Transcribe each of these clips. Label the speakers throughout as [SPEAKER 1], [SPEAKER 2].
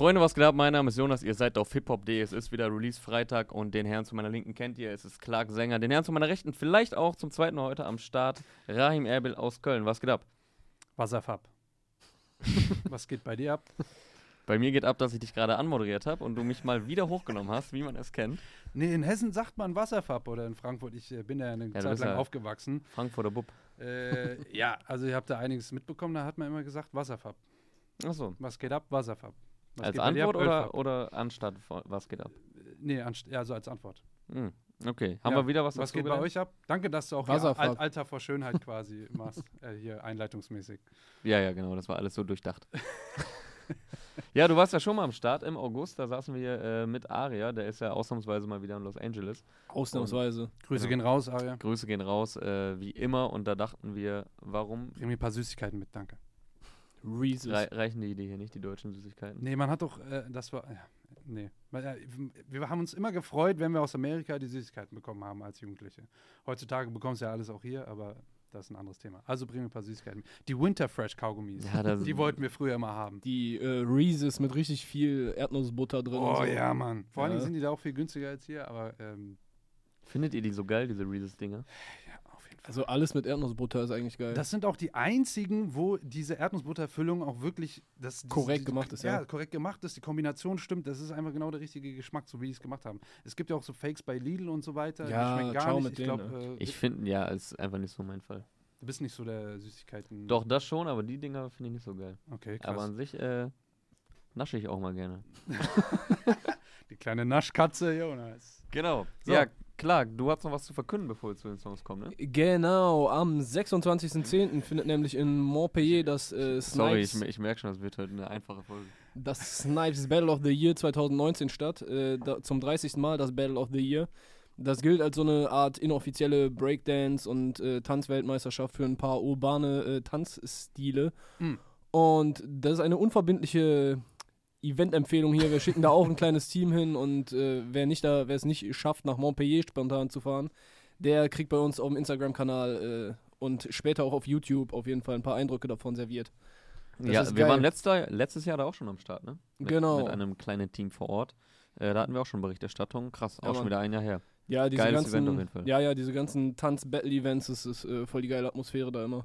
[SPEAKER 1] Freunde, was geht ab? Mein Name ist Jonas, ihr seid auf hiphop.de. Es ist wieder Release-Freitag und den Herrn zu meiner Linken kennt ihr. Es ist Clark Sänger. Den Herrn zu meiner Rechten vielleicht auch zum zweiten Mal heute am Start. Rahim Erbil aus Köln. Was geht ab?
[SPEAKER 2] Wasserfab. was geht bei dir ab?
[SPEAKER 1] Bei mir geht ab, dass ich dich gerade anmoderiert habe und du mich mal wieder hochgenommen hast, wie man es kennt.
[SPEAKER 2] Nee, in Hessen sagt man Wasserfab oder in Frankfurt. Ich äh, bin da eine
[SPEAKER 1] Ja,
[SPEAKER 2] Zeit lang
[SPEAKER 1] ja-
[SPEAKER 2] aufgewachsen.
[SPEAKER 1] Frankfurter Bub.
[SPEAKER 2] Äh, ja, also ihr habt da einiges mitbekommen. Da hat man immer gesagt Wasserfab.
[SPEAKER 1] Achso.
[SPEAKER 2] Was geht ab? Wasserfab. Was
[SPEAKER 1] Als
[SPEAKER 2] bei?
[SPEAKER 1] Antwort oder,
[SPEAKER 2] Ölfab.
[SPEAKER 1] oder anstatt von- was geht ab?
[SPEAKER 2] Nee, anst ja, so als Antwort.
[SPEAKER 1] Hm. Okay. Haben
[SPEAKER 2] ja.
[SPEAKER 1] wir wieder was
[SPEAKER 2] Was
[SPEAKER 1] dazu
[SPEAKER 2] geht bei
[SPEAKER 1] gelernt?
[SPEAKER 2] euch ab? Danke, dass du auch hier. Al Alter vor Schönheit quasi machst. Äh, hier einleitungsmäßig.
[SPEAKER 1] Ja, ja, genau, das war alles so durchdacht. ja, du warst ja schon mal am Start im August, da saßen wir äh, mit Aria, der ist ja ausnahmsweise mal wieder in Los Angeles.
[SPEAKER 3] Ausnahmsweise.
[SPEAKER 2] Grüße
[SPEAKER 1] Genau.
[SPEAKER 2] gehen raus, Aria.
[SPEAKER 1] Grüße gehen raus, äh, wie immer, und da dachten wir, warum
[SPEAKER 2] Bring mir ein paar Süßigkeiten mit, danke.
[SPEAKER 3] Reese's.
[SPEAKER 1] rei reichen die, die hier nicht, die deutschen Süßigkeiten?
[SPEAKER 2] Nee, man hat doch, äh, das war, ja, nee. Äh, Wir haben uns immer gefreut, wenn wir aus Amerika die Süßigkeiten bekommen haben als Jugendliche. Heutzutage bekommst du ja alles auch hier, aber das ist ein anderes Thema. Also bring mir ein paar Süßigkeiten. Die Winter Fresh Kaugummis,
[SPEAKER 1] Ja,
[SPEAKER 2] die wollten wir früher immer haben.
[SPEAKER 3] Die äh, Reese's mit richtig viel Erdnussbutter drin. und
[SPEAKER 2] Oh
[SPEAKER 3] so.
[SPEAKER 2] ja, Mann. Vor allen Dingen
[SPEAKER 3] Ja.
[SPEAKER 2] sind die da auch viel günstiger als hier, aber ähm,
[SPEAKER 1] Findet ihr die so geil, diese Reese's-Dinger?
[SPEAKER 2] Fall.
[SPEAKER 3] Also alles mit Erdnussbutter ist eigentlich geil.
[SPEAKER 2] Das sind auch die einzigen, wo diese Erdnussbutterfüllung auch wirklich das,
[SPEAKER 3] Korrekt
[SPEAKER 2] diese-
[SPEAKER 3] gemacht ist,
[SPEAKER 2] ja.
[SPEAKER 3] ja.
[SPEAKER 2] korrekt gemacht ist, die Kombination stimmt, das ist einfach genau der richtige Geschmack, so wie die es gemacht haben. Es gibt ja auch so Fakes bei Lidl und so weiter,
[SPEAKER 3] Ja,
[SPEAKER 2] die schmecken gar
[SPEAKER 3] ciao
[SPEAKER 2] nicht.
[SPEAKER 3] mit
[SPEAKER 2] ich
[SPEAKER 3] denen,
[SPEAKER 2] glaube, äh,
[SPEAKER 1] Ich finde, ja, ist einfach nicht so mein Fall.
[SPEAKER 2] du bist nicht so der Süßigkeiten.
[SPEAKER 1] Doch, das schon, aber die Dinger finde ich nicht so geil.
[SPEAKER 2] Okay, krass.
[SPEAKER 1] Aber an sich äh, nasche ich auch mal gerne.
[SPEAKER 2] die kleine Naschkatze, Jonas.
[SPEAKER 1] Genau.
[SPEAKER 2] So.
[SPEAKER 1] Ja, klar, du hast noch was zu verkünden, bevor wir zu den Songs kommen, ne?
[SPEAKER 3] Genau, am 26.10. findet nämlich in Montpellier das äh,
[SPEAKER 1] Sorry, ich,
[SPEAKER 3] Snipes,
[SPEAKER 1] ich merke schon, das wird heute eine einfache Folge.
[SPEAKER 3] das Snipes Battle of the Year 2019 statt. Äh, da, zum 30. Mal das Battle of the Year. Das gilt als so eine Art inoffizielle Breakdance- und äh, Tanzweltmeisterschaft für ein paar urbane äh, Tanzstile.
[SPEAKER 2] Mm.
[SPEAKER 3] Und das ist eine unverbindliche Event-Empfehlung hier. Wir schicken da auch ein kleines Team hin und äh, wer nicht da, wer es nicht schafft, nach Montpellier spontan zu fahren, der kriegt bei uns auf dem Instagram-Kanal äh, und später auch auf YouTube auf jeden Fall ein paar Eindrücke davon serviert. Das
[SPEAKER 1] ja, wir waren letzter, letztes Jahr da auch schon am Start, ne? Mit,
[SPEAKER 3] Genau.
[SPEAKER 1] Mit einem kleinen Team vor Ort. Äh, da hatten wir auch schon Berichterstattung. Krass,
[SPEAKER 3] Ja,
[SPEAKER 1] auch schon
[SPEAKER 3] Mann.
[SPEAKER 1] wieder ein Jahr her.
[SPEAKER 3] Ja, diese
[SPEAKER 1] Geiles
[SPEAKER 3] ganzen,
[SPEAKER 1] Event auf jeden Fall.
[SPEAKER 3] Ja, ja, diese ganzen Tanz-Battle-Events, das ist äh, voll die geile Atmosphäre da immer.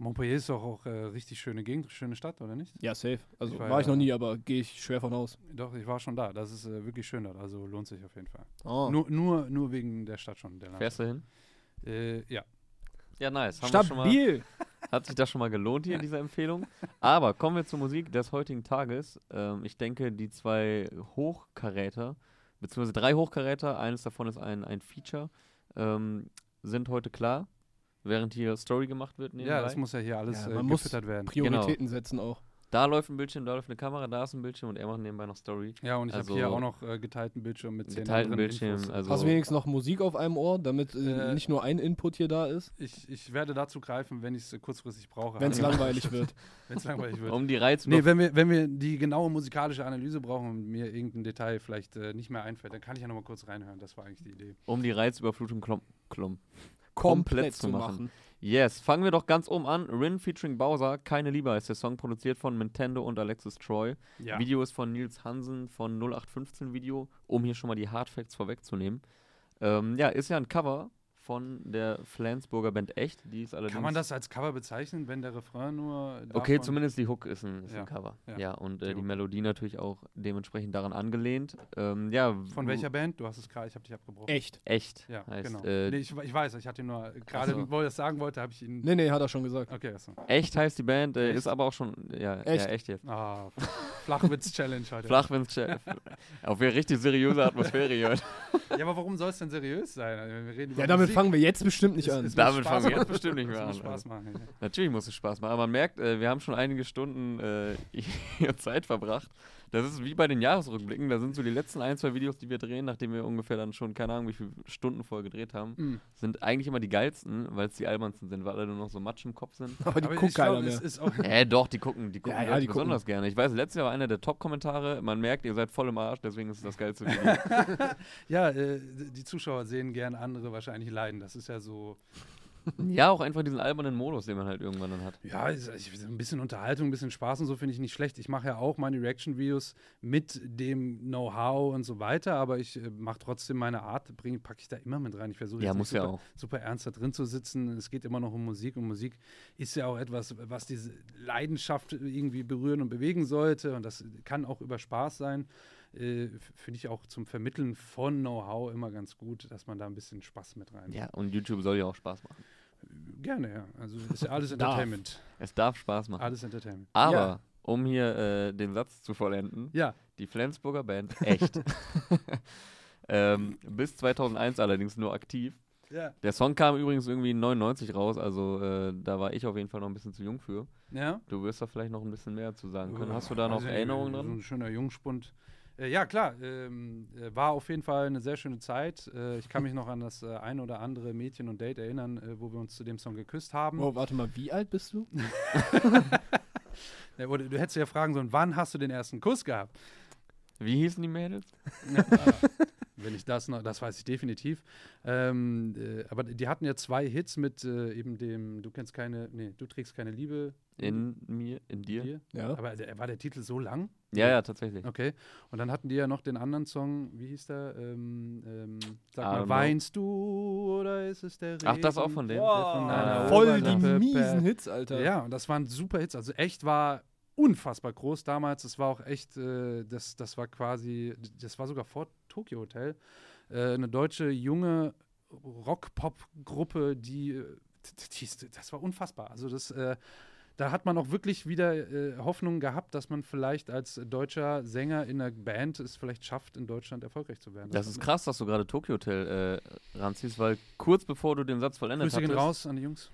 [SPEAKER 2] Montpellier ist doch auch äh, richtig schöne Gegend, schöne Stadt, oder nicht?
[SPEAKER 3] Ja, safe. Also
[SPEAKER 2] Ich war
[SPEAKER 3] war, ich noch nie, aber gehe ich schwer von aus.
[SPEAKER 2] Doch, ich war schon da. Das ist äh, wirklich schön dort, also lohnt sich auf jeden Fall.
[SPEAKER 3] Oh.
[SPEAKER 2] Nur, nur, nur wegen der Stadt schon. Der
[SPEAKER 1] Fährst du hin?
[SPEAKER 2] Äh, ja.
[SPEAKER 1] Ja, nice. Haben wir schon mal,
[SPEAKER 3] Stabil!
[SPEAKER 1] hat sich das schon mal gelohnt hier, diese Empfehlung. Aber kommen wir zur Musik des heutigen Tages. Ähm, ich denke, die zwei Hochkaräter, beziehungsweise drei Hochkaräter, eines davon ist ein, ein Feature, ähm, sind heute klar, während hier Story gemacht wird.
[SPEAKER 2] Ja,
[SPEAKER 1] nebenbei.
[SPEAKER 2] das muss ja hier alles
[SPEAKER 3] Ja,
[SPEAKER 2] äh,
[SPEAKER 3] man muss
[SPEAKER 2] gefüttert werden.
[SPEAKER 3] Prioritäten setzen auch.
[SPEAKER 1] Da läuft ein Bildschirm, da läuft eine Kamera, da ist ein Bildschirm und er macht nebenbei noch Story.
[SPEAKER 2] Ja, und ich
[SPEAKER 1] Also-
[SPEAKER 2] habe hier auch noch äh, geteilten Bildschirm mit zehn
[SPEAKER 1] Geteilten
[SPEAKER 2] anderen
[SPEAKER 1] Bildschirm,
[SPEAKER 2] Infos.
[SPEAKER 1] also-
[SPEAKER 3] Hast du wenigstens noch Musik auf einem Ohr, damit äh,
[SPEAKER 2] Äh,
[SPEAKER 3] nicht nur ein Input hier da ist,
[SPEAKER 2] Ich, ich werde dazu greifen, wenn ich es äh, kurzfristig brauche.
[SPEAKER 3] wenn es
[SPEAKER 2] Also,
[SPEAKER 3] langweilig wird.
[SPEAKER 2] Wenn es langweilig wird.
[SPEAKER 1] Um die Reiz
[SPEAKER 2] Nee, wenn wir, wenn wir die genaue musikalische Analyse brauchen und mir irgendein Detail vielleicht äh, nicht mehr einfällt, dann kann ich ja nochmal kurz reinhören. Das war eigentlich die Idee.
[SPEAKER 1] um die Reizüberflutung klom klom
[SPEAKER 3] Komplett
[SPEAKER 1] zu machen. Yes, fangen wir doch ganz oben an. Rin featuring Bowser, Keine Liebe heißt der Song, produziert von Nintendo und Alexis Troy.
[SPEAKER 2] Ja.
[SPEAKER 1] Video ist von Nils Hansen von 0815 Video, um hier schon mal die Hardfacts vorwegzunehmen. Ähm, ja, ist ja ein Cover von der Flensburger Band Echt. Die ist allerdings.
[SPEAKER 2] Kann man das als Cover bezeichnen, wenn der Refrain nur.
[SPEAKER 1] Okay, zumindest die Hook ist ein, ist
[SPEAKER 2] Ja,
[SPEAKER 1] ein Cover. Ja,
[SPEAKER 2] ja,
[SPEAKER 1] und
[SPEAKER 2] die
[SPEAKER 1] äh, die
[SPEAKER 2] Hook.
[SPEAKER 1] Melodie natürlich auch dementsprechend daran angelehnt. Ähm, ja,
[SPEAKER 2] Von welcher Band? Du hast es gerade, ich habe dich abgebrochen.
[SPEAKER 3] Echt?
[SPEAKER 1] Echt.
[SPEAKER 2] Ja,
[SPEAKER 1] heißt,
[SPEAKER 2] genau.
[SPEAKER 1] äh,
[SPEAKER 2] nee, ich, ich weiß, ich hatte ihn nur gerade,
[SPEAKER 1] so.
[SPEAKER 2] wo ich das sagen wollte, habe ich ihn.
[SPEAKER 3] Nee, nee, hat er schon gesagt.
[SPEAKER 2] Okay, achso.
[SPEAKER 1] Echt heißt die Band, äh, ist aber auch schon. Ja,
[SPEAKER 3] Echt?
[SPEAKER 1] ja echt jetzt.
[SPEAKER 2] Ah, Flachwitz-Challenge heute.
[SPEAKER 1] Flachwitz-Chef. Auf eine richtig seriöse Atmosphäre hier heute.
[SPEAKER 2] Ja, aber warum soll es denn seriös sein? Wir reden über
[SPEAKER 3] Ja, damit
[SPEAKER 2] Musik.
[SPEAKER 3] fangen wir jetzt bestimmt nicht
[SPEAKER 2] Es-
[SPEAKER 3] an.
[SPEAKER 2] es muss
[SPEAKER 1] Damit fangen wir jetzt bestimmt nicht
[SPEAKER 2] Es
[SPEAKER 1] mehr an,
[SPEAKER 2] Spaß
[SPEAKER 1] also.
[SPEAKER 2] machen. ja.
[SPEAKER 1] Natürlich muss es Spaß machen, aber man merkt, äh, wir haben schon einige Stunden äh, hier Zeit verbracht. Das ist wie bei den Jahresrückblicken, da sind so die letzten ein, zwei Videos, die wir drehen, nachdem wir ungefähr dann schon, keine Ahnung, wie viele Stunden vorher gedreht haben,
[SPEAKER 2] Mhm.
[SPEAKER 1] sind eigentlich immer die geilsten, weil es die albernsten sind, weil alle nur noch so Matsch im Kopf sind.
[SPEAKER 3] Aber die
[SPEAKER 2] Aber glaub,
[SPEAKER 3] keiner
[SPEAKER 2] es
[SPEAKER 3] mehr.
[SPEAKER 2] ist auch.
[SPEAKER 1] Äh, doch, die gucken, die gucken
[SPEAKER 3] Ja, ja, die gucken.
[SPEAKER 1] besonders gerne. Ich weiß, letztes Jahr war einer der Top-Kommentare, man merkt, ihr seid voll im Arsch, deswegen ist es das geilste Video.
[SPEAKER 2] Ja, äh, die Zuschauer sehen gern andere wahrscheinlich leiden. Das ist ja so.
[SPEAKER 1] Ja, auch einfach diesen albernen Modus, den man halt irgendwann dann hat.
[SPEAKER 2] Ja, ist- ich- ein bisschen Unterhaltung, ein bisschen Spaß und so finde ich nicht schlecht. Ich mache ja auch meine Reaction-Videos mit dem Know-how und so weiter, aber ich äh, mache trotzdem meine Art, packe ich da immer mit rein. Ich versuche
[SPEAKER 1] Ja, muss
[SPEAKER 2] nicht
[SPEAKER 1] ja
[SPEAKER 2] super,
[SPEAKER 1] auch.
[SPEAKER 2] super ernst da drin zu sitzen. Es geht immer noch um Musik und Musik ist ja auch etwas, was diese Leidenschaft irgendwie berühren und bewegen sollte und das kann auch über Spaß sein. Äh, Finde ich auch zum Vermitteln von Know-how immer ganz gut, dass man da ein bisschen Spaß mit rein.
[SPEAKER 1] Ja, und YouTube soll ja auch Spaß machen.
[SPEAKER 2] Gerne, ja. Also ist ja alles. Entertainment.
[SPEAKER 1] Es darf Spaß machen.
[SPEAKER 2] Alles Entertainment.
[SPEAKER 1] Aber,
[SPEAKER 3] Ja.
[SPEAKER 1] um hier äh, den Satz zu vollenden,
[SPEAKER 2] Ja,
[SPEAKER 1] die Flensburger Band, echt. ähm, bis 2001 allerdings nur aktiv.
[SPEAKER 2] ja.
[SPEAKER 1] Der Song kam übrigens irgendwie 99 raus, also äh, da war ich auf jeden Fall noch ein bisschen zu jung für.
[SPEAKER 2] Ja.
[SPEAKER 1] Du wirst da vielleicht noch ein bisschen mehr zu sagen können. Hast du da noch
[SPEAKER 2] Also,
[SPEAKER 1] Erinnerungen
[SPEAKER 2] So
[SPEAKER 1] dran?
[SPEAKER 2] ein schöner Jungspund. Äh, ja, klar. Ähm, äh, war auf jeden Fall eine sehr schöne Zeit. Äh, ich kann mich noch an das äh, ein oder andere Mädchen und Date erinnern, äh, wo wir uns zu dem Song geküsst haben.
[SPEAKER 3] Oh, warte mal, wie alt bist du?
[SPEAKER 2] Ja, oder, du hättest ja fragen sollen, wann hast du den ersten Kuss gehabt?
[SPEAKER 1] Wie hießen die Mädels?
[SPEAKER 2] Wenn ich das noch, das weiß ich definitiv. Ähm, äh, aber die hatten ja zwei Hits mit äh, eben dem, du kennst keine, nee, du trägst keine Liebe
[SPEAKER 1] In mir, in dir?
[SPEAKER 2] dir.
[SPEAKER 3] Ja.
[SPEAKER 2] Aber der, war der Titel so lang?
[SPEAKER 1] Ja, ja, tatsächlich.
[SPEAKER 2] Okay. Und dann hatten die ja noch den anderen Song, wie hieß der? Ähm, ähm, sag mal, weinst du oder ist es der Regen?
[SPEAKER 1] Ach, das auch von dem?
[SPEAKER 3] Boah,
[SPEAKER 2] von
[SPEAKER 3] voll die miesen Hits, Alter.
[SPEAKER 2] Ja, und das waren super Hits. Also echt war unfassbar groß damals. Das war auch echt, äh, das, das war quasi, das war sogar vor Tokyo Hotel. Äh, eine deutsche junge Rock-Pop-Gruppe, die, äh, die, das war unfassbar. Also das, äh, da hat man auch wirklich wieder äh, Hoffnung gehabt, dass man vielleicht als deutscher Sänger in einer Band es vielleicht schafft, in Deutschland erfolgreich zu werden.
[SPEAKER 1] Das ist krass, dass du gerade Tokyo Hotel äh, ranziehst, weil kurz bevor du den Satz vollendet
[SPEAKER 2] Grüße gehen
[SPEAKER 1] hattest,
[SPEAKER 2] raus an die Jungs.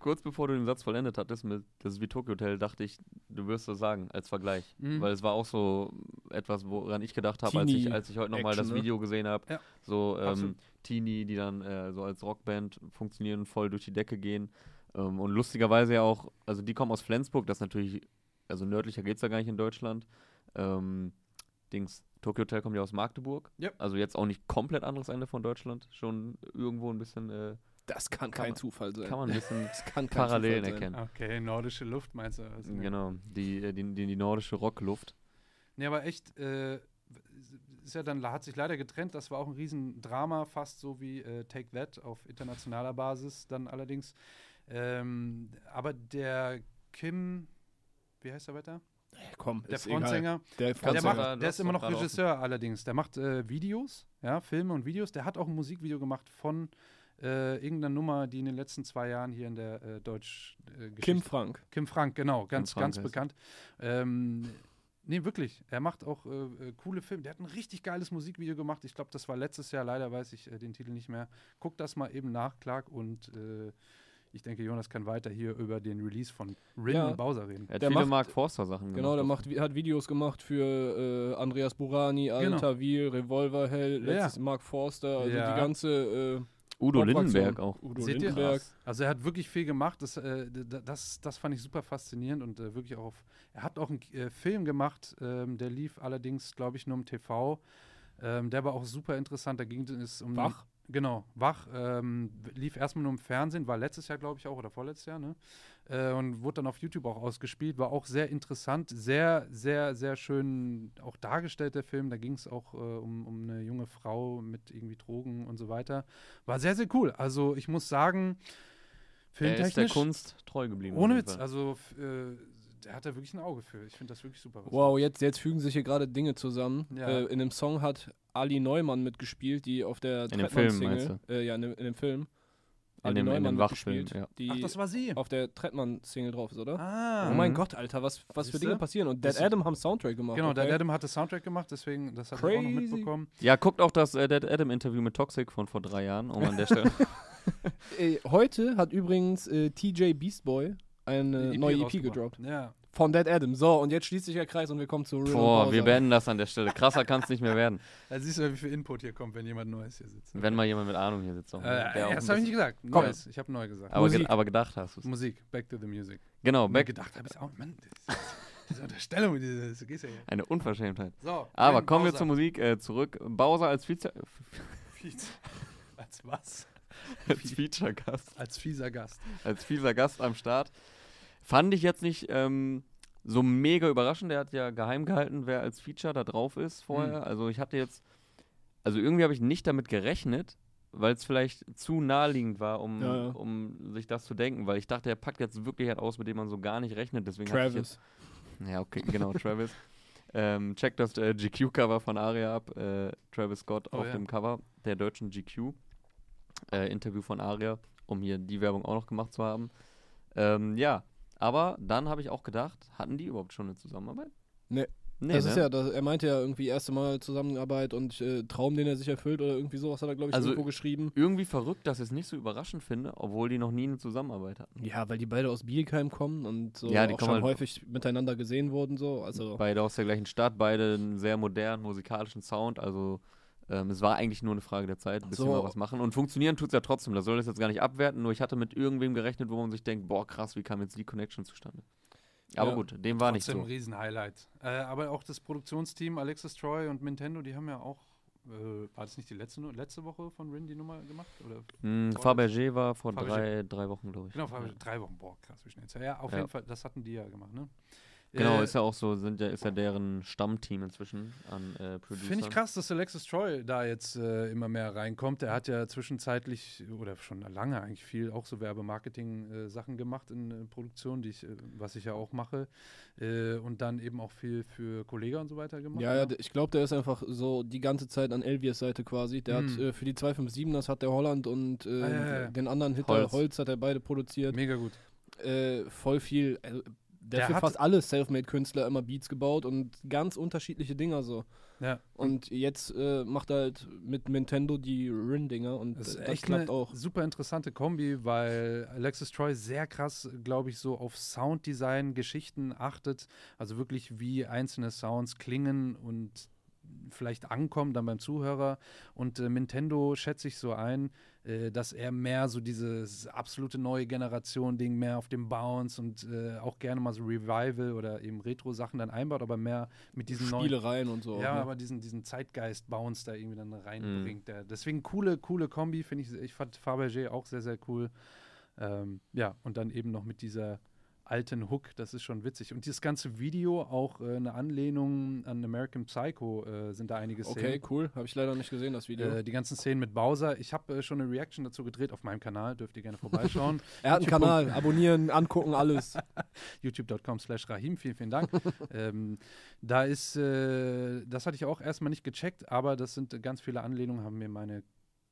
[SPEAKER 1] Kurz bevor du den Satz vollendet hattest, mit, das ist wie Tokyo Hotel, dachte ich, du wirst das sagen, als Vergleich.
[SPEAKER 2] Mhm.
[SPEAKER 1] Weil es war auch so etwas, woran ich gedacht habe, als ich, als ich heute nochmal das
[SPEAKER 3] ne?
[SPEAKER 1] Video gesehen habe.
[SPEAKER 2] Ja.
[SPEAKER 1] So ähm. Teenie, die dann äh, so als Rockband funktionieren, voll durch die Decke gehen. Ähm, und lustigerweise ja auch, also die kommen aus Flensburg, das ist natürlich, also nördlicher geht es ja gar nicht in Deutschland. Ähm, Dings, Tokyo Hotel kommt ja aus Magdeburg.
[SPEAKER 2] Ja.
[SPEAKER 1] Also jetzt auch nicht komplett anderes Ende von Deutschland. Schon irgendwo ein bisschen, äh,
[SPEAKER 3] Das kann,
[SPEAKER 1] Kann
[SPEAKER 3] kein
[SPEAKER 1] man-
[SPEAKER 3] Zufall sein.
[SPEAKER 1] kann man ein bisschen
[SPEAKER 3] das kann kein
[SPEAKER 1] Parallelen erkennen.
[SPEAKER 2] Okay, nordische Luft meinst du? Also.
[SPEAKER 1] Genau, die, äh, die, die, die nordische Rockluft.
[SPEAKER 2] Nee, aber echt, äh, ist ja dann, hat sich leider getrennt. Das war auch ein Riesendrama, fast so wie äh, Take That auf internationaler Basis dann allerdings. Ähm, aber der Kim, wie heißt er weiter?
[SPEAKER 3] Komm,
[SPEAKER 2] Der
[SPEAKER 3] ist egal.
[SPEAKER 2] Frontsänger.
[SPEAKER 3] Der
[SPEAKER 2] Der,
[SPEAKER 1] Frontsänger.
[SPEAKER 2] macht,
[SPEAKER 1] Da-
[SPEAKER 2] der ist immer noch Regisseur allerdings. Der macht äh, Videos, ja, Filme und Videos. Der hat auch ein Musikvideo gemacht von äh, irgendeiner Nummer, die in den letzten zwei Jahren hier in der äh, Deutsch äh,
[SPEAKER 3] Kim Frank.
[SPEAKER 2] Kim Frank, genau, ganz,
[SPEAKER 1] Frank
[SPEAKER 2] ganz
[SPEAKER 1] heißt
[SPEAKER 2] bekannt. Ähm, nee, wirklich. Er macht auch äh, äh, coole Filme. Der hat ein richtig geiles Musikvideo gemacht. Ich glaube, das war letztes Jahr. Leider weiß ich äh, den Titel nicht mehr. Guck das mal eben nach, Clark. Und äh, ich denke, Jonas kann weiter hier über den Release von Rin
[SPEAKER 3] Ja.
[SPEAKER 2] und Bowser reden.
[SPEAKER 1] Er hat
[SPEAKER 3] Der
[SPEAKER 1] viele
[SPEAKER 3] macht-
[SPEAKER 1] Mark Forster Sachen
[SPEAKER 3] Genau, der
[SPEAKER 1] gemacht.
[SPEAKER 3] macht, hat Videos gemacht für äh, Andreas Burani, Alter Wil, Revolverhell,
[SPEAKER 2] Ja.
[SPEAKER 3] letztes Mark Forster, also
[SPEAKER 2] Ja.
[SPEAKER 3] die ganze äh,
[SPEAKER 1] Udo. Lindenberg auch.
[SPEAKER 3] Udo
[SPEAKER 2] Seht ihr?
[SPEAKER 3] Lindenberg.
[SPEAKER 2] Also er hat wirklich viel gemacht. Das, äh, das, das fand ich super faszinierend und äh, wirklich auch auf. Er hat auch einen äh, Film gemacht, ähm, der lief allerdings, glaube ich, nur im TV. Ähm, der war auch super interessant. Da ging es um
[SPEAKER 3] Wach?
[SPEAKER 2] Genau, Wach ähm, lief erstmal nur im Fernsehen, war letztes Jahr, glaube ich, auch oder vorletztes Jahr, ne? Äh, und wurde dann auf YouTube auch ausgespielt, war auch sehr interessant, sehr, sehr, sehr schön auch dargestellt, der Film. Da ging es auch äh, um, um eine junge Frau mit irgendwie Drogen und so weiter. War sehr, sehr cool. Also ich muss sagen,
[SPEAKER 1] Er ist der
[SPEAKER 2] filmtechnisch,
[SPEAKER 1] Kunst treu geblieben.
[SPEAKER 2] ohne Witz, also äh, der hat da wirklich ein Auge für. Ich finde das wirklich super. er
[SPEAKER 3] Wow, jetzt, jetzt fügen sich hier gerade Dinge zusammen.
[SPEAKER 2] Ja.
[SPEAKER 3] Äh, in dem Song hat Ali Neumann mitgespielt, die auf der
[SPEAKER 1] In dem Film,
[SPEAKER 3] Trettmann-Single. Äh, ja, in dem, in dem Film.
[SPEAKER 1] In dem- in dem Wachfilm, ja.
[SPEAKER 3] die
[SPEAKER 2] Ach, das war sie.
[SPEAKER 3] auf der Trettmann-Single drauf ist, oder?
[SPEAKER 2] Ah.
[SPEAKER 3] Oh mein
[SPEAKER 1] Mhm.
[SPEAKER 3] Gott, Alter, was, was für? Dinge passieren. Und Dead? Adam haben Soundtrack gemacht.
[SPEAKER 2] Genau,
[SPEAKER 3] okay?
[SPEAKER 2] der Adam hat das Soundtrack gemacht, deswegen, das habe ich auch noch mitbekommen.
[SPEAKER 1] Ja, guckt auch das äh, Dead Adam-Interview mit Toxic von vor drei Jahren, um an der Stelle.
[SPEAKER 3] Äh, heute hat übrigens äh, TJ Beastboy eine
[SPEAKER 2] Die
[SPEAKER 3] neue EP gedroppt.
[SPEAKER 2] Ja.
[SPEAKER 3] Von Dead Adam. So, und jetzt schließt sich der Kreis und wir kommen zu Real
[SPEAKER 1] Boah, wir beenden das an der Stelle. Krasser kann es nicht mehr werden.
[SPEAKER 2] Da siehst du, wie viel Input hier kommt, wenn jemand Neues hier sitzt.
[SPEAKER 1] Wenn mal jemand mit Ahnung hier sitzt. Auch,
[SPEAKER 2] Äh,
[SPEAKER 1] auch
[SPEAKER 2] das habe ich nicht gesagt.
[SPEAKER 3] Komm.
[SPEAKER 2] Neues. Ich habe neu gesagt.
[SPEAKER 1] aber, ge aber gedacht hast du es.
[SPEAKER 2] Musik. Back to the music.
[SPEAKER 1] Genau,
[SPEAKER 2] Back. gedacht habe ich auch. Mann, das, diese Unterstellung, diese, du gehst ja hier.
[SPEAKER 1] eine Unverschämtheit.
[SPEAKER 2] So.
[SPEAKER 1] Aber kommen wir
[SPEAKER 2] Bowser.
[SPEAKER 1] zur Musik äh, zurück. Bowser als Vize
[SPEAKER 2] Als was?
[SPEAKER 1] als Feature-Gast,
[SPEAKER 2] Als fieser Gast.
[SPEAKER 1] als fieser Gast am Start. Fand ich jetzt nicht ähm, so mega überraschend. Der hat ja geheim gehalten, wer als Feature da drauf ist vorher.
[SPEAKER 2] Mhm.
[SPEAKER 1] Also ich hatte jetzt, also irgendwie habe ich nicht damit gerechnet, weil es vielleicht zu naheliegend war, um,
[SPEAKER 3] Ja, ja.
[SPEAKER 1] um sich das zu denken, weil ich dachte, er packt jetzt wirklich halt aus, mit dem man so gar nicht rechnet. Deswegen jetzt
[SPEAKER 3] Travis.
[SPEAKER 1] Ja, okay, genau, Travis. Ähm, checkt das äh, GQ-Cover von Aria ab. Äh, Travis Scott
[SPEAKER 2] Oh
[SPEAKER 1] auf
[SPEAKER 2] ja.
[SPEAKER 1] dem Cover der deutschen GQ. Äh, Interview von Aria, um hier die Werbung auch noch gemacht zu haben. Ähm, ja, aber dann habe ich auch gedacht, hatten die überhaupt schon eine Zusammenarbeit?
[SPEAKER 3] Nee.
[SPEAKER 1] Nee,
[SPEAKER 3] das
[SPEAKER 1] ne?
[SPEAKER 3] ist ja, das, er meinte ja irgendwie erste Mal Zusammenarbeit und äh, Traum, den er sich erfüllt oder irgendwie sowas hat er, glaube ich,
[SPEAKER 1] Also-
[SPEAKER 3] irgendwo geschrieben.
[SPEAKER 1] irgendwie verrückt, dass ich es nicht so überraschend finde, obwohl die noch nie eine Zusammenarbeit hatten.
[SPEAKER 3] Ja, weil die beide aus Bietigheim kommen und so
[SPEAKER 1] Ja, die
[SPEAKER 3] auch schon
[SPEAKER 1] halt-
[SPEAKER 3] häufig miteinander gesehen wurden. So. Also,
[SPEAKER 1] Beide aus der gleichen Stadt, beide einen sehr modernen musikalischen Sound, also ähm, es war eigentlich nur eine Frage der Zeit, bis
[SPEAKER 3] So.
[SPEAKER 1] sie mal was machen. Und funktionieren tut es ja trotzdem, das soll das jetzt gar nicht abwerten, nur ich hatte mit irgendwem gerechnet, wo man sich denkt, boah krass, wie kam jetzt die Connection zustande? Aber
[SPEAKER 3] Ja.
[SPEAKER 1] gut, dem war nicht
[SPEAKER 2] Trotzdem
[SPEAKER 1] so.
[SPEAKER 2] ein Riesenhighlight. Äh, aber auch das Produktionsteam, Alexis Troy und Nintendo, die haben ja auch, äh, war das nicht die letzte, letzte Woche von Rin die Nummer gemacht? Oder? Vorletzte-
[SPEAKER 1] Fabergé war vor
[SPEAKER 2] Fabergé.
[SPEAKER 1] drei, drei Wochen, glaube ich.
[SPEAKER 2] Genau,
[SPEAKER 1] ja.
[SPEAKER 2] drei Wochen, boah, krass, wie schnell. Ja, auf
[SPEAKER 1] Ja.
[SPEAKER 2] jeden Fall, das hatten die ja gemacht, ne?
[SPEAKER 1] Genau,
[SPEAKER 2] Äh,
[SPEAKER 1] ist ja auch so, sind ja, ist ja deren Stammteam inzwischen an äh, Producern.
[SPEAKER 2] Finde ich krass, dass Alexis Troy da jetzt äh, immer mehr reinkommt. Er hat ja zwischenzeitlich oder schon lange eigentlich viel auch so Werbemarketing-Sachen gemacht in äh, Produktion, die ich, äh, was ich ja auch mache. Äh, und dann eben auch viel für Kollega und so weiter gemacht.
[SPEAKER 3] ja, ja,
[SPEAKER 2] ne?
[SPEAKER 3] ich glaube, der ist einfach so die ganze Zeit an Elviers Seite quasi. Der hat
[SPEAKER 2] Hm.
[SPEAKER 3] äh, für die 257ers hat der Holland und äh,
[SPEAKER 2] Ah, ja, ja, ja.
[SPEAKER 3] den anderen Hitter
[SPEAKER 1] Holz.
[SPEAKER 3] Holz. hat er beide produziert.
[SPEAKER 2] Mega gut.
[SPEAKER 3] Äh, voll viel. Also, der, hat für fast alle Selfmade-Künstler immer Beats gebaut und ganz unterschiedliche Dinger so.
[SPEAKER 2] Ja.
[SPEAKER 3] Und jetzt äh, macht er halt mit Nintendo die Rin-Dinger und
[SPEAKER 2] Das
[SPEAKER 3] das,
[SPEAKER 2] ist
[SPEAKER 3] das
[SPEAKER 2] echt
[SPEAKER 3] klappt
[SPEAKER 2] eine
[SPEAKER 3] auch.
[SPEAKER 2] super interessante Kombi, weil Alexis Troy sehr krass, glaube ich, so auf Sounddesign, Geschichten achtet. Also wirklich, wie einzelne Sounds klingen und vielleicht ankommen dann beim Zuhörer. Und äh, Nintendo schätze ich so ein, äh, dass er mehr so dieses absolute neue Generation-Ding mehr auf dem Bounce und äh, auch gerne mal so Revival oder eben Retro-Sachen dann einbaut, aber mehr mit diesen neuen
[SPEAKER 3] Spielereien und so.
[SPEAKER 2] ja,
[SPEAKER 3] ne?
[SPEAKER 2] aber diesen, diesen Zeitgeist-Bounce da irgendwie dann reinbringt. Der, deswegen coole, coole Kombi, finde ich. Ich fand Fabergé auch sehr, sehr cool. Ähm, ja, und dann eben noch mit dieser alten Hook, das ist schon witzig. Und dieses ganze Video, auch äh, eine Anlehnung an American Psycho, äh, sind da einige Szenen.
[SPEAKER 3] Okay, cool. Habe ich leider nicht gesehen, das Video.
[SPEAKER 2] Äh, die ganzen Szenen mit Bowser. Ich habe äh, schon eine Reaction dazu gedreht auf meinem Kanal, dürft ihr gerne vorbeischauen.
[SPEAKER 3] er hat einen Kanal, abonnieren, angucken, alles.
[SPEAKER 2] youtube.com slash Rahim, vielen, vielen Dank. ähm, da ist, äh, das hatte ich auch erstmal nicht gecheckt, aber das sind ganz viele Anlehnungen, haben mir meine,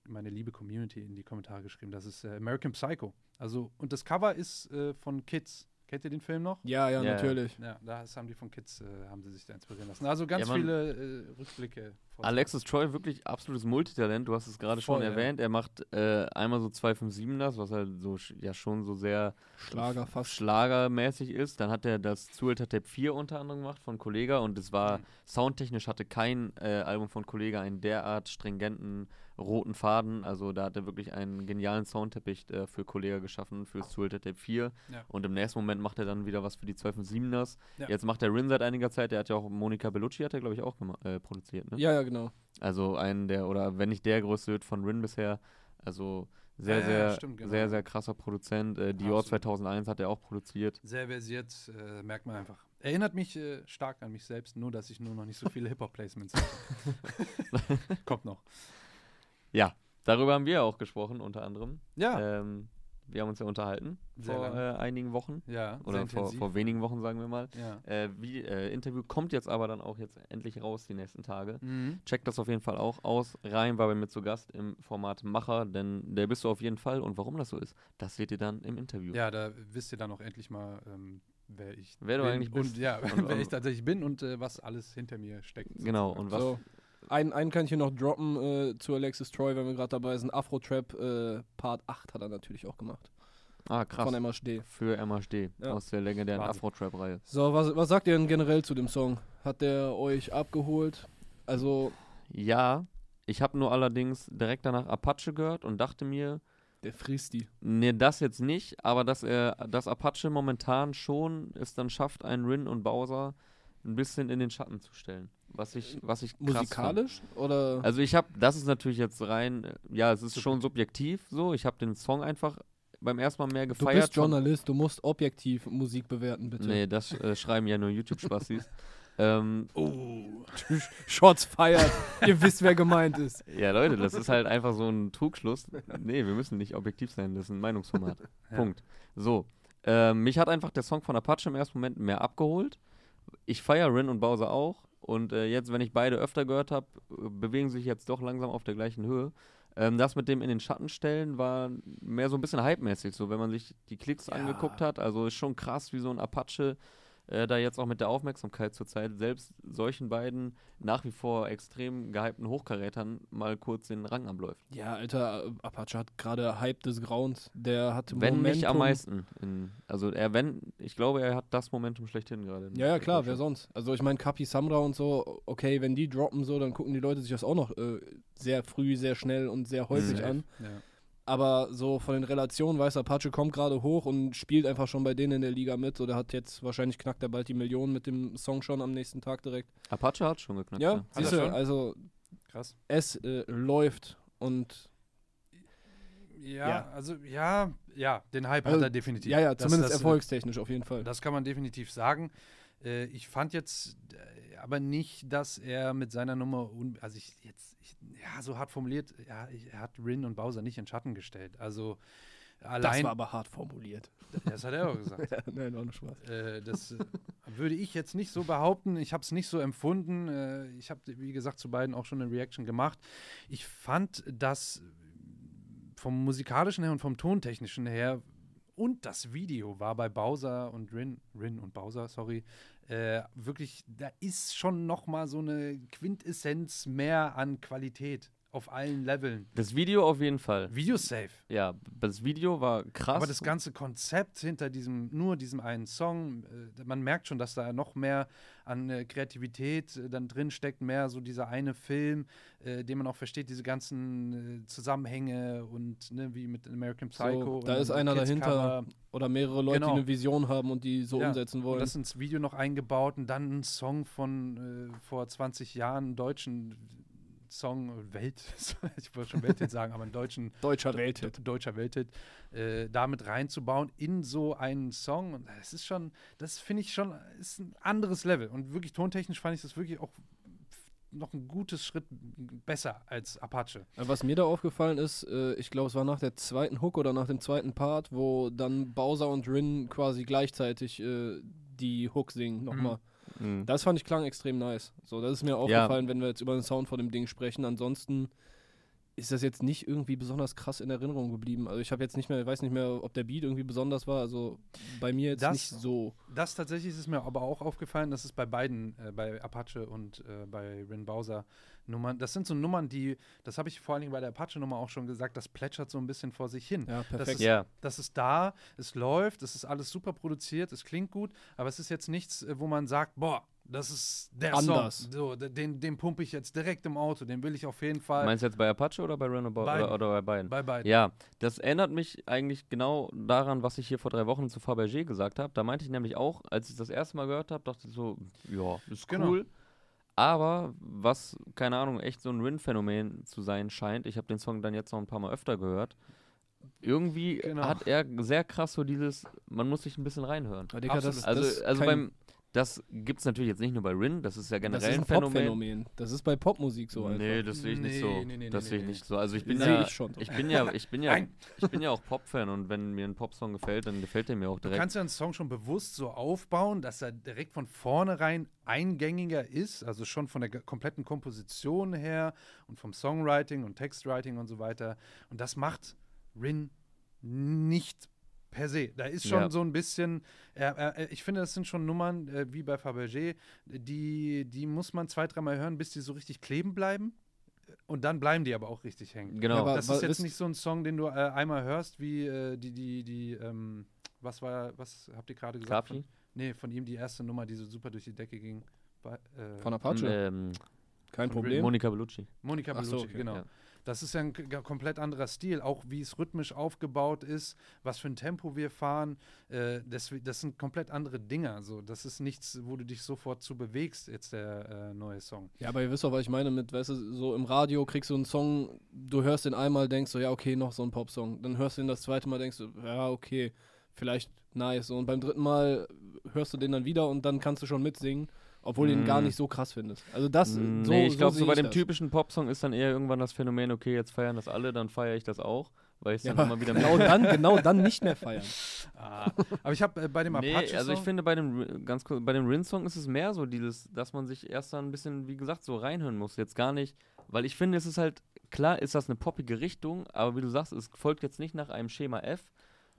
[SPEAKER 2] meine liebe Community in die Kommentare geschrieben. Das ist äh, American Psycho. Also, und das Cover ist äh, von Kids. Kennt ihr den Film noch?
[SPEAKER 3] Ja, ja,
[SPEAKER 1] Ja, ja.
[SPEAKER 3] natürlich.
[SPEAKER 2] Ja, das haben die von Kids, äh, haben sie sich da inspirieren lassen. Also ganz
[SPEAKER 1] Ja,
[SPEAKER 2] viele äh, Rückblicke.
[SPEAKER 1] Alexis Troy, wirklich absolutes Multitalent. Du hast es gerade schon erwähnt. Er macht äh, einmal so 257ers, was halt so ja schon so sehr
[SPEAKER 3] Schlager fast.
[SPEAKER 1] schlagermäßig ist. Dann hat er das Zuelter Tape 4 unter anderem gemacht von Kollega und es war
[SPEAKER 2] Mhm.
[SPEAKER 1] soundtechnisch hatte kein äh, Album von Kollega einen derart stringenten roten Faden. Also da hat er wirklich einen genialen Soundteppich äh, für Kollega geschaffen, fürs Zuelter Tape 4.
[SPEAKER 2] Ja.
[SPEAKER 1] Und im nächsten Moment macht er dann wieder was für die 257ers.
[SPEAKER 2] Ja.
[SPEAKER 1] Jetzt macht er Rin seit einiger Zeit. Der hat ja auch Monika Bellucci, hat er glaube ich auch äh, produziert. Ne?
[SPEAKER 3] Ja, ja, genau.
[SPEAKER 1] Also einen der, oder wenn nicht der größte Hit von Rin bisher. Also sehr,
[SPEAKER 2] Ja, ja,
[SPEAKER 1] sehr,
[SPEAKER 2] stimmt, genau.
[SPEAKER 1] sehr, sehr krasser Produzent. Äh, Dior
[SPEAKER 2] Absolut.
[SPEAKER 1] 2001 hat er auch produziert.
[SPEAKER 2] Sehr versiert, äh, merkt man einfach. Erinnert mich äh, stark an mich selbst, nur dass ich nur noch nicht so viele Hip-Hop-Placements habe. Kommt noch.
[SPEAKER 1] Ja, darüber haben wir auch gesprochen, unter anderem.
[SPEAKER 2] Ja,
[SPEAKER 1] Ähm, wir haben uns ja unterhalten
[SPEAKER 2] Sehr
[SPEAKER 1] vor äh, einigen Wochen.
[SPEAKER 2] ja,
[SPEAKER 1] Oder vor, vor wenigen Wochen, sagen wir mal.
[SPEAKER 2] Ja.
[SPEAKER 1] Äh, wie, äh, Interview kommt jetzt aber dann auch jetzt endlich raus, die nächsten Tage.
[SPEAKER 2] Mhm.
[SPEAKER 1] Checkt das auf jeden Fall auch aus. Rein war bei mir zu Gast im Format Macher, denn der bist du auf jeden Fall. Und warum das so ist, das seht ihr dann im Interview.
[SPEAKER 2] Ja, da wisst ihr dann auch endlich mal, ähm, wer ich
[SPEAKER 1] Wer du
[SPEAKER 2] bin
[SPEAKER 1] eigentlich bist.
[SPEAKER 2] Und ja,
[SPEAKER 1] Und-
[SPEAKER 2] wer ich tatsächlich bin und äh, was alles hinter mir steckt.
[SPEAKER 1] Genau,
[SPEAKER 2] sozusagen.
[SPEAKER 1] und was
[SPEAKER 3] So. Einen, einen kann ich hier noch droppen äh, zu Alexis Troy, wenn wir gerade dabei sind. Afro-Trap äh, Part 8 hat er natürlich auch gemacht.
[SPEAKER 1] Ah, krass.
[SPEAKER 3] Von MHD.
[SPEAKER 1] Für MHD
[SPEAKER 3] Ja.
[SPEAKER 1] aus der legendären. Afro-Trap-Reihe.
[SPEAKER 3] So, was, was sagt ihr denn generell zu dem Song? Hat der euch abgeholt? Also,
[SPEAKER 1] Ja, ich habe nur allerdings direkt danach Apache gehört und dachte mir,
[SPEAKER 3] der frisst die.
[SPEAKER 1] nee, das jetzt nicht, aber dass er, dass Apache momentan schon es dann schafft, einen Rin und Bowser ein bisschen in den Schatten zu stellen. Was ich, was ich krass fand.
[SPEAKER 3] Musikalisch? Oder?
[SPEAKER 1] Also ich habe, das ist natürlich jetzt rein, ja, es ist schon subjektiv so. Ich habe den Song einfach beim ersten Mal mehr
[SPEAKER 3] du
[SPEAKER 1] gefeiert.
[SPEAKER 3] bist
[SPEAKER 1] von-
[SPEAKER 3] Journalist, du musst objektiv Musik bewerten, bitte.
[SPEAKER 1] Nee, das äh, schreiben ja nur YouTube-Spastis. ähm,
[SPEAKER 3] Shots feiert. Ihr wisst, wer gemeint ist.
[SPEAKER 1] ja, Leute, das ist halt einfach so ein Trugschluss. Nee, wir müssen nicht objektiv sein, das ist ein Meinungsformat.
[SPEAKER 2] Ja.
[SPEAKER 1] Punkt. So, ähm, mich hat einfach der Song von Apache im ersten Moment mehr abgeholt. Ich feiere Rin und Bowser auch. Und äh, jetzt, wenn ich beide öfter gehört habe, bewegen sich jetzt doch langsam auf der gleichen Höhe. Ähm, das mit dem in den Schatten stellen war mehr so ein bisschen hypemäßig, so wenn man sich die Klicks
[SPEAKER 2] Ja.
[SPEAKER 1] angeguckt hat. Also ist schon krass, wie so ein Apache äh, da jetzt auch mit der Aufmerksamkeit zurzeit selbst solchen beiden nach wie vor extrem gehypten Hochkarätern mal kurz den Rang abläuft.
[SPEAKER 3] Ja, Alter, äh, Apache hat gerade Hype des Grauens. Der hat
[SPEAKER 1] Wenn
[SPEAKER 3] Momentum.
[SPEAKER 1] nicht am meisten. In, also er, wenn, ich glaube, er hat das Momentum schlechthin gerade. in
[SPEAKER 3] Ja, ja, klar, wer sonst? Also ich meine, Kapi Samra und so, okay, wenn die droppen so, dann gucken die Leute sich das auch noch äh, sehr früh, sehr schnell und sehr häufig
[SPEAKER 1] Mhm.
[SPEAKER 3] an.
[SPEAKER 2] Ja.
[SPEAKER 3] Aber so von den Relationen, weiß Apache kommt gerade hoch und spielt einfach schon bei denen in der Liga mit. So, der hat jetzt, wahrscheinlich knackt er bald die Million mit dem Song schon am nächsten Tag direkt.
[SPEAKER 1] Apache hat schon geknackt.
[SPEAKER 3] Ja,
[SPEAKER 1] ja.
[SPEAKER 3] siehst du, also
[SPEAKER 2] Krass.
[SPEAKER 3] es äh, läuft und
[SPEAKER 2] Ja,
[SPEAKER 3] Ja.
[SPEAKER 2] also ja, ja, den Hype
[SPEAKER 3] Also,
[SPEAKER 2] hat er definitiv.
[SPEAKER 3] ja, ja,
[SPEAKER 2] Das-
[SPEAKER 3] zumindest
[SPEAKER 2] das,
[SPEAKER 3] erfolgstechnisch auf jeden Fall.
[SPEAKER 2] Das kann man definitiv sagen. Äh, ich fand jetzt äh, aber nicht, dass er mit seiner Nummer, also ich jetzt, ich, ja, so hart formuliert, ja, ich, er hat Rin und Bowser nicht in Schatten gestellt. Also
[SPEAKER 3] das
[SPEAKER 2] allein,
[SPEAKER 3] war aber hart formuliert.
[SPEAKER 2] das hat er auch gesagt.
[SPEAKER 3] ja, nein, war nur Spaß.
[SPEAKER 2] Äh, das äh, würde ich jetzt nicht so behaupten. Ich habe es nicht so empfunden. Äh, ich habe, wie gesagt, zu beiden auch schon eine Reaction gemacht. Ich fand das vom musikalischen her und vom tontechnischen her und das Video war bei Bowser und Rin, Rin und Bowser, sorry, äh, wirklich, da ist schon noch mal so eine Quintessenz mehr an Qualität auf allen Leveln.
[SPEAKER 1] Das Video auf jeden Fall.
[SPEAKER 2] Video safe.
[SPEAKER 1] Ja, das Video war krass.
[SPEAKER 2] Aber das ganze Konzept hinter diesem, nur diesem einen Song, äh, man merkt schon, dass da noch mehr an äh, Kreativität äh, dann drin steckt, mehr so dieser eine Film, den man auch versteht, diese ganzen Zusammenhänge und ne, wie mit American Psycho.
[SPEAKER 3] So,
[SPEAKER 2] und
[SPEAKER 3] da ist einer
[SPEAKER 2] Kids
[SPEAKER 3] dahinter,
[SPEAKER 2] Cover.
[SPEAKER 3] Oder mehrere Leute,
[SPEAKER 2] Genau.
[SPEAKER 3] die eine Vision haben und die so
[SPEAKER 2] Ja,
[SPEAKER 3] umsetzen
[SPEAKER 2] Und
[SPEAKER 3] wollen.
[SPEAKER 2] das ins Video noch eingebaut und dann ein Song von äh, vor 20 Jahren, einen deutschen Song, Welt, ich wollte schon Welthit sagen, aber einen deutschen
[SPEAKER 3] Deutscher Welthit.
[SPEAKER 2] deutscher Welthit, äh, damit reinzubauen in so einen Song. Und das ist schon, das finde ich schon, ist ein anderes Level. Und wirklich tontechnisch fand ich das wirklich auch noch ein gutes Schritt besser als Apache.
[SPEAKER 3] Äh, Was mir da aufgefallen ist, äh, ich glaube, es war nach der zweiten Hook oder nach dem zweiten Part, wo dann Bowser und Rin quasi gleichzeitig äh, die Hook singen nochmal.
[SPEAKER 1] Mhm.
[SPEAKER 3] Das fand ich klang extrem nice. So, das ist mir aufgefallen, wenn wir jetzt über den Sound von dem Ding sprechen. Ansonsten ist das jetzt nicht irgendwie besonders krass in Erinnerung geblieben. Also ich habe jetzt nicht mehr, weiß nicht mehr, ob der Beat irgendwie besonders war. Also bei mir jetzt
[SPEAKER 2] Das-
[SPEAKER 3] nicht so.
[SPEAKER 2] Das tatsächlich ist mir aber auch aufgefallen, dass es bei beiden, äh, bei Apache und äh, bei Rin Bowser Nummern, das sind so Nummern, die, das habe ich vor allen Dingen bei der Apache-Nummer auch schon gesagt, das plätschert so ein bisschen vor sich hin.
[SPEAKER 3] Ja, perfekt.
[SPEAKER 2] ist-
[SPEAKER 1] Ja,
[SPEAKER 2] Das ist da, es läuft, es ist alles super produziert, es klingt gut, aber es ist jetzt nichts, äh, wo man sagt, boah, das ist der
[SPEAKER 3] Anders.
[SPEAKER 2] Song. So, den, den pumpe ich jetzt direkt im Auto, den will ich auf jeden Fall
[SPEAKER 1] meinst du jetzt bei Apache oder bei
[SPEAKER 2] Beiden.
[SPEAKER 1] oder, oder bei beiden?
[SPEAKER 2] bei beiden.
[SPEAKER 1] Ja, das erinnert mich eigentlich genau daran, was ich hier vor drei Wochen zu Fabergé gesagt habe. Da meinte ich nämlich auch, als ich das erste Mal gehört habe, dachte ich so, ja, ist
[SPEAKER 2] Genau.
[SPEAKER 1] cool. Aber was, keine Ahnung, echt so ein Rin-Phänomen zu sein scheint, ich habe den Song dann jetzt noch ein paar Mal öfter gehört. Irgendwie
[SPEAKER 2] Genau.
[SPEAKER 1] hat er sehr krass so dieses, man muss sich ein bisschen reinhören.
[SPEAKER 3] Aber Digga, das.
[SPEAKER 1] Also,
[SPEAKER 3] das
[SPEAKER 1] also beim, das gibt es natürlich jetzt nicht nur bei Rin, das ist ja
[SPEAKER 3] das
[SPEAKER 1] generell
[SPEAKER 3] ist
[SPEAKER 1] ein
[SPEAKER 3] ein
[SPEAKER 1] Phänomen.
[SPEAKER 3] Pop-Phänomen. Das ist bei Popmusik so einfach.
[SPEAKER 1] nee, das sehe ich nicht so.
[SPEAKER 2] nee, nee,
[SPEAKER 1] das
[SPEAKER 2] nee,
[SPEAKER 1] sehe ich
[SPEAKER 2] nee.
[SPEAKER 1] nicht so. Also ich bin
[SPEAKER 3] Sehe
[SPEAKER 1] ja,
[SPEAKER 3] ich schon so.
[SPEAKER 1] ich bin ja, ich bin ja, ich bin ja auch Pop-Fan und wenn mir ein Popsong gefällt, dann gefällt der mir auch
[SPEAKER 2] Du
[SPEAKER 1] direkt.
[SPEAKER 2] kannst ja einen Song schon bewusst so aufbauen, dass er direkt von vornherein eingängiger ist, also schon von der kompletten Komposition her und vom Songwriting und Textwriting und so weiter. Und das macht Rin nicht per se. Da ist schon
[SPEAKER 1] Ja.
[SPEAKER 2] so ein bisschen, äh, äh, ich finde, das sind schon Nummern äh, wie bei Fabergé, die, die muss man zwei, dreimal hören, bis die so richtig kleben bleiben. Und dann bleiben die aber auch richtig hängen.
[SPEAKER 1] Genau.
[SPEAKER 3] Ja, aber-
[SPEAKER 2] Das ist jetzt nicht so ein Song, den du äh, einmal hörst, wie äh, die, die, die, ähm, was war, was habt ihr gerade gesagt?
[SPEAKER 1] Kapi?
[SPEAKER 2] Von, nee, von ihm die erste Nummer, die so super durch die Decke ging. Bei, äh,
[SPEAKER 3] Von Apache.
[SPEAKER 1] Ähm,
[SPEAKER 3] Kein
[SPEAKER 2] Von
[SPEAKER 3] Problem.
[SPEAKER 1] Monika Bellucci.
[SPEAKER 2] Monika
[SPEAKER 3] Ach so,
[SPEAKER 2] Bellucci,
[SPEAKER 3] okay,
[SPEAKER 2] genau.
[SPEAKER 1] ja.
[SPEAKER 2] Das ist ja ein komplett anderer Stil, auch wie es rhythmisch aufgebaut ist, was für ein Tempo wir fahren. Äh, das, das sind komplett andere Dinger. So. Das ist nichts, wo du dich sofort zu bewegst, jetzt der äh, neue Song.
[SPEAKER 3] Ja, aber ihr wisst doch, was ich meine mit, weißt du, so im Radio kriegst du einen Song, du hörst den einmal, denkst du, ja, okay, noch so ein Popsong. Dann hörst du ihn das zweite Mal, denkst du, ja, okay, vielleicht nice. Und beim dritten Mal hörst du den dann wieder und dann kannst du schon mitsingen, obwohl du ihn gar
[SPEAKER 1] Mm.
[SPEAKER 3] nicht so krass findest. Also das, so,
[SPEAKER 1] nee, ich glaube, so, bei dem
[SPEAKER 3] das.
[SPEAKER 1] typischen Popsong ist dann eher irgendwann das Phänomen, okay, jetzt feiern das alle, dann feiere ich das auch, weil ich es
[SPEAKER 3] Ja,
[SPEAKER 1] dann immer wieder
[SPEAKER 3] genau dann, genau dann nicht mehr feiern.
[SPEAKER 2] Ah. Aber ich habe äh, bei dem
[SPEAKER 1] Nee,
[SPEAKER 2] Apache
[SPEAKER 1] also ich
[SPEAKER 2] Song-
[SPEAKER 1] finde bei dem ganz kurz, bei dem Rin-Song ist es mehr so dieses, dass man sich erst dann ein bisschen, wie gesagt, so reinhören muss. Jetzt gar nicht, weil ich finde, es ist halt, klar ist das eine poppige Richtung, aber wie du sagst, es folgt jetzt nicht nach einem Schema F,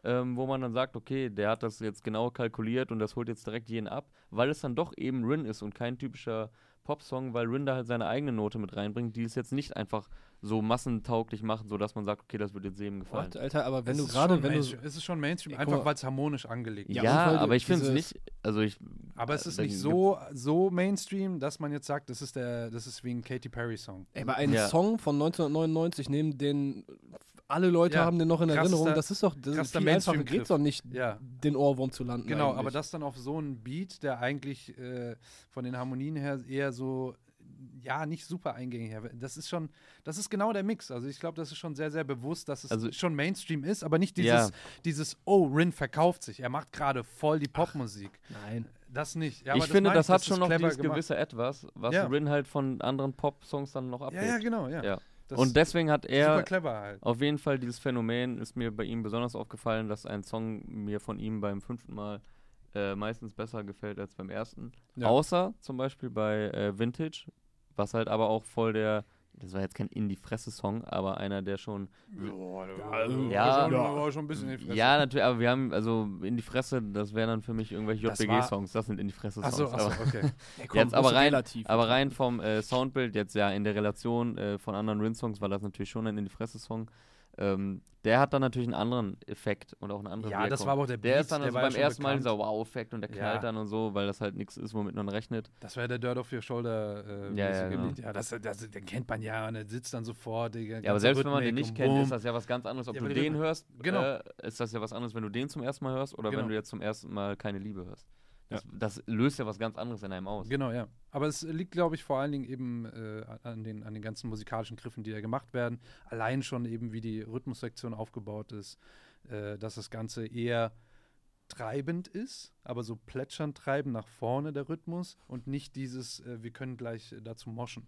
[SPEAKER 1] ähm, wo man dann sagt, okay, der hat das jetzt genau kalkuliert und das holt jetzt direkt jeden ab, weil es dann doch eben Rin ist und kein typischer Popsong, weil Rin da halt seine eigene Note mit reinbringt, die es jetzt nicht einfach so massentauglich macht, sodass man sagt, okay, das wird jetzt jedem gefallen.
[SPEAKER 3] What, Alter, aber wenn
[SPEAKER 2] es
[SPEAKER 3] du gerade, wenn du,
[SPEAKER 2] Mainstream. es ist schon Mainstream,
[SPEAKER 3] guck
[SPEAKER 2] einfach
[SPEAKER 3] mal.
[SPEAKER 2] weil es harmonisch angelegt ist.
[SPEAKER 3] Ja,
[SPEAKER 1] Ja, aber
[SPEAKER 3] du
[SPEAKER 1] ich finde es nicht, also ich.
[SPEAKER 2] Aber es ist
[SPEAKER 1] dann
[SPEAKER 2] nicht so, so Mainstream, dass man jetzt sagt, das ist der, das ist wie ein Katy Perry Song.
[SPEAKER 3] ey, bei einem
[SPEAKER 1] Ja.
[SPEAKER 3] Song von 1999 nehmen den, alle Leute
[SPEAKER 2] Ja,
[SPEAKER 3] haben den noch in Erinnerung, das ist doch, das viel einfacher geht's doch nicht,
[SPEAKER 2] Ja.
[SPEAKER 3] den Ohrwurm zu landen.
[SPEAKER 2] Genau,
[SPEAKER 3] eigentlich.
[SPEAKER 2] aber das dann auf so einen Beat, der eigentlich äh, von den Harmonien her eher so, ja, nicht super eingängig her. Das ist schon, das ist genau der Mix. Also ich glaube, das ist schon sehr, sehr bewusst, dass es
[SPEAKER 1] Also-
[SPEAKER 2] schon Mainstream ist, aber nicht dieses,
[SPEAKER 1] Ja.
[SPEAKER 2] dieses oh, Rin verkauft sich. Er macht gerade voll die Popmusik.
[SPEAKER 3] Nein.
[SPEAKER 2] Das nicht. Ja, aber
[SPEAKER 1] ich finde,
[SPEAKER 2] meine
[SPEAKER 1] das hat
[SPEAKER 2] ist
[SPEAKER 1] schon noch dieses
[SPEAKER 2] gemacht.
[SPEAKER 1] gewisse Etwas, was
[SPEAKER 2] Ja.
[SPEAKER 1] Rin halt von anderen Pop-Songs dann noch
[SPEAKER 2] Ja,
[SPEAKER 1] abhebt.
[SPEAKER 2] ja, genau, ja. Das
[SPEAKER 1] Und deswegen hat er
[SPEAKER 2] halt.
[SPEAKER 1] auf jeden Fall dieses Phänomen, ist mir bei ihm besonders aufgefallen, dass ein Song mir von ihm beim fünften Mal äh, meistens besser gefällt als beim ersten.
[SPEAKER 2] Ja.
[SPEAKER 1] Außer zum Beispiel bei äh, Vintage, was halt aber auch voll der, das war jetzt kein In-die-Fresse-Song, aber einer, der schon Ja.
[SPEAKER 2] schon, aber schon ein bisschen in die Fresse.
[SPEAKER 1] Ja, natürlich, aber wir haben, also in die Fresse, das wären dann für mich irgendwelche
[SPEAKER 2] Das war-
[SPEAKER 1] JBG-Songs, das sind in die Fresse-Songs.
[SPEAKER 2] Achso, achso,
[SPEAKER 1] aber,
[SPEAKER 2] okay.
[SPEAKER 3] Ey,
[SPEAKER 1] Jetzt aber rein-
[SPEAKER 3] relativ
[SPEAKER 1] aber rein vom äh, Soundbild, jetzt ja in der Relation äh, von anderen Rin-Songs war das natürlich schon ein in die Fresse-Song. Ähm, der hat dann natürlich einen anderen Effekt und auch eine andere
[SPEAKER 2] Ja,
[SPEAKER 1] Wirkung.
[SPEAKER 2] das war aber auch der
[SPEAKER 1] Der
[SPEAKER 2] Beat,
[SPEAKER 1] ist dann
[SPEAKER 2] der
[SPEAKER 1] also
[SPEAKER 2] ja
[SPEAKER 1] beim
[SPEAKER 2] schon
[SPEAKER 1] ersten Mal
[SPEAKER 2] bekannt.
[SPEAKER 1] dieser Wow-Effekt und der knallt
[SPEAKER 2] Ja.
[SPEAKER 1] dann und so, weil das halt nichts ist, womit man rechnet.
[SPEAKER 2] Das war ja der Dirt off your Shoulder äh,
[SPEAKER 1] Ja, ja, genau.
[SPEAKER 2] Ja das, das, den kennt man ja und der sitzt dann sofort.
[SPEAKER 1] Ja, aber selbst wenn man den
[SPEAKER 2] Rhythmik
[SPEAKER 1] nicht kennt, ist das ja was ganz anderes, ob
[SPEAKER 2] Ja,
[SPEAKER 1] du den
[SPEAKER 2] Rhythmik-
[SPEAKER 1] hörst,
[SPEAKER 2] Genau.
[SPEAKER 1] äh, ist das ja was anderes, wenn du den zum ersten Mal hörst oder
[SPEAKER 2] Genau.
[SPEAKER 1] wenn du jetzt zum ersten Mal keine Liebe hörst. Das, das löst ja was ganz anderes in einem aus.
[SPEAKER 2] Genau, ja. Aber es liegt, glaube ich, vor allen Dingen eben äh, an, den, an den ganzen musikalischen Griffen, die da gemacht werden. Allein schon eben, wie die Rhythmussektion aufgebaut ist, äh, dass das Ganze eher treibend ist, aber so plätschernd treiben nach vorne der Rhythmus und nicht dieses, äh, wir können gleich äh, dazu moschen.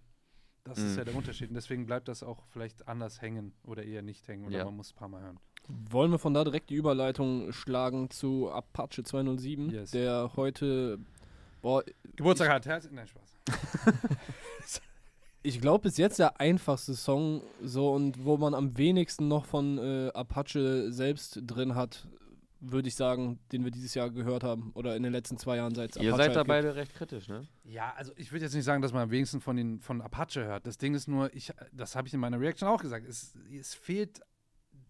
[SPEAKER 2] Das ist
[SPEAKER 1] Mhm.
[SPEAKER 2] ja der Unterschied. Und deswegen bleibt das auch vielleicht anders hängen oder eher nicht hängen oder
[SPEAKER 1] Ja.
[SPEAKER 2] man muss es ein paar Mal hören.
[SPEAKER 3] Wollen wir von da direkt die Überleitung schlagen zu Apache 207,
[SPEAKER 2] Yes.
[SPEAKER 3] der heute, boah,
[SPEAKER 2] Geburtstag hat Herz. Nein, Spaß.
[SPEAKER 3] ich glaube bis jetzt der einfachste Song so und wo man am wenigsten noch von äh, Apache selbst drin hat, würde ich sagen, den wir dieses Jahr gehört haben oder in den letzten zwei Jahren seit
[SPEAKER 1] Ihr
[SPEAKER 3] Apache
[SPEAKER 1] seid da beide recht kritisch, ne?
[SPEAKER 2] Ja, also ich würde jetzt nicht sagen, dass man am wenigsten von, den, von Apache hört. Das Ding ist nur, ich, das habe ich in meiner Reaction auch gesagt, es, es fehlt.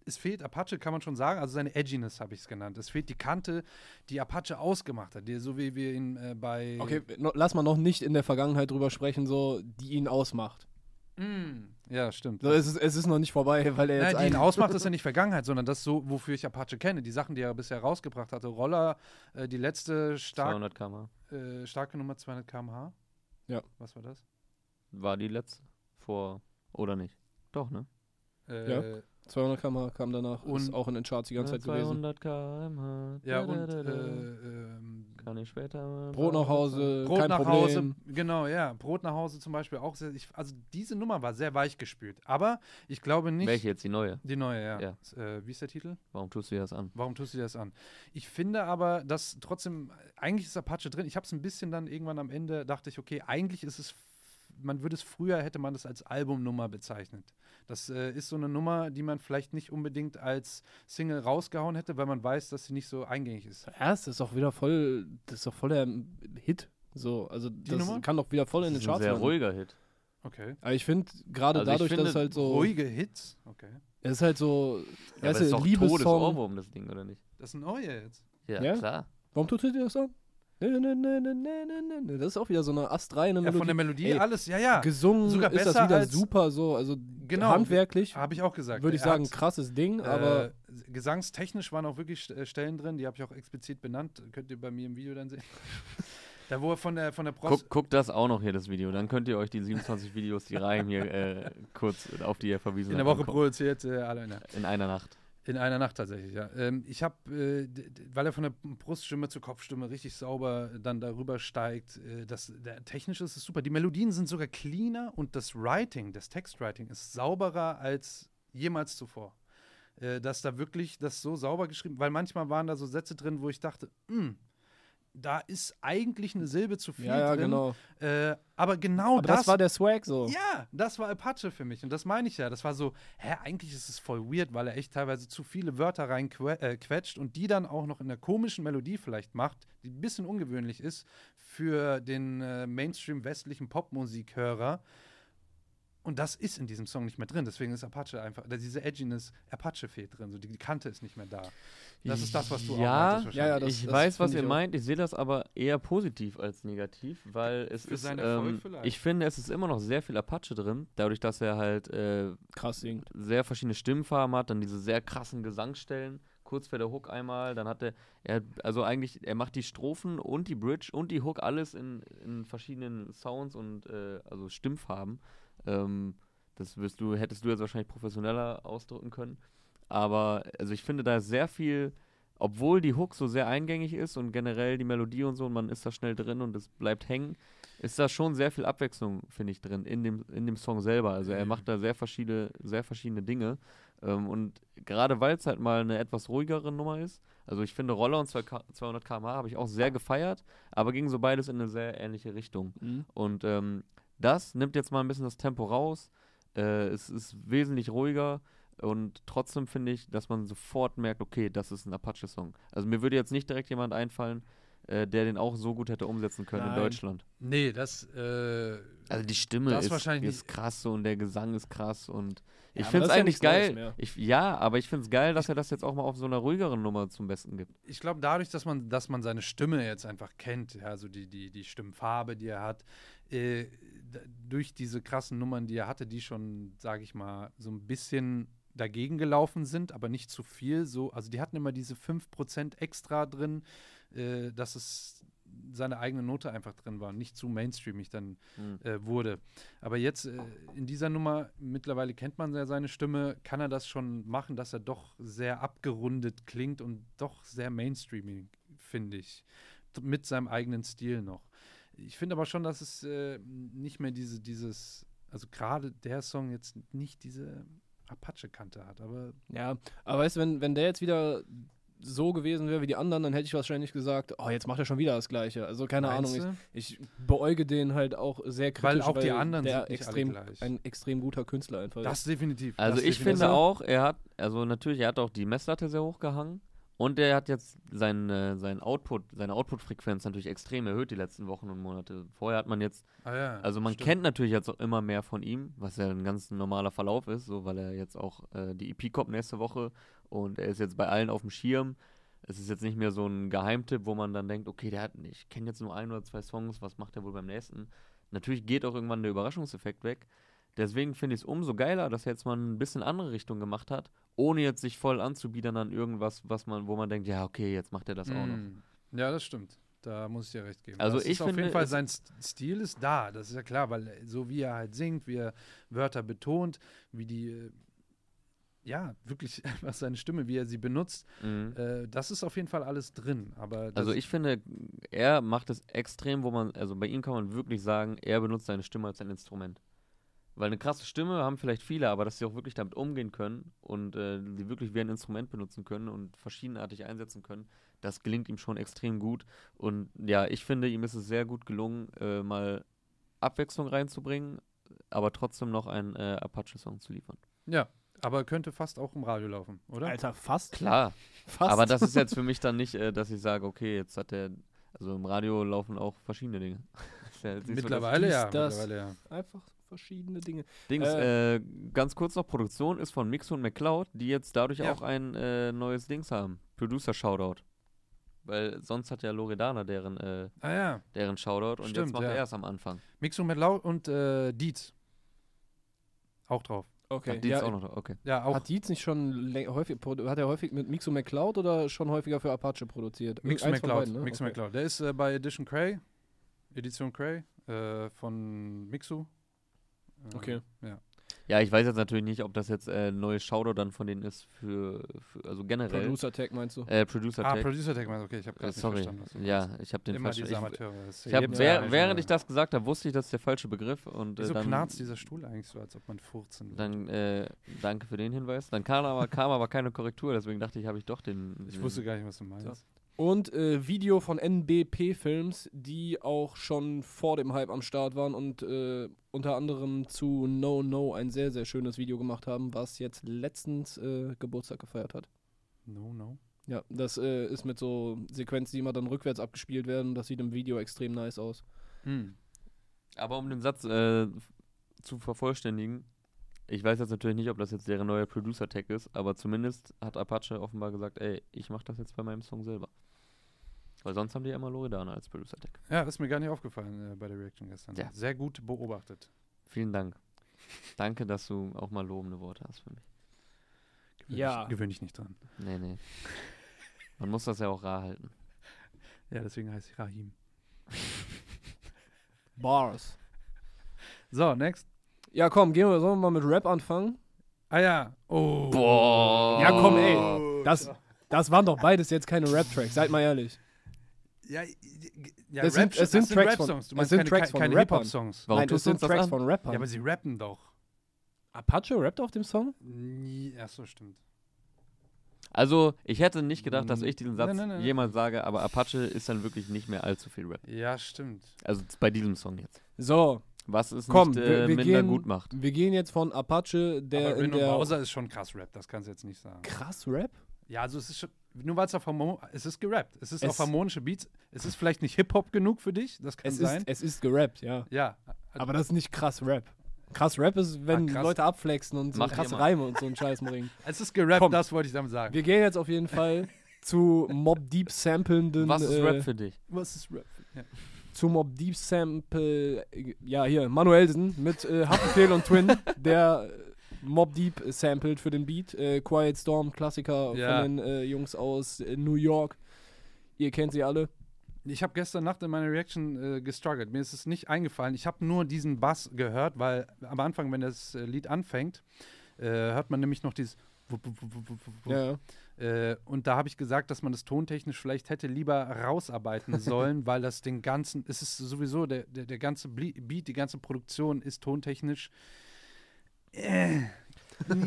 [SPEAKER 2] Es fehlt Apache, kann man schon sagen, also seine Edginess habe ich es genannt. Es fehlt die Kante, die Apache ausgemacht hat, die, so wie wir ihn äh, bei.
[SPEAKER 3] Okay, no, lass mal noch nicht in der Vergangenheit drüber sprechen, so die ihn ausmacht.
[SPEAKER 2] Mm, ja, stimmt.
[SPEAKER 3] So, es, ist, es ist noch nicht vorbei, weil er jetzt
[SPEAKER 2] Nein, die ihn ausmacht, ist ja nicht Vergangenheit, sondern das so, wofür ich Apache kenne. Die Sachen, die er bisher rausgebracht hatte. Roller, äh, die letzte stark,
[SPEAKER 1] 200 km
[SPEAKER 2] äh, starke Nummer 200 km/h.
[SPEAKER 3] Ja.
[SPEAKER 2] Was war das?
[SPEAKER 1] war die letzte vor oder nicht? Doch, ne?
[SPEAKER 2] Äh,
[SPEAKER 3] Ja. 200 km kam danach, ist
[SPEAKER 2] Und-
[SPEAKER 3] auch in den Charts die ganze Zeit gewesen.
[SPEAKER 1] 200 km/h.
[SPEAKER 2] Ja, und
[SPEAKER 1] kann ich später mal
[SPEAKER 3] Brot nach Hause,
[SPEAKER 2] Brot
[SPEAKER 3] kein
[SPEAKER 2] nach
[SPEAKER 3] Problem.
[SPEAKER 2] Hause, genau, ja. Brot nach Hause zum Beispiel auch sehr. Ich, also diese Nummer war sehr weich gespült. Aber ich glaube nicht.
[SPEAKER 1] Welche jetzt die neue?
[SPEAKER 2] Die neue, ja.
[SPEAKER 1] Ja.
[SPEAKER 2] Äh, wie ist der Titel?
[SPEAKER 1] Warum tust du dir das an?
[SPEAKER 2] Warum tust du dir das an? Ich finde aber, dass trotzdem, eigentlich ist Apache drin. Ich habe es ein bisschen dann irgendwann am Ende, dachte ich, okay, eigentlich ist es, man würde es früher, hätte man das als Albumnummer bezeichnet. Das äh, ist so eine Nummer, die man vielleicht nicht unbedingt als Single rausgehauen hätte, weil man weiß, dass sie nicht so eingängig ist.
[SPEAKER 3] Ja, das ist doch wieder voll, das ist doch voll der Hit. So, also das
[SPEAKER 2] Nummer?
[SPEAKER 3] kann doch wieder voll in
[SPEAKER 1] Das
[SPEAKER 3] den
[SPEAKER 1] ist ein
[SPEAKER 3] Charts
[SPEAKER 1] sehr
[SPEAKER 3] landen.
[SPEAKER 1] ruhiger Hit.
[SPEAKER 2] Okay.
[SPEAKER 3] Aber ich finde, gerade
[SPEAKER 1] Also
[SPEAKER 3] dadurch, dass halt so,
[SPEAKER 2] Ruhige Hits. Okay.
[SPEAKER 3] es ist halt so,
[SPEAKER 1] Ja, das ist
[SPEAKER 3] du,
[SPEAKER 1] doch
[SPEAKER 3] Liebessong.
[SPEAKER 1] Todesohrwurm, das Ding, oder nicht?
[SPEAKER 2] Das ist ein neue jetzt.
[SPEAKER 1] Ja,
[SPEAKER 3] Ja?
[SPEAKER 1] klar.
[SPEAKER 3] Warum tut ihr dir das an? Das ist auch wieder so eine astreine
[SPEAKER 2] Ja,
[SPEAKER 3] Melodie.
[SPEAKER 2] von der Melodie
[SPEAKER 3] Ey,
[SPEAKER 2] alles, ja, ja.
[SPEAKER 3] Gesungen
[SPEAKER 2] sogar
[SPEAKER 3] ist das
[SPEAKER 2] besser
[SPEAKER 3] wieder
[SPEAKER 2] als-
[SPEAKER 3] super so, also
[SPEAKER 2] Genau.
[SPEAKER 3] handwerklich
[SPEAKER 2] Habe ich auch gesagt.
[SPEAKER 3] würde ich
[SPEAKER 2] Er
[SPEAKER 3] sagen,
[SPEAKER 2] hat,
[SPEAKER 3] krasses Ding, aber
[SPEAKER 2] äh, gesangstechnisch waren auch wirklich äh, Stellen drin, die habe ich auch explizit benannt. Könnt ihr bei mir im Video dann sehen. da, wo er von der, von der Bros
[SPEAKER 1] Guck, guckt das auch noch hier, das Video. Dann könnt ihr euch die 27 Videos, die Reihen hier äh, kurz, auf die ihr verwiesen
[SPEAKER 2] in der Woche produziert, äh, alleine.
[SPEAKER 1] In einer Nacht.
[SPEAKER 2] In einer Nacht tatsächlich, ja. Ähm, ich habe, äh, weil er von der Bruststimme zur Kopfstimme richtig sauber dann darüber steigt, äh, das, der, technisch ist es super. Die Melodien sind sogar cleaner und das Writing, das Textwriting ist sauberer als jemals zuvor. Äh, dass da wirklich das so sauber geschrieben, weil manchmal waren da so Sätze drin, wo ich dachte, "Hm, da ist eigentlich eine Silbe zu viel
[SPEAKER 3] ja, ja,
[SPEAKER 2] drin.
[SPEAKER 3] genau.
[SPEAKER 2] Äh, aber genau
[SPEAKER 3] Aber das, war der Swag so.
[SPEAKER 2] ja, das war Apache für mich. Und das meine ich ja. Das war so, hä, eigentlich ist es voll weird, weil er echt teilweise zu viele Wörter reinquetscht äh, und die dann auch noch in der komischen Melodie vielleicht macht, die ein bisschen ungewöhnlich ist für den äh, Mainstream-westlichen Popmusikhörer. Und das ist in diesem Song nicht mehr drin. Deswegen ist Apache einfach, diese Edginess, Apache fehlt drin. So die, Kante ist nicht mehr da. Das ist das, was du
[SPEAKER 1] Ja,
[SPEAKER 2] auch meintest
[SPEAKER 3] ja, ja, das-
[SPEAKER 1] ich weiß, was ihr meint. Ich sehe das aber eher positiv als negativ, weil es
[SPEAKER 2] Für
[SPEAKER 1] ist. Ähm,
[SPEAKER 2] vielleicht.
[SPEAKER 1] ich finde, es ist immer noch sehr viel Apache drin, dadurch, dass er halt äh,
[SPEAKER 3] Krass Ding.
[SPEAKER 1] sehr verschiedene Stimmfarben hat, dann diese sehr krassen Gesangsstellen. Kurz vor der Hook einmal, dann hat er, er, also eigentlich, er macht die Strophen und die Bridge und die Hook alles in, in verschiedenen Sounds und äh, also Stimmfarben. Ähm, das wirst du, hättest du jetzt wahrscheinlich professioneller ausdrücken können. Aber also ich finde da sehr viel, obwohl die Hook so sehr eingängig ist und generell die Melodie und so, und man ist da schnell drin und es bleibt hängen, ist da schon sehr viel Abwechslung, finde ich, drin in dem, in dem Song selber. Also er
[SPEAKER 2] Mhm.
[SPEAKER 1] macht da sehr verschiedene, sehr verschiedene Dinge. Ähm, und gerade weil es halt mal eine etwas ruhigere Nummer ist, also ich finde Roller und 200 km/h habe ich auch sehr gefeiert, aber ging so beides in eine sehr ähnliche Richtung.
[SPEAKER 3] Mhm.
[SPEAKER 1] Und ähm, das nimmt jetzt mal ein bisschen das Tempo raus. Äh, es ist wesentlich ruhiger und trotzdem finde ich, dass man sofort merkt, okay, das ist ein Apache-Song. Also mir würde jetzt nicht direkt jemand einfallen, äh, der den auch so gut hätte umsetzen können in
[SPEAKER 3] Nein.
[SPEAKER 1] Deutschland.
[SPEAKER 2] Nee, das, äh,
[SPEAKER 1] Also die Stimme ist,
[SPEAKER 2] wahrscheinlich
[SPEAKER 1] ist krass so und der Gesang ist krass und ich
[SPEAKER 3] Ja,
[SPEAKER 1] finde es
[SPEAKER 3] ja
[SPEAKER 1] eigentlich
[SPEAKER 3] Neues
[SPEAKER 1] geil. Ich, ja, aber ich finde es geil, dass er das jetzt auch mal auf so einer ruhigeren Nummer zum Besten gibt.
[SPEAKER 2] ich glaube, dadurch, dass man, dass man seine Stimme jetzt einfach kennt, ja, also die, die, die Stimmfarbe, die er hat, äh, durch diese krassen Nummern, die er hatte, die schon, sage ich mal, so ein bisschen dagegen gelaufen sind, aber nicht zu viel. So, also die hatten immer diese 5% extra drin, äh, dass es seine eigene Note einfach drin war nicht zu mainstreamig dann
[SPEAKER 1] Hm.
[SPEAKER 2] äh, wurde. Aber jetzt äh, in dieser Nummer, mittlerweile kennt man ja seine Stimme, kann er das schon machen, dass er doch sehr abgerundet klingt und doch sehr mainstreaming, finde ich. Mit seinem eigenen Stil noch. Ich finde aber schon, dass es äh, nicht mehr diese, dieses, also gerade der Song jetzt nicht diese Apache-Kante hat, aber
[SPEAKER 3] Ja, aber weißt du, wenn, wenn der jetzt wieder so gewesen wäre wie die anderen, dann hätte ich wahrscheinlich gesagt, oh, jetzt macht er schon wieder das Gleiche. Also keine
[SPEAKER 2] Meinst
[SPEAKER 3] Ahnung, ich, ich beäuge den halt auch sehr kritisch,
[SPEAKER 2] Weil auch die anderen
[SPEAKER 3] der
[SPEAKER 2] sind nicht alle
[SPEAKER 3] extrem, ein extrem guter Künstler einfach
[SPEAKER 2] das
[SPEAKER 3] ist.
[SPEAKER 2] definitiv.
[SPEAKER 1] Also
[SPEAKER 2] das
[SPEAKER 1] ich
[SPEAKER 2] definitiv.
[SPEAKER 1] finde auch, er hat, also natürlich, er hat auch die Messlatte sehr hoch gehangen und er hat jetzt seinen, seinen Output, seine Output-Frequenz natürlich extrem erhöht die letzten Wochen und Monate. Vorher hat man jetzt,
[SPEAKER 2] Ah, ja,
[SPEAKER 1] also man
[SPEAKER 2] stimmt.
[SPEAKER 1] kennt natürlich jetzt auch immer mehr von ihm, was ja ein ganz normaler Verlauf ist, so weil er jetzt auch äh, die EP kommt nächste Woche und er ist jetzt bei allen auf dem Schirm. Es ist jetzt nicht mehr so ein Geheimtipp, wo man dann denkt, okay, der hat, ich kenne jetzt nur ein oder zwei Songs, was macht er wohl beim nächsten? Natürlich geht auch irgendwann der Überraschungseffekt weg. Deswegen finde ich es umso geiler, dass er jetzt mal ein bisschen andere Richtung gemacht hat, ohne jetzt sich voll anzubiedern an irgendwas, was man, wo man denkt, ja, okay, jetzt macht er das auch noch.
[SPEAKER 2] Mm. Ja, das stimmt. Da muss ich dir recht geben.
[SPEAKER 1] Also
[SPEAKER 2] das
[SPEAKER 1] ich
[SPEAKER 2] ist auf
[SPEAKER 1] finde,
[SPEAKER 2] jeden Fall sein St- Stil ist da, das ist ja klar, weil äh, so wie er halt singt, wie er Wörter betont, wie die äh, ja, wirklich einfach seine Stimme, wie er sie benutzt,
[SPEAKER 1] Mhm.
[SPEAKER 2] äh, das ist auf jeden Fall alles drin, aber
[SPEAKER 1] Also ich finde, er macht es extrem, wo man, also bei ihm kann man wirklich sagen, er benutzt seine Stimme als ein Instrument. Weil eine krasse Stimme haben vielleicht viele, aber dass sie auch wirklich damit umgehen können und äh, sie wirklich wie ein Instrument benutzen können und verschiedenartig einsetzen können, das gelingt ihm schon extrem gut. Und ja, ich finde, ihm ist es sehr gut gelungen, äh, mal Abwechslung reinzubringen, aber trotzdem noch einen äh, Apache-Song zu liefern.
[SPEAKER 2] ja, aber könnte fast auch im Radio laufen, oder?
[SPEAKER 3] Alter, fast.
[SPEAKER 1] Klar,
[SPEAKER 3] Fast.
[SPEAKER 1] aber das ist jetzt für mich dann nicht, äh, dass ich sage, okay, jetzt hat er, also im Radio laufen auch verschiedene Dinge. Ja nicht so,
[SPEAKER 2] mittlerweile ja, mittlerweile ja.
[SPEAKER 3] einfach verschiedene Dinge.
[SPEAKER 1] Dings, äh, ganz kurz noch, Produktion ist von Mix und McCloud, die jetzt dadurch
[SPEAKER 2] Ja.
[SPEAKER 1] auch ein äh, neues Dings haben. Producer Shoutout. Weil sonst hat ja Loredana deren, äh,
[SPEAKER 2] Ah ja.
[SPEAKER 1] deren Shoutout und
[SPEAKER 2] Stimmt,
[SPEAKER 1] jetzt macht
[SPEAKER 2] ja.
[SPEAKER 1] er erst am Anfang.
[SPEAKER 2] Mixo mit Lau und äh, Dietz. Auch drauf.
[SPEAKER 3] Okay.
[SPEAKER 1] Hat die
[SPEAKER 3] ja,
[SPEAKER 1] auch noch, okay.
[SPEAKER 2] Ja, auch
[SPEAKER 3] Hat Dietz nicht schon häufig, hat er häufig mit Mixo McCloud oder schon häufiger für Apache produziert?
[SPEAKER 2] Mixo McCloud.
[SPEAKER 3] beiden, ne?
[SPEAKER 2] Mixo
[SPEAKER 3] okay.
[SPEAKER 2] McCloud. Der ist äh, bei Edition Cray, Edition Cray äh, von Mixo. Äh,
[SPEAKER 3] Okay.
[SPEAKER 2] Ja.
[SPEAKER 1] Ja, ich weiß jetzt natürlich nicht, ob das jetzt äh, ein neues Shoutout dann von denen ist für, für also generell.
[SPEAKER 3] Producer Tag meinst du?
[SPEAKER 1] Äh, Producer
[SPEAKER 2] Ah,
[SPEAKER 1] Tag.
[SPEAKER 2] Producer Tag, okay, ich habe
[SPEAKER 1] äh,
[SPEAKER 2] gerade nicht
[SPEAKER 1] sorry.
[SPEAKER 2] verstanden. was du
[SPEAKER 1] Ja,
[SPEAKER 2] meinst.
[SPEAKER 1] ich habe den
[SPEAKER 2] Immer
[SPEAKER 1] falschen.
[SPEAKER 2] diese
[SPEAKER 1] Ich,
[SPEAKER 2] Amateure. das
[SPEAKER 1] ich hab,
[SPEAKER 2] sich
[SPEAKER 1] während
[SPEAKER 2] nicht,
[SPEAKER 1] ich das gesagt habe, wusste ich, das ist der falsche Begriff und äh,
[SPEAKER 2] Wieso
[SPEAKER 1] dann,
[SPEAKER 2] knarzt dieser Stuhl eigentlich so, als ob man furzen würde?
[SPEAKER 1] dann äh, danke für den Hinweis. Dann kam aber, kam aber keine Korrektur, deswegen dachte ich, habe ich doch den.
[SPEAKER 2] Ich
[SPEAKER 1] den
[SPEAKER 2] wusste gar nicht, was du meinst.
[SPEAKER 3] Und äh, Video von NBP-Films, die auch schon vor dem Hype am Start waren und äh, unter anderem zu No No ein sehr, sehr schönes Video gemacht haben, was jetzt letztens äh, Geburtstag gefeiert hat.
[SPEAKER 2] No, no.
[SPEAKER 3] Ja, das äh, ist mit so Sequenzen, die immer dann rückwärts abgespielt werden. Das sieht im Video extrem nice aus.
[SPEAKER 2] Hm.
[SPEAKER 1] Aber um den Satz äh, zu vervollständigen, ich weiß jetzt natürlich nicht, ob das jetzt deren neuer Producer-Tag ist, aber zumindest hat Apache offenbar gesagt, ey, ich mach das jetzt bei meinem Song selber. Weil sonst haben die ja immer Loredana als Producer-Tag.
[SPEAKER 2] Ja, ist mir gar nicht aufgefallen äh, bei der Reaction gestern.
[SPEAKER 1] Ja.
[SPEAKER 2] Sehr gut beobachtet.
[SPEAKER 1] Vielen Dank. Danke, dass du auch mal lobende Worte hast für mich.
[SPEAKER 2] Gewöhn
[SPEAKER 3] Ja.
[SPEAKER 2] Ich, gewöhne ich nicht dran.
[SPEAKER 1] Nee, nee. Man muss das ja auch rar halten.
[SPEAKER 2] Ja, deswegen heiße ich Rahim.
[SPEAKER 3] Bars.
[SPEAKER 2] So, next.
[SPEAKER 3] Ja, komm, gehen wir, sollen wir mal mit Rap anfangen?
[SPEAKER 2] Ah ja. Oh.
[SPEAKER 1] Boah.
[SPEAKER 3] Ja, komm, ey. Das, das waren doch beides jetzt keine Rap-Tracks, seid mal ehrlich.
[SPEAKER 2] Ja, ja
[SPEAKER 3] Es sind- es sind
[SPEAKER 2] das
[SPEAKER 3] Tracks von-
[SPEAKER 2] Songs. Du
[SPEAKER 3] es
[SPEAKER 2] meinst
[SPEAKER 3] sind
[SPEAKER 2] keine,
[SPEAKER 3] Tracks
[SPEAKER 2] keine,
[SPEAKER 3] von
[SPEAKER 2] keine
[SPEAKER 3] Rappern.
[SPEAKER 2] Hip-Hop-Songs.
[SPEAKER 1] Warum
[SPEAKER 3] Nein,
[SPEAKER 1] tust
[SPEAKER 3] es
[SPEAKER 1] du
[SPEAKER 3] sind
[SPEAKER 1] uns das
[SPEAKER 3] Tracks
[SPEAKER 1] an?
[SPEAKER 3] von Rappern.
[SPEAKER 2] Ja, aber sie rappen doch.
[SPEAKER 3] Apache rappt auf dem Song?
[SPEAKER 2] Nie. Ach so, stimmt.
[SPEAKER 1] Also, ich hätte nicht gedacht, dass ich diesen Satz
[SPEAKER 2] Nein, nein, nein.
[SPEAKER 1] jemals sage, aber Apache ist dann wirklich nicht mehr allzu viel Rap.
[SPEAKER 2] Ja, stimmt.
[SPEAKER 1] Also bei diesem Song jetzt.
[SPEAKER 3] So,
[SPEAKER 1] Was es
[SPEAKER 3] Komm,
[SPEAKER 1] nicht
[SPEAKER 3] wir-
[SPEAKER 1] äh,
[SPEAKER 3] wir
[SPEAKER 1] minder
[SPEAKER 3] gehen-
[SPEAKER 1] gut macht.
[SPEAKER 3] wir gehen jetzt von Apache, der
[SPEAKER 2] aber
[SPEAKER 3] in
[SPEAKER 2] Reno
[SPEAKER 3] der...
[SPEAKER 2] Bowser ist schon krass Rap, das kannst du jetzt nicht sagen.
[SPEAKER 3] Krass Rap?
[SPEAKER 2] Ja, also es ist schon, nur weil es auf Harmon es ist gerappt. Es ist
[SPEAKER 3] Es-
[SPEAKER 2] auf harmonische Beats. Es ist vielleicht nicht Hip-Hop genug für dich, das kann
[SPEAKER 3] Es
[SPEAKER 2] sein.
[SPEAKER 3] ist, es ist gerappt, ja.
[SPEAKER 2] ja.
[SPEAKER 3] Aber das ist nicht krass Rap. Krass Rap ist, wenn
[SPEAKER 2] Ah, krass.
[SPEAKER 3] Leute abflexen und so krasse. Reime und so einen Scheiß bringen.
[SPEAKER 2] Es ist gerappt,
[SPEAKER 3] Komm.
[SPEAKER 2] das wollte ich damit sagen.
[SPEAKER 3] Wir gehen jetzt auf jeden Fall zu Mob Deep samplenden.
[SPEAKER 1] Was ist
[SPEAKER 3] äh,
[SPEAKER 1] Rap für dich?
[SPEAKER 2] Was ist Rap? Ja.
[SPEAKER 3] Zu Mob Deep Sample, äh, ja hier, Manuelsen mit äh, Haftbefehl und Twin, der äh, Mob Deep sampled für den Beat. Äh, Quiet Storm, Klassiker
[SPEAKER 2] Ja.
[SPEAKER 3] von den äh, Jungs aus äh, New York. Ihr kennt sie alle.
[SPEAKER 2] Ich habe gestern Nacht in meiner Reaction äh, gestruggelt. Mir ist es nicht eingefallen. Ich habe nur diesen Bass gehört, weil am Anfang, wenn das äh, Lied anfängt, hört man nämlich noch dieses.
[SPEAKER 3] ja.
[SPEAKER 2] Äh, und da habe ich gesagt, dass man das tontechnisch vielleicht hätte lieber rausarbeiten sollen, weil das den ganzen, es ist sowieso, der, der, der ganze Beat, die ganze Produktion ist tontechnisch. Äh,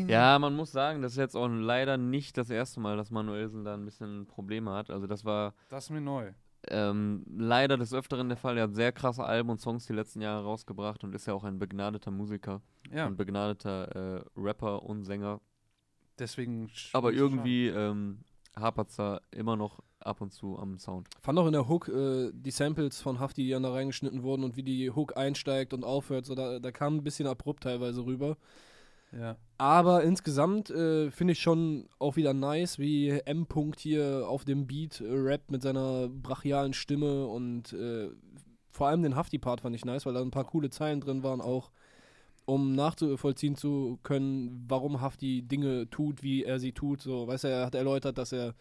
[SPEAKER 1] Ja, man muss sagen, das ist jetzt auch leider nicht das erste Mal, dass Manuelsen da ein bisschen Probleme hat. Also das war
[SPEAKER 2] das ist mir neu.
[SPEAKER 1] ähm, leider des Öfteren der Fall. Er hat sehr krasse Alben und Songs die letzten Jahre rausgebracht und ist ja auch ein begnadeter Musiker
[SPEAKER 2] Ja,
[SPEAKER 1] und begnadeter äh, Rapper und Sänger.
[SPEAKER 2] Deswegen. sch-
[SPEAKER 1] Aber irgendwie ähm, hapert es da immer noch ab und zu am Sound.
[SPEAKER 3] Fand auch in der Hook äh, die Samples von Hafti, die dann da reingeschnitten wurden und wie die Hook einsteigt und aufhört. So, da, da kam ein bisschen abrupt teilweise rüber.
[SPEAKER 2] Ja.
[SPEAKER 3] Aber insgesamt äh, finde ich schon auch wieder nice, wie M. -Punkt hier auf dem Beat äh, rappt mit seiner brachialen Stimme und äh, vor allem den Hafti-Part fand ich nice, weil da ein paar coole Zeilen drin waren, auch um nachzuvollziehen zu können, warum Hafti Dinge tut, wie er sie tut. So, weißt du, er hat erläutert, dass er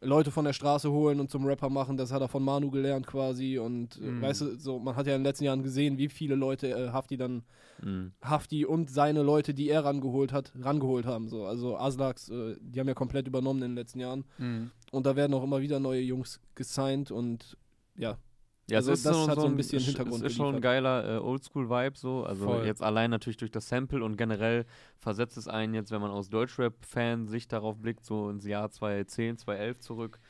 [SPEAKER 3] Leute von der Straße holen und zum Rapper machen, das hat er von Manu gelernt quasi und
[SPEAKER 2] Mhm.
[SPEAKER 3] weißt du, so, man hat ja in den letzten Jahren gesehen, wie viele Leute äh, Hafti dann
[SPEAKER 1] Mhm.
[SPEAKER 3] Hafti und seine Leute, die er rangeholt hat, rangeholt haben. So. Also Aslaks, äh, die haben ja komplett übernommen in den letzten Jahren.
[SPEAKER 2] Mhm.
[SPEAKER 3] Und da werden auch immer wieder neue Jungs gesigned und ja.
[SPEAKER 1] Ja,
[SPEAKER 3] Also
[SPEAKER 1] es ist
[SPEAKER 3] das
[SPEAKER 1] so,
[SPEAKER 3] hat so ein bisschen
[SPEAKER 1] sch-
[SPEAKER 3] Hintergrund
[SPEAKER 1] Es ist schon ein geiler äh, Oldschool-Vibe so. Also
[SPEAKER 2] Voll.
[SPEAKER 1] jetzt allein natürlich durch das Sample und generell versetzt es einen jetzt, wenn man aus Deutschrap-Fan-Sicht darauf blickt, so ins Jahr 2010, 2011 zurück.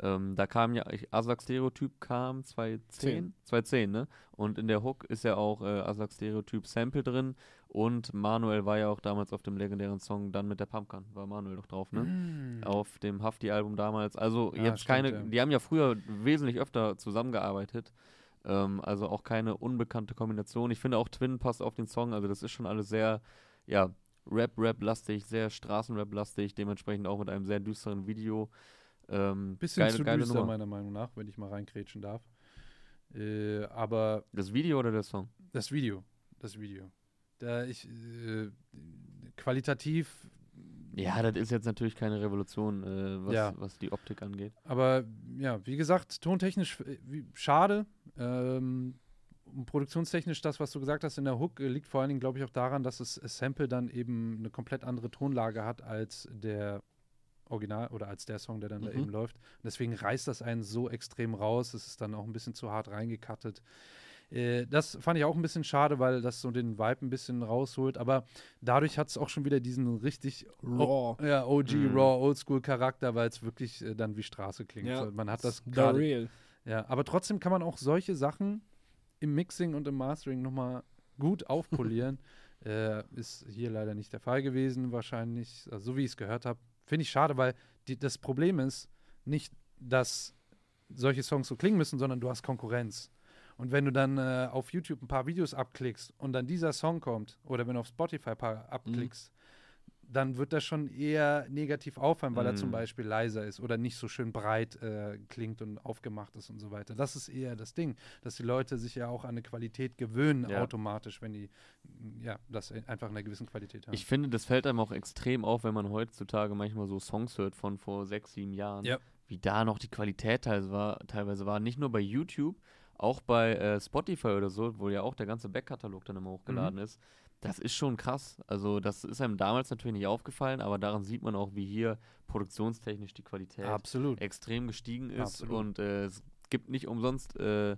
[SPEAKER 1] Ähm, da kam ja, ich- Aslak Stereotyp kam 2010, 2010, ne? Und in der Hook ist ja auch äh, Aslak Stereotyp Sample drin und Manuel war ja auch damals auf dem legendären Song dann mit der Pumpkin, war Manuel doch drauf, ne?
[SPEAKER 2] Mhm.
[SPEAKER 1] auf dem Hafti-Album damals. Also
[SPEAKER 2] Ja,
[SPEAKER 1] jetzt
[SPEAKER 2] stimmt,
[SPEAKER 1] keine,
[SPEAKER 2] ja.
[SPEAKER 1] die haben ja früher wesentlich öfter zusammengearbeitet. Ähm, also auch keine unbekannte Kombination. Ich finde auch Twin passt auf den Song. Also das ist schon alles sehr, ja, Rap-Rap-lastig, sehr Straßenrap-lastig, dementsprechend auch mit einem sehr düsteren Video. Ähm,
[SPEAKER 2] Bisschen
[SPEAKER 1] geile,
[SPEAKER 2] zu
[SPEAKER 1] geile
[SPEAKER 2] düster,
[SPEAKER 1] Nummer.
[SPEAKER 2] meiner Meinung nach, wenn ich mal reinkrätschen darf. Äh, aber
[SPEAKER 1] Das Video oder der Song?
[SPEAKER 2] das Video, das Video. Da ich äh, qualitativ,
[SPEAKER 1] Ja, das ist jetzt natürlich keine Revolution, äh, was,
[SPEAKER 2] Ja.
[SPEAKER 1] was die Optik angeht.
[SPEAKER 2] aber ja, wie gesagt, tontechnisch äh, wie, schade. Ähm, produktionstechnisch, das, was du gesagt hast in der Hook, äh, liegt vor allen Dingen, glaube ich, auch daran, dass das Sample dann eben eine komplett andere Tonlage hat als der Original oder als der Song, der dann da
[SPEAKER 1] Mhm.
[SPEAKER 2] eben läuft. Und deswegen reißt das einen so extrem raus. Es ist dann auch ein bisschen zu hart reingekattet. Äh, das fand ich auch ein bisschen schade, weil das so den Vibe ein bisschen rausholt. Aber dadurch hat es auch schon wieder diesen richtig
[SPEAKER 3] Raw.
[SPEAKER 2] ja, OG,
[SPEAKER 1] Mhm.
[SPEAKER 2] Raw, Oldschool-Charakter, weil es wirklich äh, dann wie Straße klingt.
[SPEAKER 3] Ja.
[SPEAKER 2] Man hat das gerade.
[SPEAKER 3] real.
[SPEAKER 2] Ja, aber trotzdem kann man auch solche Sachen im Mixing und im Mastering nochmal gut aufpolieren. äh, ist hier leider nicht der Fall gewesen, wahrscheinlich, also so wie ich es gehört habe. Finde ich schade, weil die, das Problem ist nicht, dass solche Songs so klingen müssen, sondern du hast Konkurrenz. Und wenn du dann äh, auf YouTube ein paar Videos abklickst und dann dieser Song kommt, oder wenn du auf Spotify ein paar abklickst, dann wird das schon eher negativ auffallen, weil er zum
[SPEAKER 1] Mhm.
[SPEAKER 2] Beispiel leiser ist oder nicht so schön breit äh, klingt und aufgemacht ist und so weiter. Das ist eher das Ding, dass die Leute sich ja auch an eine Qualität gewöhnen
[SPEAKER 1] Ja.
[SPEAKER 2] automatisch, wenn die mm, ja das einfach in einer gewissen Qualität haben.
[SPEAKER 1] Ich finde, das fällt einem auch extrem auf, wenn man heutzutage manchmal so Songs hört von vor sechs, sieben Jahren.
[SPEAKER 2] Ja.
[SPEAKER 1] Wie da noch die Qualität teilweise war, teilweise war. Nicht nur bei YouTube, auch bei äh, Spotify oder so, wo ja auch der ganze Backkatalog dann immer hochgeladen
[SPEAKER 2] Mhm.
[SPEAKER 1] ist. Das ist schon krass. Also, das ist einem damals natürlich nicht aufgefallen, aber daran sieht man auch, wie hier produktionstechnisch die Qualität
[SPEAKER 2] Absolut.
[SPEAKER 1] extrem gestiegen ist.
[SPEAKER 2] Absolut.
[SPEAKER 1] Und äh, es gibt nicht umsonst äh, äh,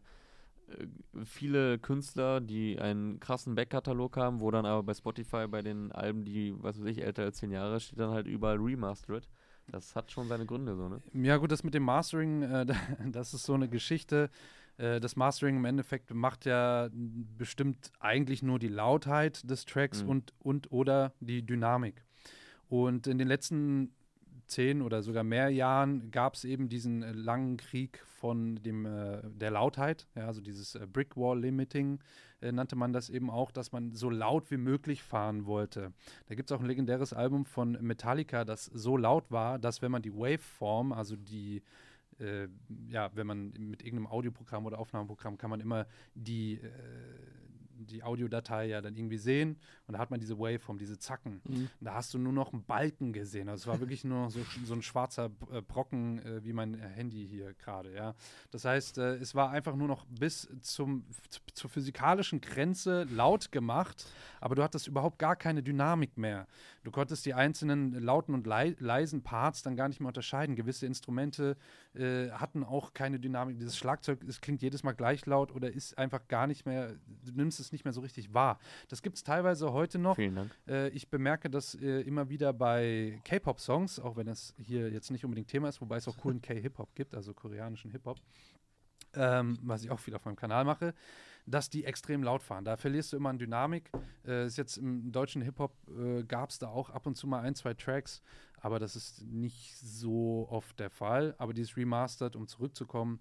[SPEAKER 1] viele Künstler, die einen krassen Backkatalog haben, wo dann aber bei Spotify bei den Alben, die, was weiß ich, älter als zehn Jahre, steht dann halt überall Remastered. Das hat schon seine Gründe so, ne?
[SPEAKER 2] Ja, gut, das mit dem Mastering, äh, das ist so eine Geschichte. Äh, das Mastering im Endeffekt macht ja bestimmt eigentlich nur die Lautheit des Tracks
[SPEAKER 1] Mhm.
[SPEAKER 2] und, und oder die Dynamik. Und in den letzten zehn oder sogar mehr Jahren gab es eben diesen äh, langen Krieg von dem, äh, der Lautheit, ja, also dieses äh, Brick Wall Limiting äh, nannte man das eben auch, dass man so laut wie möglich fahren wollte. Da gibt es auch ein legendäres Album von Metallica, das so laut war, dass wenn man die Waveform, also die äh, ja, wenn man mit irgendeinem Audioprogramm oder Aufnahmeprogramm kann man immer die, äh, die Audiodatei ja dann irgendwie sehen und da hat man diese Waveform, diese Zacken.
[SPEAKER 3] Mhm.
[SPEAKER 2] Da hast du nur noch einen Balken gesehen. Also es war wirklich nur noch so, so ein schwarzer äh, Brocken äh, wie mein äh, Handy hier gerade, ja. Das heißt, äh, es war einfach nur noch bis zum, zur physikalischen Grenze laut gemacht, aber du hattest überhaupt gar keine Dynamik mehr. Du konntest die einzelnen lauten und lei leisen Parts dann gar nicht mehr unterscheiden. Gewisse Instrumente äh, hatten auch keine Dynamik. Dieses Schlagzeug, es klingt jedes Mal gleich laut oder ist einfach gar nicht mehr, du nimmst es nicht mehr so richtig wahr. Das gibt es teilweise heute noch.
[SPEAKER 1] Vielen Dank.
[SPEAKER 2] Äh, ich bemerke das äh, immer wieder bei K-Pop-Songs, auch wenn es hier jetzt nicht unbedingt Thema ist, wobei es auch coolen K-Hip-Hop gibt, also koreanischen Hip-Hop, ähm, was ich auch viel auf meinem Kanal mache, dass die extrem laut fahren. Da verlierst du immer an Dynamik. Äh, ist jetzt im deutschen Hip-Hop äh, gab es da auch ab und zu mal ein, zwei Tracks, aber das ist nicht so oft der Fall. Aber dieses Remastered, um zurückzukommen,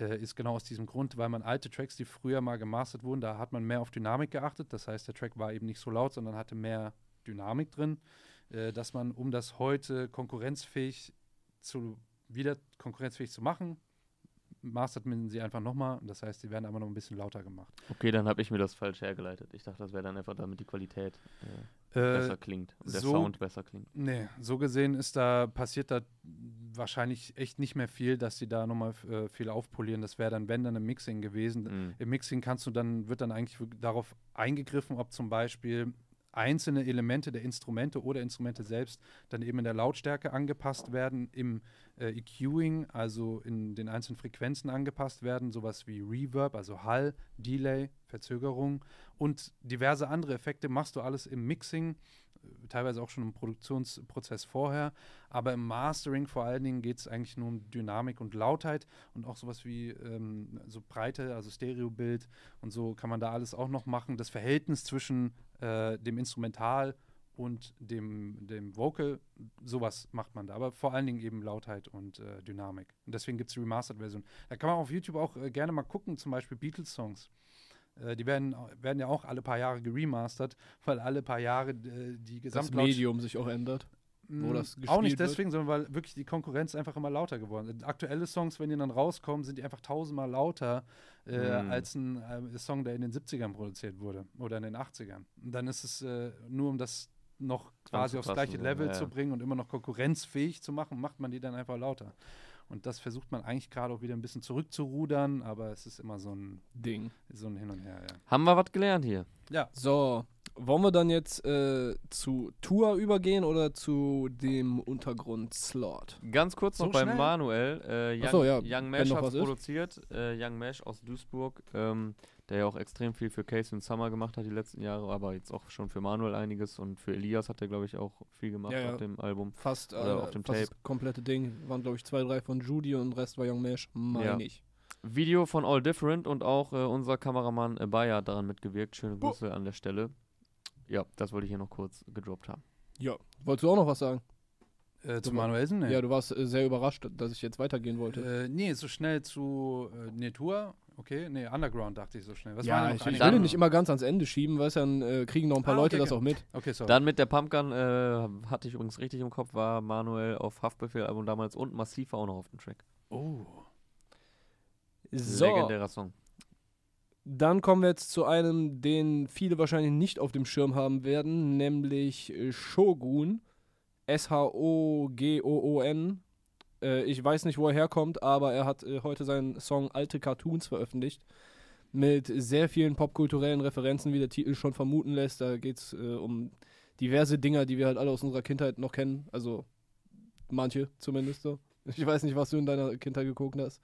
[SPEAKER 2] äh, ist genau aus diesem Grund, weil man alte Tracks, die früher mal gemastert wurden, da hat man mehr auf Dynamik geachtet. Das heißt, der Track war eben nicht so laut, sondern hatte mehr Dynamik drin, äh, dass man, um das heute konkurrenzfähig zu, wieder konkurrenzfähig zu machen, mastert man sie einfach nochmal. Das heißt, die werden aber noch ein bisschen lauter gemacht.
[SPEAKER 1] Okay, dann habe ich mir das falsch hergeleitet. Ich dachte, das wäre dann einfach, damit die Qualität äh,
[SPEAKER 2] Äh,
[SPEAKER 1] besser klingt und der
[SPEAKER 2] so-
[SPEAKER 1] Sound besser klingt.
[SPEAKER 2] Nee, so gesehen ist da, passiert da wahrscheinlich echt nicht mehr viel, dass sie da nochmal äh, viel aufpolieren. Das wäre dann, wenn dann im Mixing gewesen.
[SPEAKER 1] Mhm.
[SPEAKER 2] Im Mixing kannst du dann, wird dann eigentlich darauf eingegriffen, ob zum Beispiel einzelne Elemente der Instrumente oder Instrumente selbst dann eben in der Lautstärke angepasst werden, im äh, EQing, also in den einzelnen Frequenzen angepasst werden, sowas wie Reverb, also Hall, Delay, Verzögerung und diverse andere Effekte machst du alles im Mixing, äh, teilweise auch schon im Produktionsprozess vorher, aber im Mastering vor allen Dingen geht es eigentlich nur um Dynamik und Lautheit und auch sowas wie ähm, so Breite, also Stereobild und so kann man da alles auch noch machen. Das Verhältnis zwischen äh, dem Instrumental und dem, dem Vocal, sowas macht man da. Aber vor allen Dingen eben Lautheit und äh, Dynamik. Und deswegen gibt es die Remastered-Version. Da kann man auf YouTube auch äh, gerne mal gucken, zum Beispiel Beatles-Songs. Äh, die werden, werden ja auch alle paar Jahre geremastert, weil alle paar Jahre äh, die
[SPEAKER 3] Das
[SPEAKER 2] Gesamtlautstärke
[SPEAKER 3] Medium sich auch ändert.
[SPEAKER 2] Mm, Auch nicht
[SPEAKER 3] wird?
[SPEAKER 2] deswegen, sondern weil wirklich die Konkurrenz einfach immer lauter geworden ist. Aktuelle Songs, wenn die dann rauskommen, sind die einfach tausendmal lauter äh,
[SPEAKER 1] Mm.
[SPEAKER 2] als ein äh, Song, der in den 70ern produziert wurde oder in den 80ern. Und dann ist es äh, nur, um das noch quasi aufs gleiche Level
[SPEAKER 1] ja,
[SPEAKER 2] zu bringen und immer noch konkurrenzfähig zu machen, macht man die dann einfach lauter. Und das versucht man eigentlich gerade auch wieder ein bisschen zurückzurudern, aber es ist immer so ein,
[SPEAKER 3] Ding.
[SPEAKER 2] so ein Hin und Her, ja.
[SPEAKER 1] Haben wir was gelernt hier?
[SPEAKER 2] Ja,
[SPEAKER 3] So, wollen wir dann jetzt äh, zu Tour übergehen oder zu dem Untergrund-Slot?
[SPEAKER 1] Ganz kurz noch
[SPEAKER 2] So schnell?
[SPEAKER 1] Manuel. Äh, Young,
[SPEAKER 3] Ach so, ja,
[SPEAKER 1] Young Mesh
[SPEAKER 3] noch
[SPEAKER 1] hat
[SPEAKER 3] was ist.
[SPEAKER 1] produziert. Äh, Young Mesh aus Duisburg, ähm, der ja auch extrem viel für Casey und Summer gemacht hat die letzten Jahre, aber jetzt auch schon für Manuel einiges und für Elias hat er, glaube ich, auch viel gemacht
[SPEAKER 3] Ja, ja.
[SPEAKER 1] auf dem Album.
[SPEAKER 3] Fast, äh,
[SPEAKER 1] Oder auf dem
[SPEAKER 3] fast
[SPEAKER 1] Tape.
[SPEAKER 3] das komplette Ding. Waren, glaube ich, zwei, drei von Judy und der Rest war Young Mesh. Meine
[SPEAKER 1] Ja.
[SPEAKER 3] ich.
[SPEAKER 1] Video von All Different und auch äh, unser Kameramann Abaya hat daran mitgewirkt. Schöne. Grüße an der Stelle. Ja, das wollte ich hier noch kurz gedroppt haben.
[SPEAKER 3] Ja. Wolltest du auch noch was sagen?
[SPEAKER 2] äh, zu Manuelsen? Nee.
[SPEAKER 3] Ja, du warst äh, sehr überrascht, dass ich jetzt weitergehen wollte.
[SPEAKER 2] Äh, nee, so schnell zu äh, nee, Tour. Okay, nee, Underground dachte ich so schnell. Was
[SPEAKER 3] ja, ich, ich will den nicht immer ganz ans Ende schieben, weil es dann äh, kriegen noch ein paar
[SPEAKER 2] Ah,
[SPEAKER 3] Leute
[SPEAKER 2] okay,
[SPEAKER 3] das
[SPEAKER 2] okay.
[SPEAKER 3] auch mit.
[SPEAKER 2] Okay, sorry.
[SPEAKER 1] Dann mit der Pumpgun, äh, hatte ich übrigens richtig im Kopf, war Manuel auf Haftbefehl-Album damals und Massiv auch noch auf dem Track.
[SPEAKER 2] oh.
[SPEAKER 3] So,
[SPEAKER 1] Legendärer Song.
[SPEAKER 3] dann kommen wir jetzt zu einem, den viele wahrscheinlich nicht auf dem Schirm haben werden, nämlich äh, Shogun. S-H-O-G-O-O-N. Äh, ich weiß nicht, wo er herkommt, aber er hat äh, heute seinen Song Alte Cartoons veröffentlicht. Mit sehr vielen popkulturellen Referenzen, wie der Titel schon vermuten lässt. Da geht es äh, um diverse Dinger, die wir halt alle aus unserer Kindheit noch kennen. Also manche zumindest so. Ich weiß nicht, was du in deiner Kindheit geguckt hast.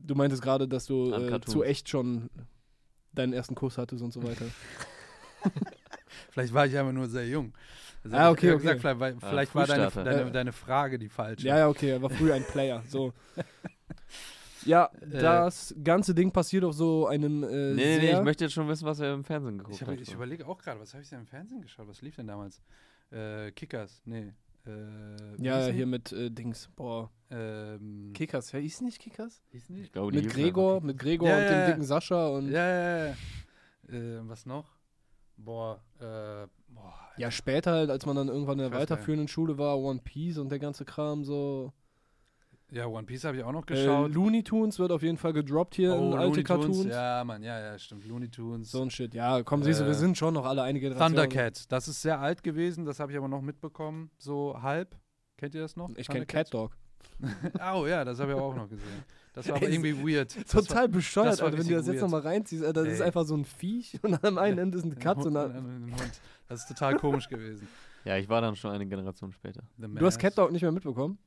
[SPEAKER 3] Du meintest gerade, dass du äh, zu echt schon deinen ersten Kuss hattest und so weiter.
[SPEAKER 2] Vielleicht war ich aber nur sehr jung. Also
[SPEAKER 3] Ah,
[SPEAKER 2] ich
[SPEAKER 3] okay,
[SPEAKER 2] hab
[SPEAKER 3] okay.
[SPEAKER 2] Gesagt, vielleicht, war- vielleicht war deine, deine,
[SPEAKER 3] Ja.
[SPEAKER 2] deine Frage die falsche.
[SPEAKER 3] ja, ja, okay, er war früher ein Player. So. Ja,
[SPEAKER 2] Äh,
[SPEAKER 3] das ganze Ding passiert auf so einem äh,
[SPEAKER 1] Nee, nee, ich möchte jetzt schon wissen, was er im Fernsehen geguckt
[SPEAKER 2] Ich, hab-
[SPEAKER 1] hat.
[SPEAKER 2] ich überlege auch gerade, was habe ich denn im Fernsehen geschaut? Was lief denn damals? Äh, Kickers, nee. Äh,
[SPEAKER 3] Ja, hier mit äh, Dings. Boah.
[SPEAKER 2] Ähm,
[SPEAKER 3] Kickers, wer hieß nicht Kickers?
[SPEAKER 2] hieß nicht?
[SPEAKER 1] ich glaube,
[SPEAKER 3] Mit Gregor, mit Gregor
[SPEAKER 2] Ja,
[SPEAKER 3] und
[SPEAKER 2] ja,
[SPEAKER 3] dem
[SPEAKER 2] ja.
[SPEAKER 3] dicken Sascha und.
[SPEAKER 2] Ja, ja, ja. Äh, was noch? Boah, äh, boah.
[SPEAKER 3] Ja, später halt, als man dann irgendwann in der weiterführenden Schule war, One Piece und der ganze Kram so.
[SPEAKER 2] Ja, One Piece habe ich auch noch
[SPEAKER 3] Äh,
[SPEAKER 2] geschaut.
[SPEAKER 3] Looney Tunes wird auf jeden Fall gedroppt hier in alte
[SPEAKER 2] Oh, Looney
[SPEAKER 3] Cartoons.
[SPEAKER 2] Tunes. Ja, Mann, ja, ja, stimmt. Looney Tunes.
[SPEAKER 3] So ein Shit. Ja, komm, siehst du, wir
[SPEAKER 2] Äh,
[SPEAKER 3] sind schon noch alle eine Generation.
[SPEAKER 2] Thundercat, das ist sehr alt gewesen, das habe ich aber noch mitbekommen, so halb. Kennt ihr das noch?
[SPEAKER 3] Ich kenne? Cat Dog.
[SPEAKER 2] oh ja, das habe ich auch noch gesehen. Das war aber irgendwie weird. Das war-
[SPEAKER 3] Total bescheuert,
[SPEAKER 2] das war
[SPEAKER 3] Alter, wenn du das jetzt nochmal reinziehst. Alter, das ist
[SPEAKER 2] Ey.
[SPEAKER 3] einfach so ein Viech und am einen Ende ist eine
[SPEAKER 2] ein
[SPEAKER 3] Katze.
[SPEAKER 2] Hund,
[SPEAKER 3] Und
[SPEAKER 2] Hund. Das ist total komisch gewesen.
[SPEAKER 1] Ja, ich war dann schon eine Generation später.
[SPEAKER 3] Du hast. Cat Dog nicht mehr mitbekommen?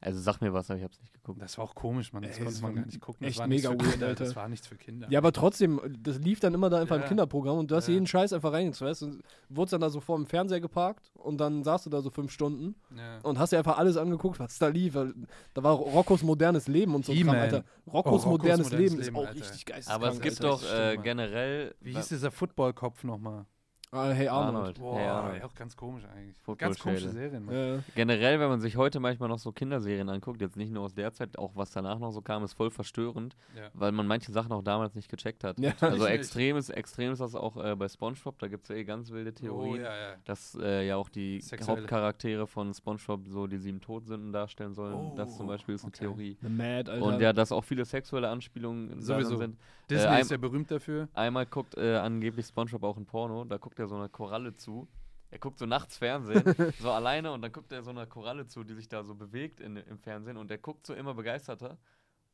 [SPEAKER 1] Also sag mir was, aber ich hab's nicht geguckt.
[SPEAKER 2] Das war auch komisch, Mann. Das
[SPEAKER 3] Ey,
[SPEAKER 2] konnte man
[SPEAKER 3] war
[SPEAKER 2] gar nicht gucken.
[SPEAKER 3] echt
[SPEAKER 2] das war nichts
[SPEAKER 3] mega weird,
[SPEAKER 2] Kinder.
[SPEAKER 3] Alter.
[SPEAKER 2] Das war nichts für Kinder.
[SPEAKER 3] Ja, aber trotzdem, das lief dann immer da einfach
[SPEAKER 2] Ja.
[SPEAKER 3] im Kinderprogramm und du hast
[SPEAKER 2] Ja.
[SPEAKER 3] jeden Scheiß einfach reingezogen. Weißt du, wurdest dann da so vor dem Fernseher geparkt und dann saßt du da so fünf Stunden
[SPEAKER 2] Ja.
[SPEAKER 3] und hast dir einfach alles angeguckt, was da lief. weil Da war Roccos modernes Leben und so Kram. Alter.
[SPEAKER 2] Oh,
[SPEAKER 3] Roccos
[SPEAKER 2] Roccos
[SPEAKER 3] modernes,
[SPEAKER 2] modernes
[SPEAKER 3] Leben ist
[SPEAKER 2] Leben,
[SPEAKER 3] auch
[SPEAKER 2] Alter.
[SPEAKER 3] richtig geil.
[SPEAKER 1] Aber es gibt doch äh, generell
[SPEAKER 2] Wie hieß dieser Footballkopf nochmal?
[SPEAKER 3] Ah, hey Arnold.
[SPEAKER 1] Arnold.
[SPEAKER 2] Boah,
[SPEAKER 1] Hey, Arnold.
[SPEAKER 2] auch ganz komisch eigentlich.
[SPEAKER 1] Football
[SPEAKER 2] ganz komische. Serien, Mann.
[SPEAKER 3] Ja.
[SPEAKER 1] Generell, wenn man sich heute manchmal noch so Kinderserien anguckt, jetzt nicht nur aus der Zeit, auch was danach noch so kam, ist voll verstörend,
[SPEAKER 2] Ja.
[SPEAKER 1] weil man manche Sachen auch damals nicht gecheckt hat.
[SPEAKER 3] Ja.
[SPEAKER 1] Also extrem ist, extrem ist das auch äh, bei Spongebob, da gibt es ja eh ganz wilde
[SPEAKER 2] Oh,
[SPEAKER 1] Theorien,
[SPEAKER 2] ja, ja.
[SPEAKER 1] dass äh, ja auch die
[SPEAKER 2] Sexuelle.
[SPEAKER 1] Hauptcharaktere von Spongebob so die sieben Todsünden darstellen sollen. das zum
[SPEAKER 2] Oh,
[SPEAKER 1] Beispiel ist eine
[SPEAKER 2] okay.
[SPEAKER 1] Theorie.
[SPEAKER 3] The Mad, Alter.
[SPEAKER 1] Und ja, dass auch viele sexuelle Anspielungen
[SPEAKER 2] Sowieso.
[SPEAKER 1] sind.
[SPEAKER 2] Disney
[SPEAKER 1] ein-
[SPEAKER 2] ist ja berühmt dafür.
[SPEAKER 1] Einmal guckt äh, angeblich SpongeBob auch ein Porno, da guckt er so einer Koralle zu. Er guckt so nachts Fernsehen, so alleine und dann guckt er so einer Koralle zu, die sich da so bewegt in, im Fernsehen und er guckt so immer begeisterter.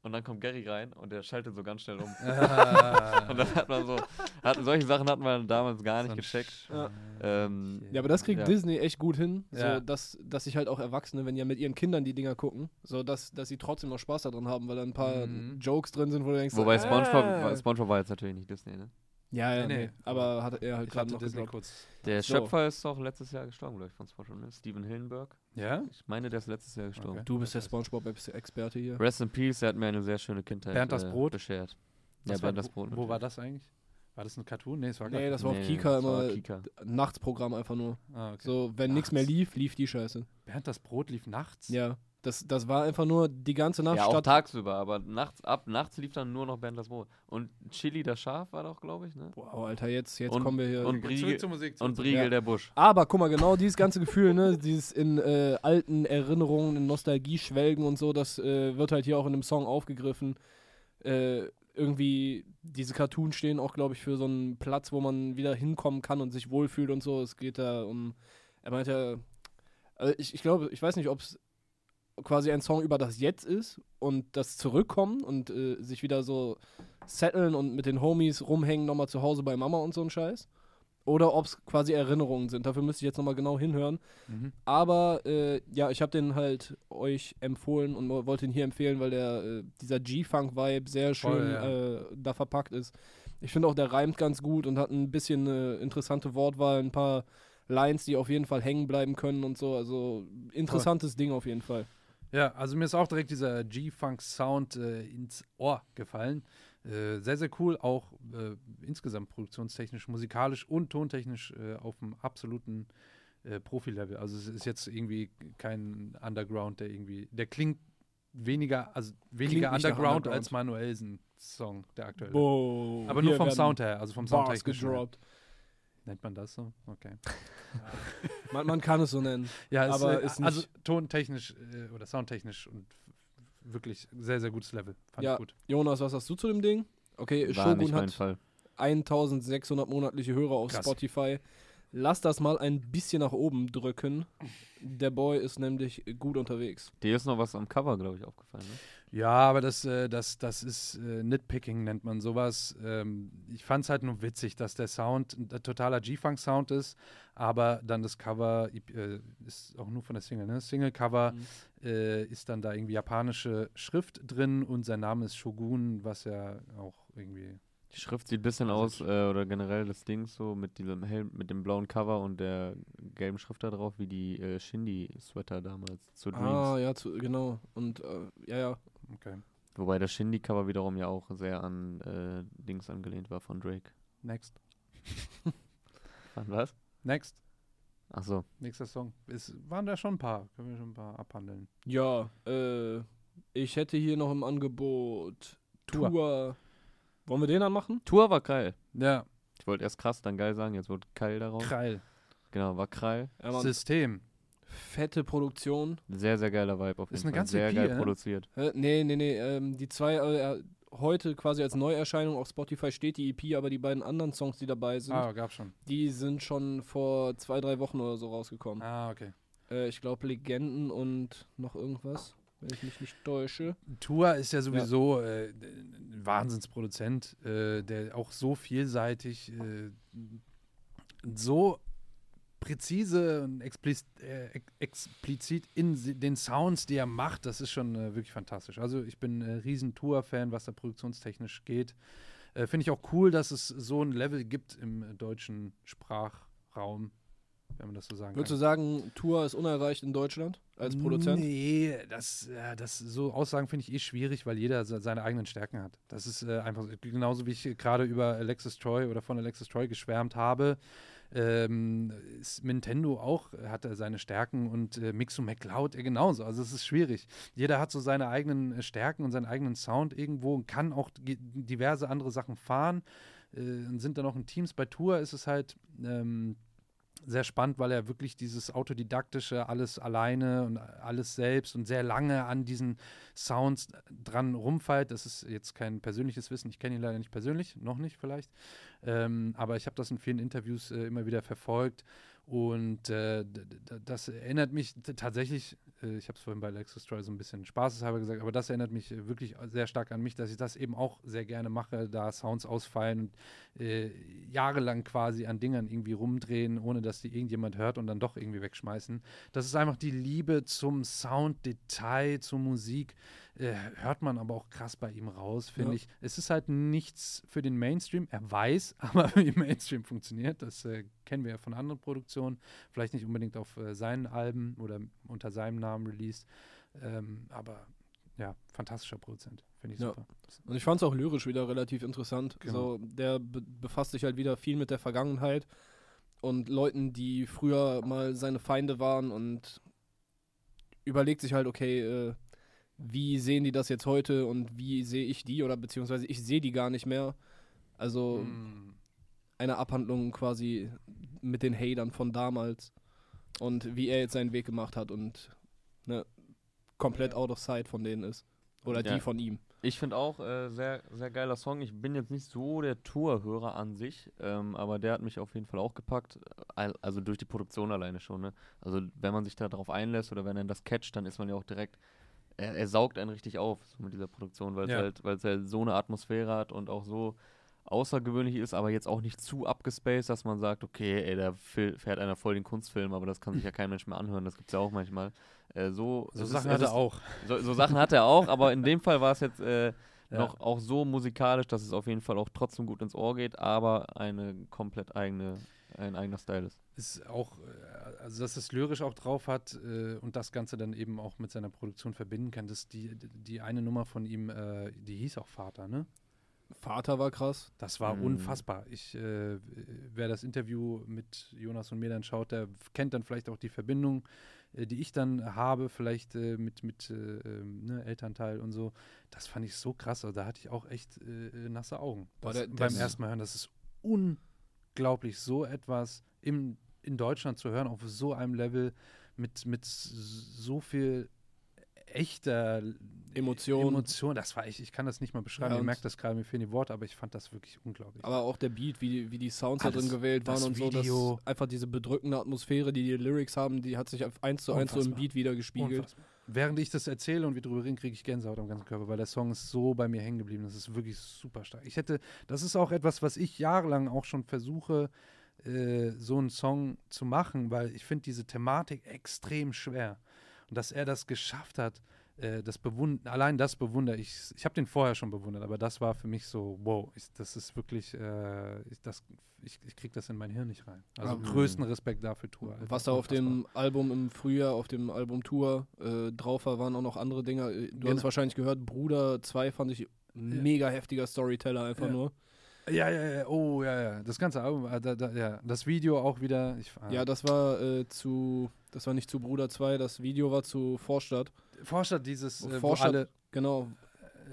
[SPEAKER 1] Und dann kommt Gary rein und der schaltet so ganz schnell um.
[SPEAKER 2] Ah.
[SPEAKER 1] Und dann hat man so, hat, solche Sachen hat man damals gar nicht gecheckt.
[SPEAKER 3] Ja.
[SPEAKER 1] Ähm,
[SPEAKER 3] Ja, aber das kriegt
[SPEAKER 1] Ja.
[SPEAKER 3] Disney echt gut hin,
[SPEAKER 2] Ja.
[SPEAKER 3] so dass, dass sich halt auch Erwachsene, wenn ja mit ihren Kindern die Dinger gucken, so dass, dass sie trotzdem noch Spaß daran haben, weil da ein paar
[SPEAKER 2] Mhm.
[SPEAKER 3] Jokes drin sind, wo du denkst,
[SPEAKER 1] Wobei
[SPEAKER 3] so,
[SPEAKER 1] SpongeBob,
[SPEAKER 3] äh.
[SPEAKER 1] SpongeBob war jetzt natürlich nicht Disney, ne?
[SPEAKER 3] Ja, ja,
[SPEAKER 2] Nee,
[SPEAKER 3] nee, aber hat er halt gerade noch
[SPEAKER 2] Disney kurz.
[SPEAKER 1] Der
[SPEAKER 3] So.
[SPEAKER 1] Schöpfer ist auch letztes Jahr gestorben, glaube ich, von SpongeBob, ne? Steven Hillenberg.
[SPEAKER 2] Ja?
[SPEAKER 1] Ich meine, der ist letztes Jahr gestorben.
[SPEAKER 2] Okay.
[SPEAKER 3] Du bist der Spongebob-Experte hier.
[SPEAKER 1] Rest in Peace, er hat mir eine sehr schöne Kindheit
[SPEAKER 2] Bernd das
[SPEAKER 1] äh,
[SPEAKER 2] Brot?
[SPEAKER 1] beschert. Ja,
[SPEAKER 2] Was war,
[SPEAKER 1] Bernd das
[SPEAKER 2] wo,
[SPEAKER 1] Brot.
[SPEAKER 2] wo war
[SPEAKER 1] natürlich.
[SPEAKER 2] das eigentlich? War das ein Cartoon? Nee, es war
[SPEAKER 3] Nee,
[SPEAKER 2] gar
[SPEAKER 3] das war auf
[SPEAKER 1] Nee,
[SPEAKER 3] Kika
[SPEAKER 1] das war
[SPEAKER 3] immer
[SPEAKER 1] Kika.
[SPEAKER 3] Nachtsprogramm einfach nur.
[SPEAKER 2] ah, okay.
[SPEAKER 3] So, wenn nichts mehr lief, lief die Scheiße.
[SPEAKER 2] Bernd das Brot lief nachts?
[SPEAKER 3] Ja. Das, das war einfach nur die ganze Nacht
[SPEAKER 1] Ja, auch
[SPEAKER 3] statt.
[SPEAKER 1] tagsüber, aber nachts, ab nachts lief dann nur noch Bernd das Brot. Und Chili das Schaf war doch, glaube ich, ne?
[SPEAKER 3] Wow, Alter, jetzt, jetzt
[SPEAKER 1] Und-
[SPEAKER 3] kommen wir hier.
[SPEAKER 1] und
[SPEAKER 2] Zurück
[SPEAKER 1] Briegel-
[SPEAKER 2] zur Musik.
[SPEAKER 1] Und
[SPEAKER 2] zur
[SPEAKER 1] Briegel
[SPEAKER 3] Ja.
[SPEAKER 1] der Busch.
[SPEAKER 3] Aber guck mal, genau dieses ganze Gefühl, ne, dieses in äh, alten Erinnerungen, in Nostalgie schwelgen und so, das äh, wird halt hier auch in dem Song aufgegriffen. Äh, irgendwie, diese Cartoons stehen auch, glaube ich, für so einen Platz, wo man wieder hinkommen kann und sich wohlfühlt und so. Es geht da um, er meint ja, also ich, ich glaube, ich weiß nicht, ob es quasi ein Song über das Jetzt ist und das Zurückkommen und äh, sich wieder so setteln und mit den Homies rumhängen, nochmal zu Hause bei Mama und so ein Scheiß. Oder ob es quasi Erinnerungen sind. Dafür müsste ich jetzt nochmal genau hinhören.
[SPEAKER 2] Mhm.
[SPEAKER 3] Aber äh, ja, ich habe den halt euch empfohlen und wo- wollte ihn hier empfehlen, weil der äh, dieser G-Funk-Vibe sehr schön
[SPEAKER 2] Voll, ja.
[SPEAKER 3] äh, da verpackt ist. Ich finde auch, der reimt ganz gut und hat ein bisschen äh, interessante Wortwahl, ein paar Lines, die auf jeden Fall hängen bleiben können und so. Also interessantes Ding auf jeden Fall.
[SPEAKER 2] Ja, also mir ist auch direkt dieser G-Funk-Sound äh, ins Ohr gefallen. Äh, sehr, sehr cool, auch äh, insgesamt produktionstechnisch, musikalisch und tontechnisch äh, auf einem absoluten äh, Profi-Level. Also es ist jetzt irgendwie kein Underground, der irgendwie, der klingt weniger, also weniger Underground,
[SPEAKER 3] Underground.
[SPEAKER 2] als Manuelsen-Song, der aktuelle.
[SPEAKER 3] Boah,
[SPEAKER 2] Aber nur vom Sound her, also vom Sound her. Nennt man das so? Okay.
[SPEAKER 3] Man, man kann es so nennen.
[SPEAKER 2] Ja, es,
[SPEAKER 3] Aber
[SPEAKER 2] äh,
[SPEAKER 3] ist
[SPEAKER 2] also
[SPEAKER 3] nicht-
[SPEAKER 2] tontechnisch äh, oder soundtechnisch und wirklich sehr, sehr gutes Level. Fand
[SPEAKER 3] Ja.
[SPEAKER 2] ich gut.
[SPEAKER 3] Jonas, was hast du zu dem Ding? Okay,
[SPEAKER 1] War nicht
[SPEAKER 3] Shogun
[SPEAKER 1] mein
[SPEAKER 3] hat
[SPEAKER 1] Fall.
[SPEAKER 3] 1600 monatliche Hörer auf
[SPEAKER 2] Krass.
[SPEAKER 3] Spotify. Lass das mal ein bisschen nach oben drücken. Der Boy ist nämlich gut unterwegs.
[SPEAKER 1] Dir ist noch was am Cover, glaube ich, aufgefallen, ne?
[SPEAKER 2] Ja, aber das, äh, das, das ist äh, Nitpicking, nennt man sowas. Ähm, ich fand es halt nur witzig, dass der Sound ein totaler G-Funk-Sound ist, aber dann das Cover äh, ist auch nur von der Single, ne? Single-Cover
[SPEAKER 3] Mhm.
[SPEAKER 2] äh, ist dann da irgendwie japanische Schrift drin und sein Name ist Shogun, was ja auch irgendwie.
[SPEAKER 1] Die Schrift sieht ein bisschen aus, äh, oder generell das Ding so mit diesem hell, mit dem blauen Cover und der gelben Schrift da drauf, wie die äh, Shindy-Sweater damals zu Dreams.
[SPEAKER 3] Ah, ja, zu, genau. Und äh, ja, ja.
[SPEAKER 2] Okay.
[SPEAKER 1] Wobei das Shindy-Cover wiederum ja auch sehr an äh, Dings angelehnt war von Drake.
[SPEAKER 2] Next.
[SPEAKER 1] An was?
[SPEAKER 2] Next.
[SPEAKER 1] Achso.
[SPEAKER 2] Nächster Song. Es waren da schon ein paar. Können wir schon ein paar abhandeln.
[SPEAKER 3] Ja, äh, ich hätte hier noch im Angebot
[SPEAKER 2] Tour.
[SPEAKER 3] Tour. Wollen wir den dann machen?
[SPEAKER 1] Tour war geil.
[SPEAKER 2] Ja,
[SPEAKER 1] Ich wollte erst krass, dann geil sagen, jetzt wird geil daraus.
[SPEAKER 2] Krall.
[SPEAKER 1] Genau, war geil.
[SPEAKER 3] Ja,
[SPEAKER 2] System.
[SPEAKER 3] Fette Produktion.
[SPEAKER 1] Sehr, sehr geiler Vibe auf jeden
[SPEAKER 2] Ist eine
[SPEAKER 1] Fall.
[SPEAKER 2] ganze
[SPEAKER 1] sehr
[SPEAKER 2] EP,
[SPEAKER 1] geil
[SPEAKER 2] ne?
[SPEAKER 1] produziert.
[SPEAKER 3] Äh, nee, nee, nee. Ähm, die zwei, äh, heute quasi als Neuerscheinung auf Spotify steht die EP, aber die beiden anderen Songs, die dabei sind,
[SPEAKER 2] Ah, gab schon.
[SPEAKER 3] die sind schon vor zwei, drei Wochen oder so rausgekommen.
[SPEAKER 2] Ah, okay.
[SPEAKER 3] Äh, ich glaube Legenden und noch irgendwas, wenn ich mich nicht täusche.
[SPEAKER 2] Tour ist ja sowieso äh, ein Wahnsinnsproduzent, äh, der auch so vielseitig, äh, so präzise und expliz äh, ex- explizit in den Sounds, die er macht, das ist schon äh, wirklich fantastisch. Also ich bin äh, riesen Tour-Fan, was da produktionstechnisch geht. Äh, Finde ich auch cool, dass es so ein Level gibt im äh, deutschen Sprachraum, wenn man das so sagen
[SPEAKER 3] Würdest du
[SPEAKER 2] kann.
[SPEAKER 3] sagen, Tour ist unerreicht in Deutschland als Produzent?
[SPEAKER 2] Nee, das, ja, das so Aussagen finde ich eh schwierig, weil jeder se- seine eigenen Stärken hat. Das ist äh, einfach so- genauso wie ich äh, gerade über Alexis Troy oder von Alexis Troy geschwärmt habe. Ähm, Nintendo auch äh, hat er seine Stärken und äh, Mixu McCloud äh, genauso. Also es ist schwierig. Jeder hat so seine eigenen äh, Stärken und seinen eigenen Sound irgendwo und kann auch diverse andere Sachen fahren äh, und sind dann auch in Teams. Bei Tour ist es halt ähm, sehr spannend, weil er wirklich dieses autodidaktische, alles alleine und alles selbst und sehr lange an diesen Sounds dran rumfeilt. Das ist jetzt kein persönliches Wissen, ich kenne ihn leider nicht persönlich, noch nicht vielleicht, ähm, aber ich habe das in vielen Interviews äh, immer wieder verfolgt und äh, das erinnert mich tatsächlich, äh, ich habe es vorhin bei Lexus Troy so ein bisschen spaßeshalber gesagt, aber das erinnert mich äh, wirklich sehr stark an mich, dass ich das eben auch sehr gerne mache, da Sounds ausfallen und äh, jahrelang quasi an Dingern irgendwie rumdrehen, ohne dass die irgendjemand hört und dann doch irgendwie wegschmeißen. Das ist einfach die Liebe zum Sounddetail, zur Musik. Äh, hört man aber auch krass bei ihm raus, finde
[SPEAKER 3] Ja.
[SPEAKER 2] ich. Es ist halt nichts für den Mainstream. Er weiß aber, wie Mainstream funktioniert. Das äh, kennen wir ja von anderen Produktionen. Vielleicht nicht unbedingt auf äh, seinen Alben oder unter seinem Namen released. Ähm, aber ja, fantastischer Produzent. Finde ich
[SPEAKER 3] Ja.
[SPEAKER 2] super.
[SPEAKER 3] Und ich fand es auch lyrisch wieder relativ interessant.
[SPEAKER 2] Genau.
[SPEAKER 3] So, der be befasst sich halt wieder viel mit der Vergangenheit und Leuten, die früher mal seine Feinde waren und überlegt sich halt, okay, äh, wie sehen die das jetzt heute und wie sehe ich die oder beziehungsweise ich sehe die gar nicht mehr. Also
[SPEAKER 2] Mm.
[SPEAKER 3] eine Abhandlung quasi mit den Hatern von damals und wie er jetzt seinen Weg gemacht hat und ne, komplett out of sight von denen ist. Oder
[SPEAKER 1] Ja.
[SPEAKER 3] die von ihm.
[SPEAKER 1] Ich finde auch äh, sehr, sehr geiler Song. Ich bin jetzt nicht so der Tourhörer an sich, ähm, aber der hat mich auf jeden Fall auch gepackt. Al- Also durch die Produktion alleine schon. Ne? Also wenn man sich da drauf einlässt oder wenn er das catcht, dann ist man ja auch direkt. Er, er saugt einen richtig auf so mit dieser Produktion, weil es
[SPEAKER 2] Ja.
[SPEAKER 1] halt, weil's halt so eine Atmosphäre hat und auch so außergewöhnlich ist, aber jetzt auch nicht zu abgespaced, dass man sagt, okay, ey, da fährt einer voll den Kunstfilm, aber das kann sich ja kein Mensch mehr anhören. Das gibt es ja auch manchmal. Äh, so
[SPEAKER 2] So Sachen
[SPEAKER 1] ist,
[SPEAKER 2] hat er auch.
[SPEAKER 1] so, so Sachen hat er auch, aber in dem Fall war es jetzt äh,
[SPEAKER 2] Ja.
[SPEAKER 1] noch auch so musikalisch, dass es auf jeden Fall auch trotzdem gut ins Ohr geht, aber eine komplett eigene, ein eigener Style ist.
[SPEAKER 2] ist auch, äh, also dass es lyrisch auch drauf hat äh, und das Ganze dann eben auch mit seiner Produktion verbinden kann. Das die, die eine Nummer von ihm, äh, die hieß auch Vater, ne?
[SPEAKER 3] Vater war krass.
[SPEAKER 2] Das war
[SPEAKER 1] Mhm.
[SPEAKER 2] unfassbar. Ich, äh, wer das Interview mit Jonas und mir dann schaut, der kennt dann vielleicht auch die Verbindung, äh, die ich dann habe, vielleicht äh, mit, mit äh, ähm, ne, Elternteil und so. Das fand ich so krass. Also da hatte ich auch echt äh, nasse Augen. Das,
[SPEAKER 3] der-
[SPEAKER 2] beim ersten Mal hören, das ist unglaublich, so etwas im, in Deutschland zu hören, auf so einem Level mit, mit so viel echter
[SPEAKER 3] Emotion.
[SPEAKER 2] Emotion. Das war echt, ich kann das nicht mal beschreiben.
[SPEAKER 3] Ja,
[SPEAKER 2] Ihr merkt das gerade, mir fehlen die Worte, aber ich fand das wirklich unglaublich.
[SPEAKER 3] Aber auch der Beat, wie, die- wie die Sounds da
[SPEAKER 2] Alles.
[SPEAKER 3] drin gewählt waren und so,
[SPEAKER 2] Video.
[SPEAKER 3] das einfach diese bedrückende Atmosphäre, die die Lyrics haben, die hat sich auf eins zu eins so im. Beat wieder gespiegelt.
[SPEAKER 2] Unfassbar. Während ich das erzähle und wir drüber reden, kriege ich Gänsehaut am ganzen Körper, weil der Song ist so bei mir hängen geblieben. Das ist wirklich super stark. Ich hätte, das ist auch etwas, was ich jahrelang auch schon versuche, äh, so einen Song zu machen, weil ich finde diese Thematik extrem schwer. Und dass er das geschafft hat, äh, das bewund allein das bewundere ich. Ich habe den vorher schon bewundert, aber das war für mich so, wow, ich, das ist wirklich, äh, ich, das, ich, ich kriege das in mein Hirn nicht rein. Also
[SPEAKER 3] Mhm.
[SPEAKER 2] größten Respekt dafür, Tour. Alter.
[SPEAKER 3] Was da auf dem Album im Frühjahr, auf dem Album Tour äh, drauf war, waren auch noch andere Dinger. Äh, Du hast
[SPEAKER 2] Genau.
[SPEAKER 3] es wahrscheinlich gehört, Bruder 2 fand ich mega heftiger Storyteller einfach
[SPEAKER 2] Ja.
[SPEAKER 3] nur.
[SPEAKER 2] Ja, ja, ja, oh, ja, ja. Das ganze Album, äh, da, da, ja. Das Video auch wieder. Ich, ah.
[SPEAKER 3] Ja, das war äh, zu, das war nicht zu Bruder 2, das Video war zu Vorstadt.
[SPEAKER 2] Vorstadt dieses, äh, wo
[SPEAKER 3] Vorstadt,
[SPEAKER 2] alle.
[SPEAKER 3] Genau,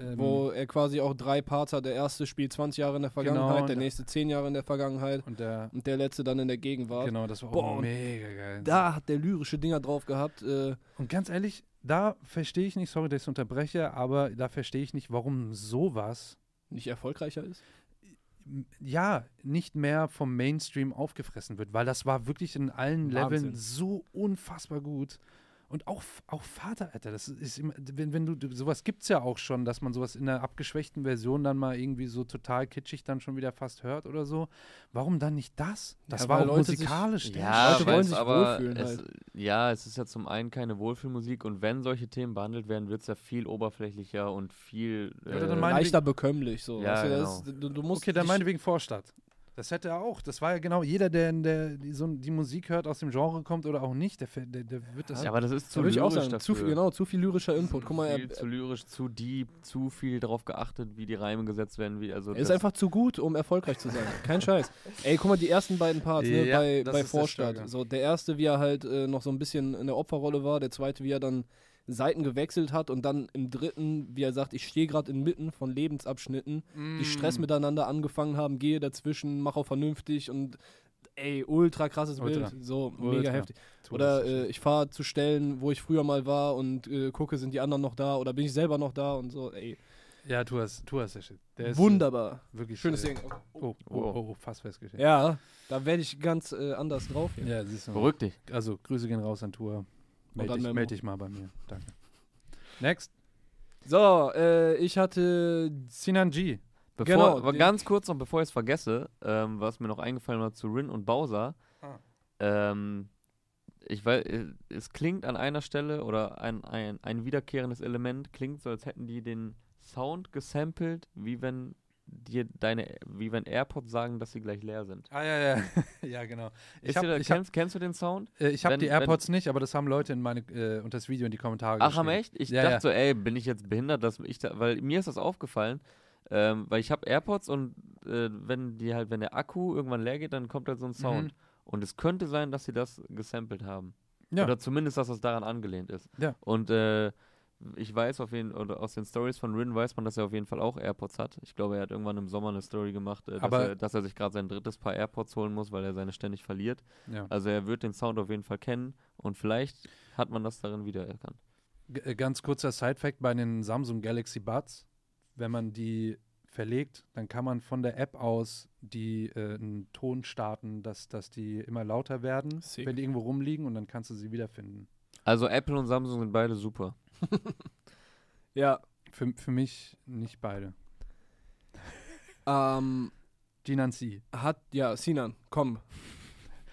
[SPEAKER 2] ähm,
[SPEAKER 3] wo er quasi auch drei Parts hat. Der erste spielt 20 Jahre in der Vergangenheit,
[SPEAKER 2] Genau,
[SPEAKER 3] der nächste 10 Jahre in der Vergangenheit
[SPEAKER 2] und der,
[SPEAKER 3] und der letzte dann in der Gegenwart.
[SPEAKER 2] genau, das war
[SPEAKER 3] Boah,
[SPEAKER 2] mega geil.
[SPEAKER 3] Da hat der lyrische Dinger drauf gehabt. Äh,
[SPEAKER 2] Und ganz ehrlich, da verstehe ich nicht, sorry, dass ich unterbreche, aber da verstehe ich nicht, warum sowas,
[SPEAKER 3] nicht erfolgreicher ist.
[SPEAKER 2] Ja, nicht mehr vom Mainstream aufgefressen wird, weil das war wirklich in allen
[SPEAKER 3] Wahnsinn.
[SPEAKER 2] Leveln so unfassbar gut. Und auch, auch Vater, Alter, das ist immer, wenn, wenn du, sowas gibt es ja auch schon, dass man sowas in einer abgeschwächten Version dann mal irgendwie so total kitschig dann schon wieder fast hört oder so. Warum dann nicht das? Das
[SPEAKER 3] Ja,
[SPEAKER 2] war
[SPEAKER 3] Leute sich-
[SPEAKER 2] musikalisch. der
[SPEAKER 1] Ja,
[SPEAKER 3] Leute wollen
[SPEAKER 1] es
[SPEAKER 3] sich
[SPEAKER 1] aber
[SPEAKER 3] wohlfühlen
[SPEAKER 1] es,
[SPEAKER 3] halt.
[SPEAKER 1] ja, es ist ja zum einen keine Wohlfühlmusik und wenn solche Themen behandelt werden, wird es ja viel oberflächlicher und viel
[SPEAKER 2] Ja, dann
[SPEAKER 1] äh,
[SPEAKER 3] Leichter bekömmlich. So.
[SPEAKER 1] Ja,
[SPEAKER 3] das,
[SPEAKER 1] genau.
[SPEAKER 3] du, du musst
[SPEAKER 2] Okay, dann meinetwegen Vorstadt. Das hätte er auch. Das war ja genau jeder, der, in der die, so die Musik hört, aus dem Genre kommt oder auch nicht, der, der, der wird das.
[SPEAKER 1] ja, aber das ist zu
[SPEAKER 3] Da
[SPEAKER 1] lyrisch
[SPEAKER 3] sagen, zu viel, genau, zu viel lyrischer Input. Guck mal,
[SPEAKER 1] viel
[SPEAKER 3] er,
[SPEAKER 1] zu lyrisch, zu deep, zu viel darauf geachtet, wie die Reime gesetzt werden. Wie, also
[SPEAKER 3] er ist einfach zu gut, um erfolgreich zu sein. Kein Scheiß. Ey, guck mal, die ersten beiden Parts ne,
[SPEAKER 2] Ja,
[SPEAKER 3] bei, bei Vorstadt. So, der erste, wie er halt äh, noch so ein bisschen in der Opferrolle war, der zweite, wie er dann Seiten gewechselt hat und dann im dritten, wie er sagt, ich stehe gerade inmitten von Lebensabschnitten, die Stress
[SPEAKER 2] Mm.
[SPEAKER 3] miteinander angefangen haben, gehe dazwischen, mach auch vernünftig und ey, ultra krasses
[SPEAKER 2] Ultra.
[SPEAKER 3] Bild. So,
[SPEAKER 2] Ultra.
[SPEAKER 3] mega heftig. Oder äh, ich fahre zu Stellen, wo ich früher mal war und äh, gucke, sind die anderen noch da oder bin ich selber noch da und so. Ey,
[SPEAKER 2] ja, tu hast, tu hast der Shit. Der ist,
[SPEAKER 3] wunderbar.
[SPEAKER 2] äh, Wirklich
[SPEAKER 3] Schönes
[SPEAKER 2] äh,
[SPEAKER 3] Ding.
[SPEAKER 2] Oh, oh, oh, oh, fast festgestellt.
[SPEAKER 3] Ja, da werde ich ganz äh, anders drauf. Hier.
[SPEAKER 2] Ja, siehst du.
[SPEAKER 1] Beruhig dich.
[SPEAKER 2] Also, Grüße gehen raus an Tour. Meld dich, meld dich mal bei mir. Danke. Next.
[SPEAKER 3] So, äh, ich hatte.
[SPEAKER 2] Sinan G.
[SPEAKER 1] Bevor,
[SPEAKER 3] Genau,
[SPEAKER 1] ganz kurz noch, bevor ich es vergesse, ähm, was mir noch eingefallen war zu Rin und Bowser.
[SPEAKER 2] Ah.
[SPEAKER 1] Ähm, ich weiß, äh, es klingt an einer Stelle oder ein, ein, ein wiederkehrendes Element klingt so, als hätten die den Sound gesampelt, wie wenn dir deine, wie wenn AirPods sagen, dass sie gleich leer sind.
[SPEAKER 2] Ah, ja, ja. ja, genau. Ich habe
[SPEAKER 1] dir da,
[SPEAKER 2] ich hab,
[SPEAKER 1] kennst, kennst du den Sound?
[SPEAKER 2] äh, ich hab
[SPEAKER 1] wenn-
[SPEAKER 2] die
[SPEAKER 1] wenn-
[SPEAKER 2] AirPods nicht, aber das haben Leute in meine, äh, unter das Video in die Kommentare
[SPEAKER 1] Ach, haben echt? Ich
[SPEAKER 2] Ja,
[SPEAKER 1] dachte
[SPEAKER 2] ja.
[SPEAKER 1] so, ey, bin ich jetzt behindert, dass ich da, weil mir ist das aufgefallen, ähm, weil ich habe AirPods und äh, wenn die halt, wenn der Akku irgendwann leer geht, dann kommt halt so ein Sound.
[SPEAKER 2] Mhm.
[SPEAKER 1] Und es könnte sein, dass sie das gesampelt haben.
[SPEAKER 2] Ja.
[SPEAKER 1] Oder zumindest, dass es daran angelehnt ist.
[SPEAKER 2] Ja.
[SPEAKER 1] Und äh, ich weiß auf jeden oder aus den Stories von Rin weiß man, dass er auf jeden Fall auch AirPods hat. Ich glaube, er hat irgendwann im Sommer eine Story gemacht, äh, dass, er, dass er sich gerade sein drittes Paar AirPods holen muss, weil er seine ständig verliert.
[SPEAKER 2] Ja.
[SPEAKER 1] Also er wird den Sound auf jeden Fall kennen und vielleicht hat man das darin wiedererkannt.
[SPEAKER 2] G äh, ganz kurzer Side-Fact bei den Samsung Galaxy Buds. Wenn man die verlegt, dann kann man von der App aus die äh, einen Ton starten, dass, dass die immer lauter werden,
[SPEAKER 3] Sick.
[SPEAKER 2] wenn die irgendwo rumliegen und dann kannst du sie wiederfinden.
[SPEAKER 1] Also Apple und Samsung sind beide super.
[SPEAKER 3] Ja,
[SPEAKER 2] Für, für mich nicht beide.
[SPEAKER 3] ähm,
[SPEAKER 2] Ginanzi.
[SPEAKER 3] hat, ja, Sinan, komm.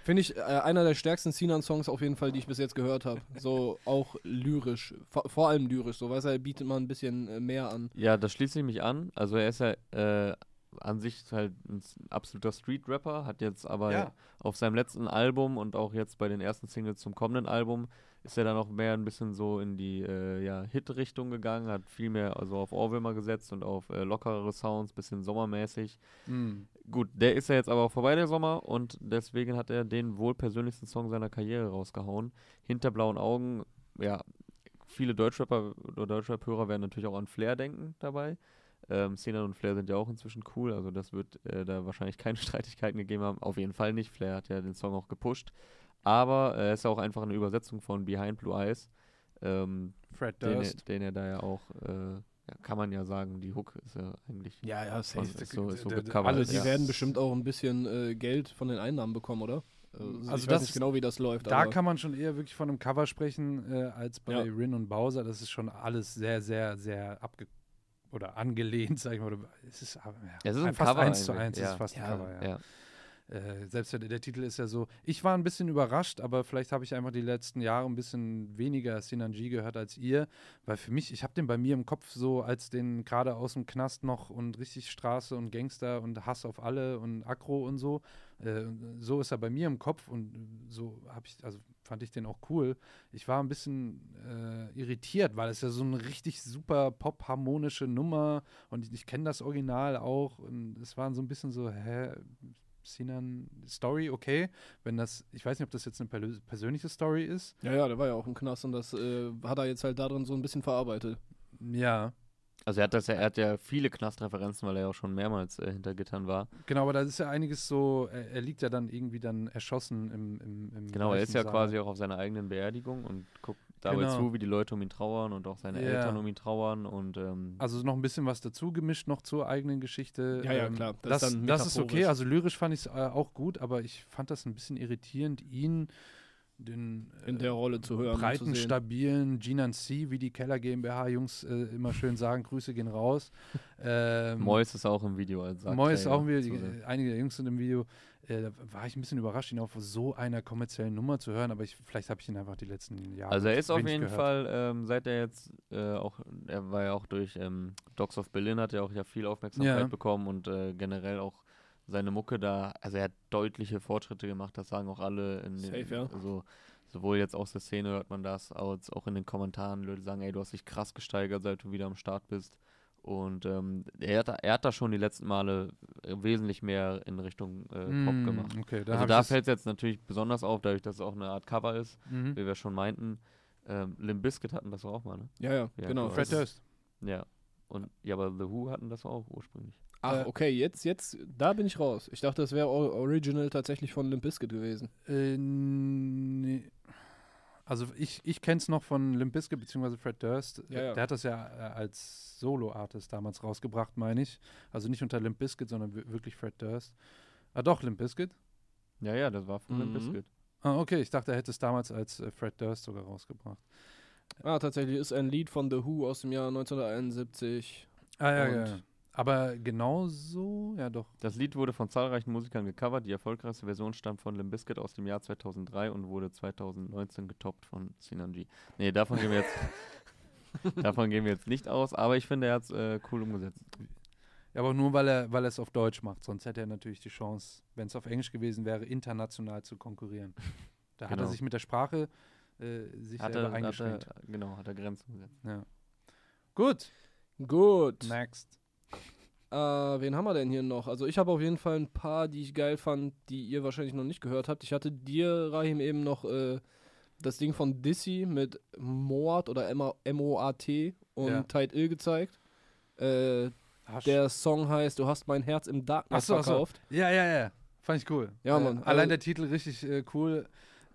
[SPEAKER 3] Finde ich äh, einer der stärksten Sinan-Songs auf jeden Fall, die ich bis jetzt gehört habe. So auch lyrisch, vor, vor allem lyrisch, so weiß er, bietet mal ein bisschen äh, mehr an.
[SPEAKER 1] Ja, das schließt sich mich an. Also er ist ja äh, an sich halt ein absoluter Street-Rapper, hat jetzt aber
[SPEAKER 2] Ja.
[SPEAKER 1] auf seinem letzten Album und auch jetzt bei den ersten Singles zum kommenden Album ist er dann auch mehr ein bisschen so in die äh, ja, Hit-Richtung gegangen, hat viel mehr also auf Ohrwürmer gesetzt und auf äh, lockerere Sounds, bisschen sommermäßig.
[SPEAKER 2] Mm.
[SPEAKER 1] Gut, der ist ja jetzt aber auch vorbei, der Sommer, und deswegen hat er den wohl persönlichsten Song seiner Karriere rausgehauen. Hinter blauen Augen, ja, viele Deutschrapper oder Deutschrap-Hörer werden natürlich auch an Flair denken dabei. Ähm, Sinan und Flair sind ja auch inzwischen cool, also das wird äh, da wahrscheinlich keine Streitigkeiten gegeben haben. Auf jeden Fall nicht. Flair hat ja den Song auch gepusht. Aber äh, es ist auch einfach eine Übersetzung von Behind Blue Eyes, ähm,
[SPEAKER 2] Fred
[SPEAKER 1] den, er,
[SPEAKER 2] Durst.
[SPEAKER 1] den er da ja auch, äh, ja, kann man ja sagen, die Hook ist ja eigentlich
[SPEAKER 3] Ja, ja, safe.
[SPEAKER 1] ist so, ist so
[SPEAKER 2] Der- der-
[SPEAKER 1] gecovert.
[SPEAKER 3] Alle,
[SPEAKER 2] alles,
[SPEAKER 3] die
[SPEAKER 1] ja.
[SPEAKER 3] werden bestimmt auch ein bisschen äh, Geld von den Einnahmen bekommen, oder? Äh,
[SPEAKER 2] Also
[SPEAKER 3] ich weiß
[SPEAKER 2] das-
[SPEAKER 3] nicht genau, wie das läuft.
[SPEAKER 2] Da
[SPEAKER 3] aber
[SPEAKER 2] kann man schon eher wirklich von einem Cover sprechen, äh, als bei
[SPEAKER 3] Ja.
[SPEAKER 2] Rin und Bowser. Das ist schon alles sehr, sehr, sehr abge oder angelehnt, sag ich mal. Es ist, aber, ja,
[SPEAKER 1] Es ist ein
[SPEAKER 2] fast
[SPEAKER 1] Cover
[SPEAKER 2] eins zu eins,
[SPEAKER 1] ja.
[SPEAKER 2] ist fast
[SPEAKER 3] Ja,
[SPEAKER 2] ein Cover, ja. Äh, selbst der, der Titel ist ja so. Ich war ein bisschen überrascht, aber vielleicht habe ich einfach die letzten Jahre ein bisschen weniger Sinanji gehört als ihr, weil für mich, ich habe den bei mir im Kopf so als den gerade aus dem Knast noch und richtig Straße und Gangster und Hass auf alle und Aggro und so. Äh, so ist er bei mir im Kopf und so habe ich, also fand ich den auch cool. Ich war ein bisschen äh, irritiert, weil es ja so eine richtig super pop-harmonische Nummer und ich, ich kenne das Original auch und es waren so ein bisschen so, hä, Sinan Story, okay. Wenn das, ich weiß nicht, ob das jetzt eine persönliche Story ist.
[SPEAKER 3] Ja, ja, der war ja auch im Knast und das äh, hat er jetzt halt darin so ein bisschen verarbeitet.
[SPEAKER 2] Ja,
[SPEAKER 1] Also er hat das ja, er hat ja viele Knastreferenzen, weil er ja auch schon mehrmals äh, hinter Gittern war.
[SPEAKER 2] genau, aber da ist ja einiges so, er, er liegt ja dann irgendwie dann erschossen im, im, im
[SPEAKER 1] Genau, er ist ja
[SPEAKER 2] Leichensaal.
[SPEAKER 1] quasi auch auf seiner eigenen Beerdigung und guckt dabei
[SPEAKER 2] Genau.
[SPEAKER 1] zu, wie die Leute um ihn trauern und auch seine
[SPEAKER 2] Ja.
[SPEAKER 1] Eltern um ihn trauern und ähm,
[SPEAKER 2] Also noch ein bisschen was dazu gemischt, noch zur eigenen Geschichte.
[SPEAKER 3] Ja, ja,
[SPEAKER 2] Ähm,
[SPEAKER 3] klar.
[SPEAKER 2] Das,
[SPEAKER 3] Das
[SPEAKER 2] das,
[SPEAKER 3] ist dann
[SPEAKER 2] ist okay. Also lyrisch fand ich es äh, auch gut, aber ich fand das ein bisschen irritierend, ihn, den
[SPEAKER 3] In der Rolle zu hören zu
[SPEAKER 2] breiten,
[SPEAKER 3] sehen.
[SPEAKER 2] stabilen Ginan C, wie die Keller GmbH-Jungs äh, immer schön sagen, Grüße gehen raus. Ähm,
[SPEAKER 1] Mois ist auch im Video als
[SPEAKER 2] Mois ist auch wieder,
[SPEAKER 1] zu
[SPEAKER 2] die, einige der Jungs sind im Video. Äh, da war ich ein bisschen überrascht, ihn auf so einer kommerziellen Nummer zu hören, aber ich, vielleicht habe ich ihn einfach die letzten Jahre.
[SPEAKER 1] Also er ist auf jeden
[SPEAKER 2] gehört.
[SPEAKER 1] Fall, ähm, seit er jetzt äh, auch, er war ja auch durch ähm, Dogs of Berlin, hat er auch ja viel Aufmerksamkeit
[SPEAKER 2] Ja.
[SPEAKER 1] bekommen und äh, generell auch seine Mucke da, also er hat deutliche Fortschritte gemacht, das sagen auch alle in den,
[SPEAKER 3] Safe, ja.
[SPEAKER 1] also sowohl jetzt aus der Szene hört man das, als auch in den Kommentaren, Leute sagen, ey, du hast dich krass gesteigert, seit du wieder am Start bist. Und ähm, er, hat, da- er hat da schon die letzten Male äh, wesentlich mehr in Richtung äh, Pop
[SPEAKER 2] Mm,
[SPEAKER 1] gemacht.
[SPEAKER 2] Okay, da
[SPEAKER 1] also da fällt es jetzt natürlich besonders auf, dadurch, dass es auch eine Art Cover ist,
[SPEAKER 2] Mhm.
[SPEAKER 1] wie wir schon meinten. Ähm, Limp Bizkit hatten das auch mal, ne?
[SPEAKER 3] Ja, ja,
[SPEAKER 1] Ja,
[SPEAKER 3] genau.
[SPEAKER 2] Fred
[SPEAKER 1] hast-
[SPEAKER 2] Durst.
[SPEAKER 1] Ja. Und ja, aber The Who hatten das auch ursprünglich.
[SPEAKER 3] Ach,
[SPEAKER 2] Äh,
[SPEAKER 3] okay, jetzt, jetzt, da bin ich raus. Ich dachte, das wäre original tatsächlich von Limp Bizkit gewesen.
[SPEAKER 2] Äh, nee. Also ich, ich kenne es noch von Limp Bizkit bzw. Fred Durst.
[SPEAKER 3] Ja, ja.
[SPEAKER 2] Der hat das ja äh, als Solo-Artist damals rausgebracht, meine ich. Also nicht unter Limp Bizkit, sondern wi- wirklich Fred Durst. Ah doch, Limp Bizkit.
[SPEAKER 1] Ja, ja, das war von Limp
[SPEAKER 3] Mhm.
[SPEAKER 1] Bizkit.
[SPEAKER 2] Ah, okay, ich dachte, er hätte es damals als äh, Fred Durst sogar rausgebracht.
[SPEAKER 3] Ah, tatsächlich ist ein Lied von The Who aus dem Jahr 1971.
[SPEAKER 2] Ah ja,
[SPEAKER 3] Und-
[SPEAKER 2] ja. Aber genauso, ja doch.
[SPEAKER 1] Das Lied wurde von zahlreichen Musikern gecovert. Die erfolgreichste Version stammt von Limp Bizkit aus dem Jahr 2003 und wurde 2019 getoppt von Sinanji. Nee, davon gehen wir jetzt davon gehen wir jetzt nicht aus, aber ich finde, er hat es äh, cool umgesetzt.
[SPEAKER 2] Ja, aber nur weil er, weil er es auf Deutsch macht. Sonst hätte er natürlich die Chance, wenn es auf Englisch gewesen wäre, international zu konkurrieren. Da hat er
[SPEAKER 1] Genau.
[SPEAKER 2] sich mit der Sprache äh, sich
[SPEAKER 1] Hat
[SPEAKER 2] selber
[SPEAKER 1] er, hat
[SPEAKER 2] eingeschränkt.
[SPEAKER 1] er, genau, hat er Grenzen gesetzt.
[SPEAKER 2] Ja. Gut,
[SPEAKER 3] Gut.
[SPEAKER 2] next.
[SPEAKER 3] Äh, wen haben wir denn hier noch? Also ich habe auf jeden Fall ein paar, die ich geil fand, die ihr wahrscheinlich noch nicht gehört habt. Ich hatte dir, Rahim, eben noch äh, das Ding von Dizzy mit Moat oder M-O-A-T und
[SPEAKER 2] Ja.
[SPEAKER 3] Tide Ill gezeigt. Äh, der Song heißt Du hast mein Herz im Darknet
[SPEAKER 2] Ach so, ach so.
[SPEAKER 3] verkauft.
[SPEAKER 2] Ja, ja, ja. Fand ich cool.
[SPEAKER 3] Ja,
[SPEAKER 2] Äh,
[SPEAKER 3] Mann,
[SPEAKER 2] Allein
[SPEAKER 3] also-
[SPEAKER 2] der Titel richtig äh, cool.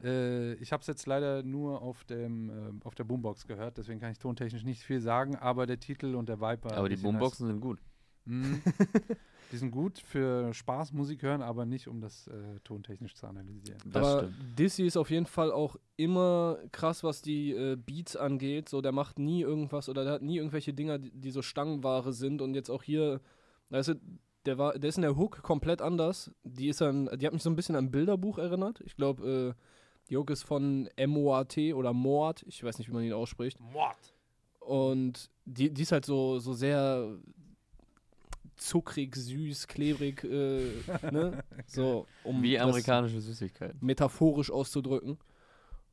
[SPEAKER 2] Äh, ich habe es jetzt leider nur auf, dem, auf der Boombox gehört, deswegen kann ich tontechnisch nicht viel sagen, aber der Titel und der Vibe war
[SPEAKER 1] Aber die. Boomboxen sind gut.
[SPEAKER 2] Mhm. die sind gut für Spaß Musik hören, aber nicht um das äh, tontechnisch zu analysieren.
[SPEAKER 1] Das
[SPEAKER 3] Aber
[SPEAKER 1] stimmt.
[SPEAKER 3] Dizzy ist auf jeden Fall auch immer krass, was die äh, Beats angeht. So, der macht nie irgendwas oder der hat nie irgendwelche Dinger, die, die so Stangenware sind. Und jetzt auch hier, weißt du, der, war, der ist in der Hook komplett anders. Die ist dann, die hat mich so ein bisschen an ein Bilderbuch erinnert. Ich glaube, äh, die Hook ist von M-O-A-T oder Moat. Ich weiß nicht, wie man ihn ausspricht.
[SPEAKER 2] Mord.
[SPEAKER 3] Und die, die ist halt so, so sehr zuckrig, süß, klebrig, äh, ne? So, um
[SPEAKER 1] Wie amerikanische Süßigkeiten.
[SPEAKER 3] metaphorisch auszudrücken.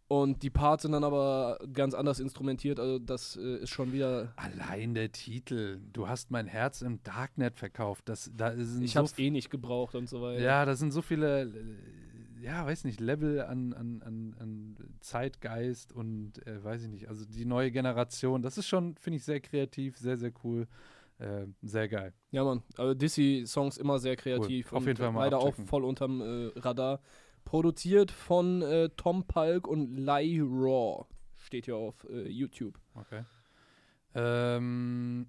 [SPEAKER 3] Und die Parts sind dann aber ganz anders instrumentiert, also das äh, ist schon wieder.
[SPEAKER 2] Allein der Titel, du hast mein Herz im Darknet verkauft. Das, da sind
[SPEAKER 3] Ich
[SPEAKER 2] so
[SPEAKER 3] hab's eh nicht gebraucht und so weiter.
[SPEAKER 2] Ja, da sind so viele, äh, ja, weiß nicht, Level an, an, an, an Zeitgeist und äh, weiß ich nicht, also die neue Generation, das ist schon, finde ich, sehr kreativ, sehr, sehr cool, äh, sehr geil.
[SPEAKER 3] Ja, Mann. Also Dizzy-Songs immer sehr kreativ.
[SPEAKER 2] Cool. Auf jeden Fall mal
[SPEAKER 3] Leider
[SPEAKER 2] abchecken.
[SPEAKER 3] auch voll unterm äh, Radar. Produziert von äh, Tom Palk und Lai Raw. Steht hier auf äh, YouTube.
[SPEAKER 2] Okay. Ähm,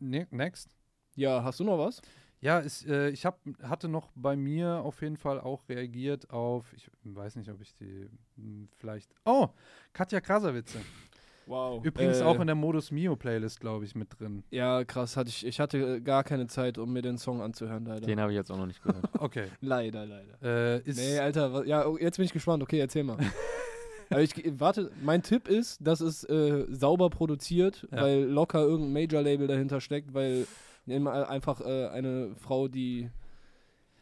[SPEAKER 2] ne- next.
[SPEAKER 3] Ja, hast du noch was?
[SPEAKER 2] Ja, ist, äh, ich hab, hatte noch bei mir auf jeden Fall auch reagiert auf, ich weiß nicht, ob ich die hm, vielleicht, oh, Katja Krasavitze.
[SPEAKER 3] Wow.
[SPEAKER 2] Übrigens
[SPEAKER 3] äh,
[SPEAKER 2] auch in der Modus Mio Playlist, glaube ich, mit drin.
[SPEAKER 3] Ja, krass. Hatte ich, ich hatte äh, gar keine Zeit, um mir den Song anzuhören, leider.
[SPEAKER 1] Den habe ich jetzt auch noch nicht gehört.
[SPEAKER 2] Okay.
[SPEAKER 3] leider, leider.
[SPEAKER 2] Äh, ist,
[SPEAKER 3] Nee, Alter, wa- ja, oh, jetzt bin ich gespannt. Okay, erzähl mal. Aber ich, warte, mein Tipp ist, dass es äh, sauber produziert,
[SPEAKER 2] Ja.
[SPEAKER 3] weil locker irgendein Major-Label dahinter steckt, weil immer einfach äh, eine Frau, die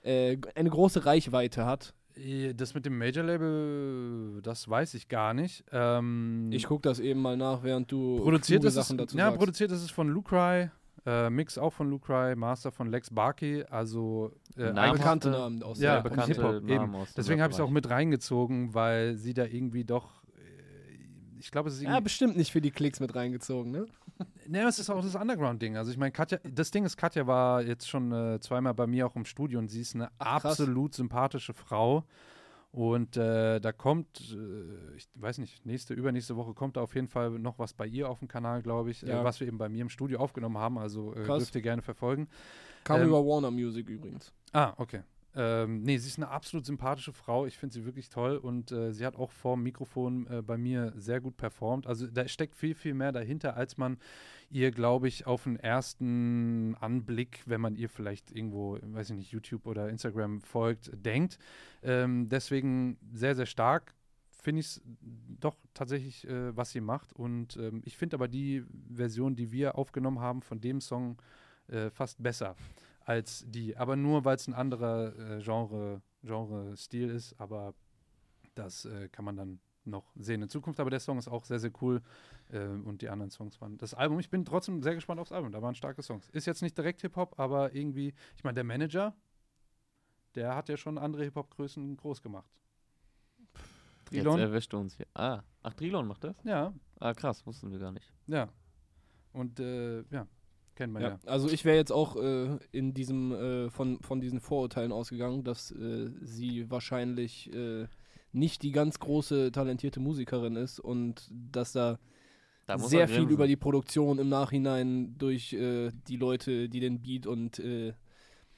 [SPEAKER 3] äh, eine große Reichweite hat.
[SPEAKER 2] Äh, das mit dem Major-Label, das weiß ich gar nicht. Ähm,
[SPEAKER 3] Ich gucke das eben mal nach, während du
[SPEAKER 2] produziert ist es,
[SPEAKER 3] Sachen dazu
[SPEAKER 2] ja,
[SPEAKER 3] sagst.
[SPEAKER 2] produziert ist es von Lucry, äh, Mix auch von Lucry, Master von Lex Barkey, also äh,
[SPEAKER 3] bekannte Namen aus
[SPEAKER 2] Ja,
[SPEAKER 3] der
[SPEAKER 1] bekannte
[SPEAKER 2] Hip-Hop, eben.
[SPEAKER 1] Namen aus
[SPEAKER 2] Deswegen habe ich es auch mit reingezogen, weil sie da irgendwie doch, äh, ich glaube, es ist
[SPEAKER 3] Ja, bestimmt nicht für die Klicks mit reingezogen, ne?
[SPEAKER 2] Ne, es ist auch das Underground-Ding. Also ich meine, Katja, das Ding ist, Katja war jetzt schon äh, zweimal bei mir auch im Studio und sie ist eine
[SPEAKER 3] Ach,
[SPEAKER 2] absolut sympathische Frau. Und äh, da kommt, äh, ich weiß nicht, nächste, übernächste Woche kommt da auf jeden Fall noch was bei ihr auf dem Kanal, glaube ich,
[SPEAKER 3] Ja.
[SPEAKER 2] äh, was wir eben bei mir im Studio aufgenommen haben. Also äh, dürft ihr gerne verfolgen.
[SPEAKER 3] Kam
[SPEAKER 2] Ähm,
[SPEAKER 3] über Warner Music übrigens.
[SPEAKER 2] Ah, okay. Ähm, nee, sie ist eine absolut sympathische Frau. Ich finde sie wirklich toll und äh, sie hat auch vor dem Mikrofon äh, bei mir sehr gut performt. Also da steckt viel, viel mehr dahinter, als man ihr, glaube ich, auf den ersten Anblick, wenn man ihr vielleicht irgendwo, weiß ich nicht, YouTube oder Instagram folgt, denkt. Ähm, deswegen sehr, sehr stark. Finde ich es doch tatsächlich, äh, was sie macht. Und ähm, ich finde aber die Version, die wir aufgenommen haben von dem Song, äh, fast besser als die. Aber nur, weil es ein anderer äh, Genre, Genre-Stil ist. Aber das äh, kann man dann noch sehen in Zukunft. Aber der Song ist auch sehr, sehr cool. Äh, und die anderen Songs waren. Das Album, ich bin trotzdem sehr gespannt aufs Album. Da waren starke Songs. Ist jetzt nicht direkt Hip-Hop, aber irgendwie, ich meine, der Manager, der hat ja schon andere Hip-Hop-Größen groß gemacht.
[SPEAKER 1] Jetzt
[SPEAKER 2] Trilon?
[SPEAKER 1] erwischt du uns hier. Ah, ach, Trilon macht das?
[SPEAKER 2] Ja,
[SPEAKER 1] Ah, krass, wussten wir gar nicht.
[SPEAKER 2] ja. Und äh, ja, kennen wir ja.
[SPEAKER 3] Ja, also ich wäre jetzt auch äh, in diesem äh, von, von diesen Vorurteilen ausgegangen, dass äh, sie wahrscheinlich äh, nicht die ganz große talentierte Musikerin ist und dass da,
[SPEAKER 1] Da
[SPEAKER 3] sehr viel über die Produktion im Nachhinein durch äh, die Leute, die den Beat und äh,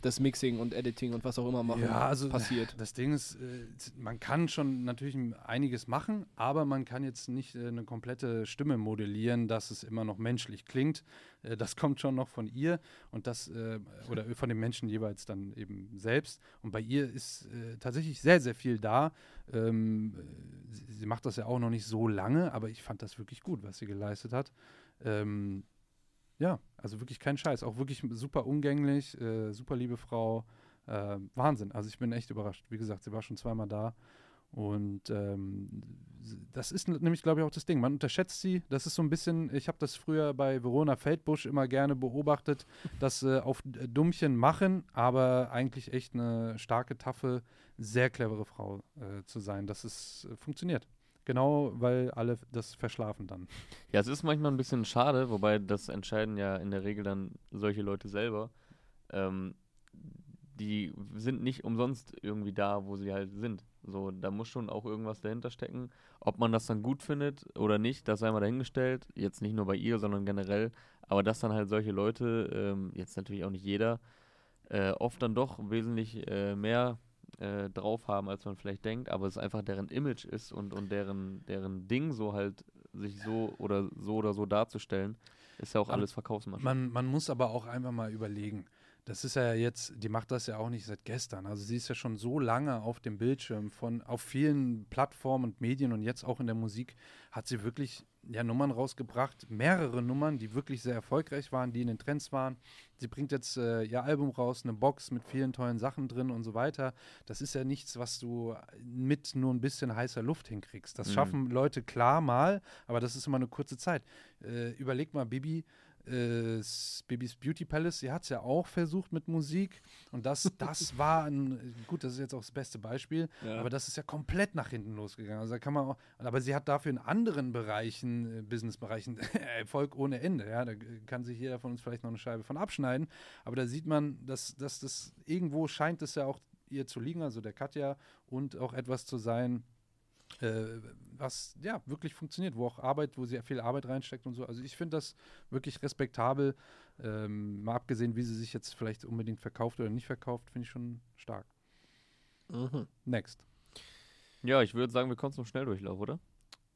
[SPEAKER 3] das Mixing und Editing und was auch immer machen,
[SPEAKER 2] Ja, also
[SPEAKER 3] passiert.
[SPEAKER 2] Das Ding ist, äh, man kann schon natürlich einiges machen, aber man kann jetzt nicht äh, eine komplette Stimme modellieren, dass es immer noch menschlich klingt. Äh, das kommt schon noch von ihr und das oder von den Menschen jeweils dann eben selbst. Und bei ihr ist tatsächlich sehr, sehr viel da. Ähm, äh, sie, sie macht das ja auch noch nicht so lange, aber ich fand das wirklich gut, was sie geleistet hat. Ähm, ja, also wirklich kein Scheiß. Auch wirklich super umgänglich, äh, super liebe Frau. Äh, Wahnsinn. Also ich bin echt überrascht. Wie gesagt, sie war schon zweimal da. Und ähm, das ist nämlich, glaube ich, auch das Ding. Man unterschätzt sie. Das ist so ein bisschen, ich habe das früher bei Verona Feldbusch immer gerne beobachtet, dass äh, auf Dummchen machen, aber eigentlich echt eine starke, taffe, sehr clevere Frau äh, zu sein. Das ist, äh, funktioniert. Genau, weil alle das verschlafen dann.
[SPEAKER 1] Ja, es ist manchmal ein bisschen schade, wobei das entscheiden ja in der Regel dann solche Leute selber. Ähm, die sind nicht umsonst irgendwie da, wo sie halt sind. So, da muss schon auch irgendwas dahinter stecken. Ob man das dann gut findet oder nicht, das sei mal dahingestellt. Jetzt nicht nur bei ihr, sondern generell. Aber dass dann halt solche Leute, ähm, jetzt natürlich auch nicht jeder, äh, oft dann doch wesentlich äh, mehr äh, drauf haben, als man vielleicht denkt, aber es einfach deren Image ist und, und deren, deren Ding so halt sich so oder so oder so darzustellen, ist ja auch
[SPEAKER 2] Man-
[SPEAKER 1] alles Verkaufsmasche.
[SPEAKER 2] Man, man muss aber auch einfach mal überlegen. Das ist ja jetzt, die macht das ja auch nicht seit gestern. Also sie ist ja schon so lange auf dem Bildschirm von auf vielen Plattformen und Medien und jetzt auch in der Musik hat sie wirklich ja Nummern rausgebracht, mehrere Nummern, die wirklich sehr erfolgreich waren, die in den Trends waren. Sie bringt jetzt äh, ihr Album raus, eine Box mit vielen tollen Sachen drin und so weiter. Das ist ja nichts, was du mit nur ein bisschen heißer Luft hinkriegst. Das
[SPEAKER 1] Mhm.
[SPEAKER 2] schaffen Leute klar mal, aber das ist immer eine kurze Zeit. Äh, überleg mal, Bibi, äh, S- Bibis Beauty Palace, sie hat es ja auch versucht mit Musik und das, das war ein, gut, das ist jetzt auch das beste Beispiel,
[SPEAKER 3] Ja.
[SPEAKER 2] aber das ist ja komplett nach hinten losgegangen. Also da kann man auch, aber sie hat dafür in anderen Bereichen, äh, Businessbereichen, Erfolg ohne Ende. Ja, da kann sich jeder von uns vielleicht noch eine Scheibe von abschneiden. Aber da sieht man, dass, dass das irgendwo scheint es ja auch ihr zu liegen, also der Katja, und auch etwas zu sein, äh, was ja wirklich funktioniert, wo auch Arbeit, wo sie viel Arbeit reinsteckt und so. Also ich finde das wirklich respektabel. Ähm, mal abgesehen, wie sie sich jetzt vielleicht unbedingt verkauft oder nicht verkauft, finde ich schon stark.
[SPEAKER 3] Mhm.
[SPEAKER 2] Next.
[SPEAKER 1] ja, ich würde sagen, wir kommen zum Schnelldurchlauf, oder?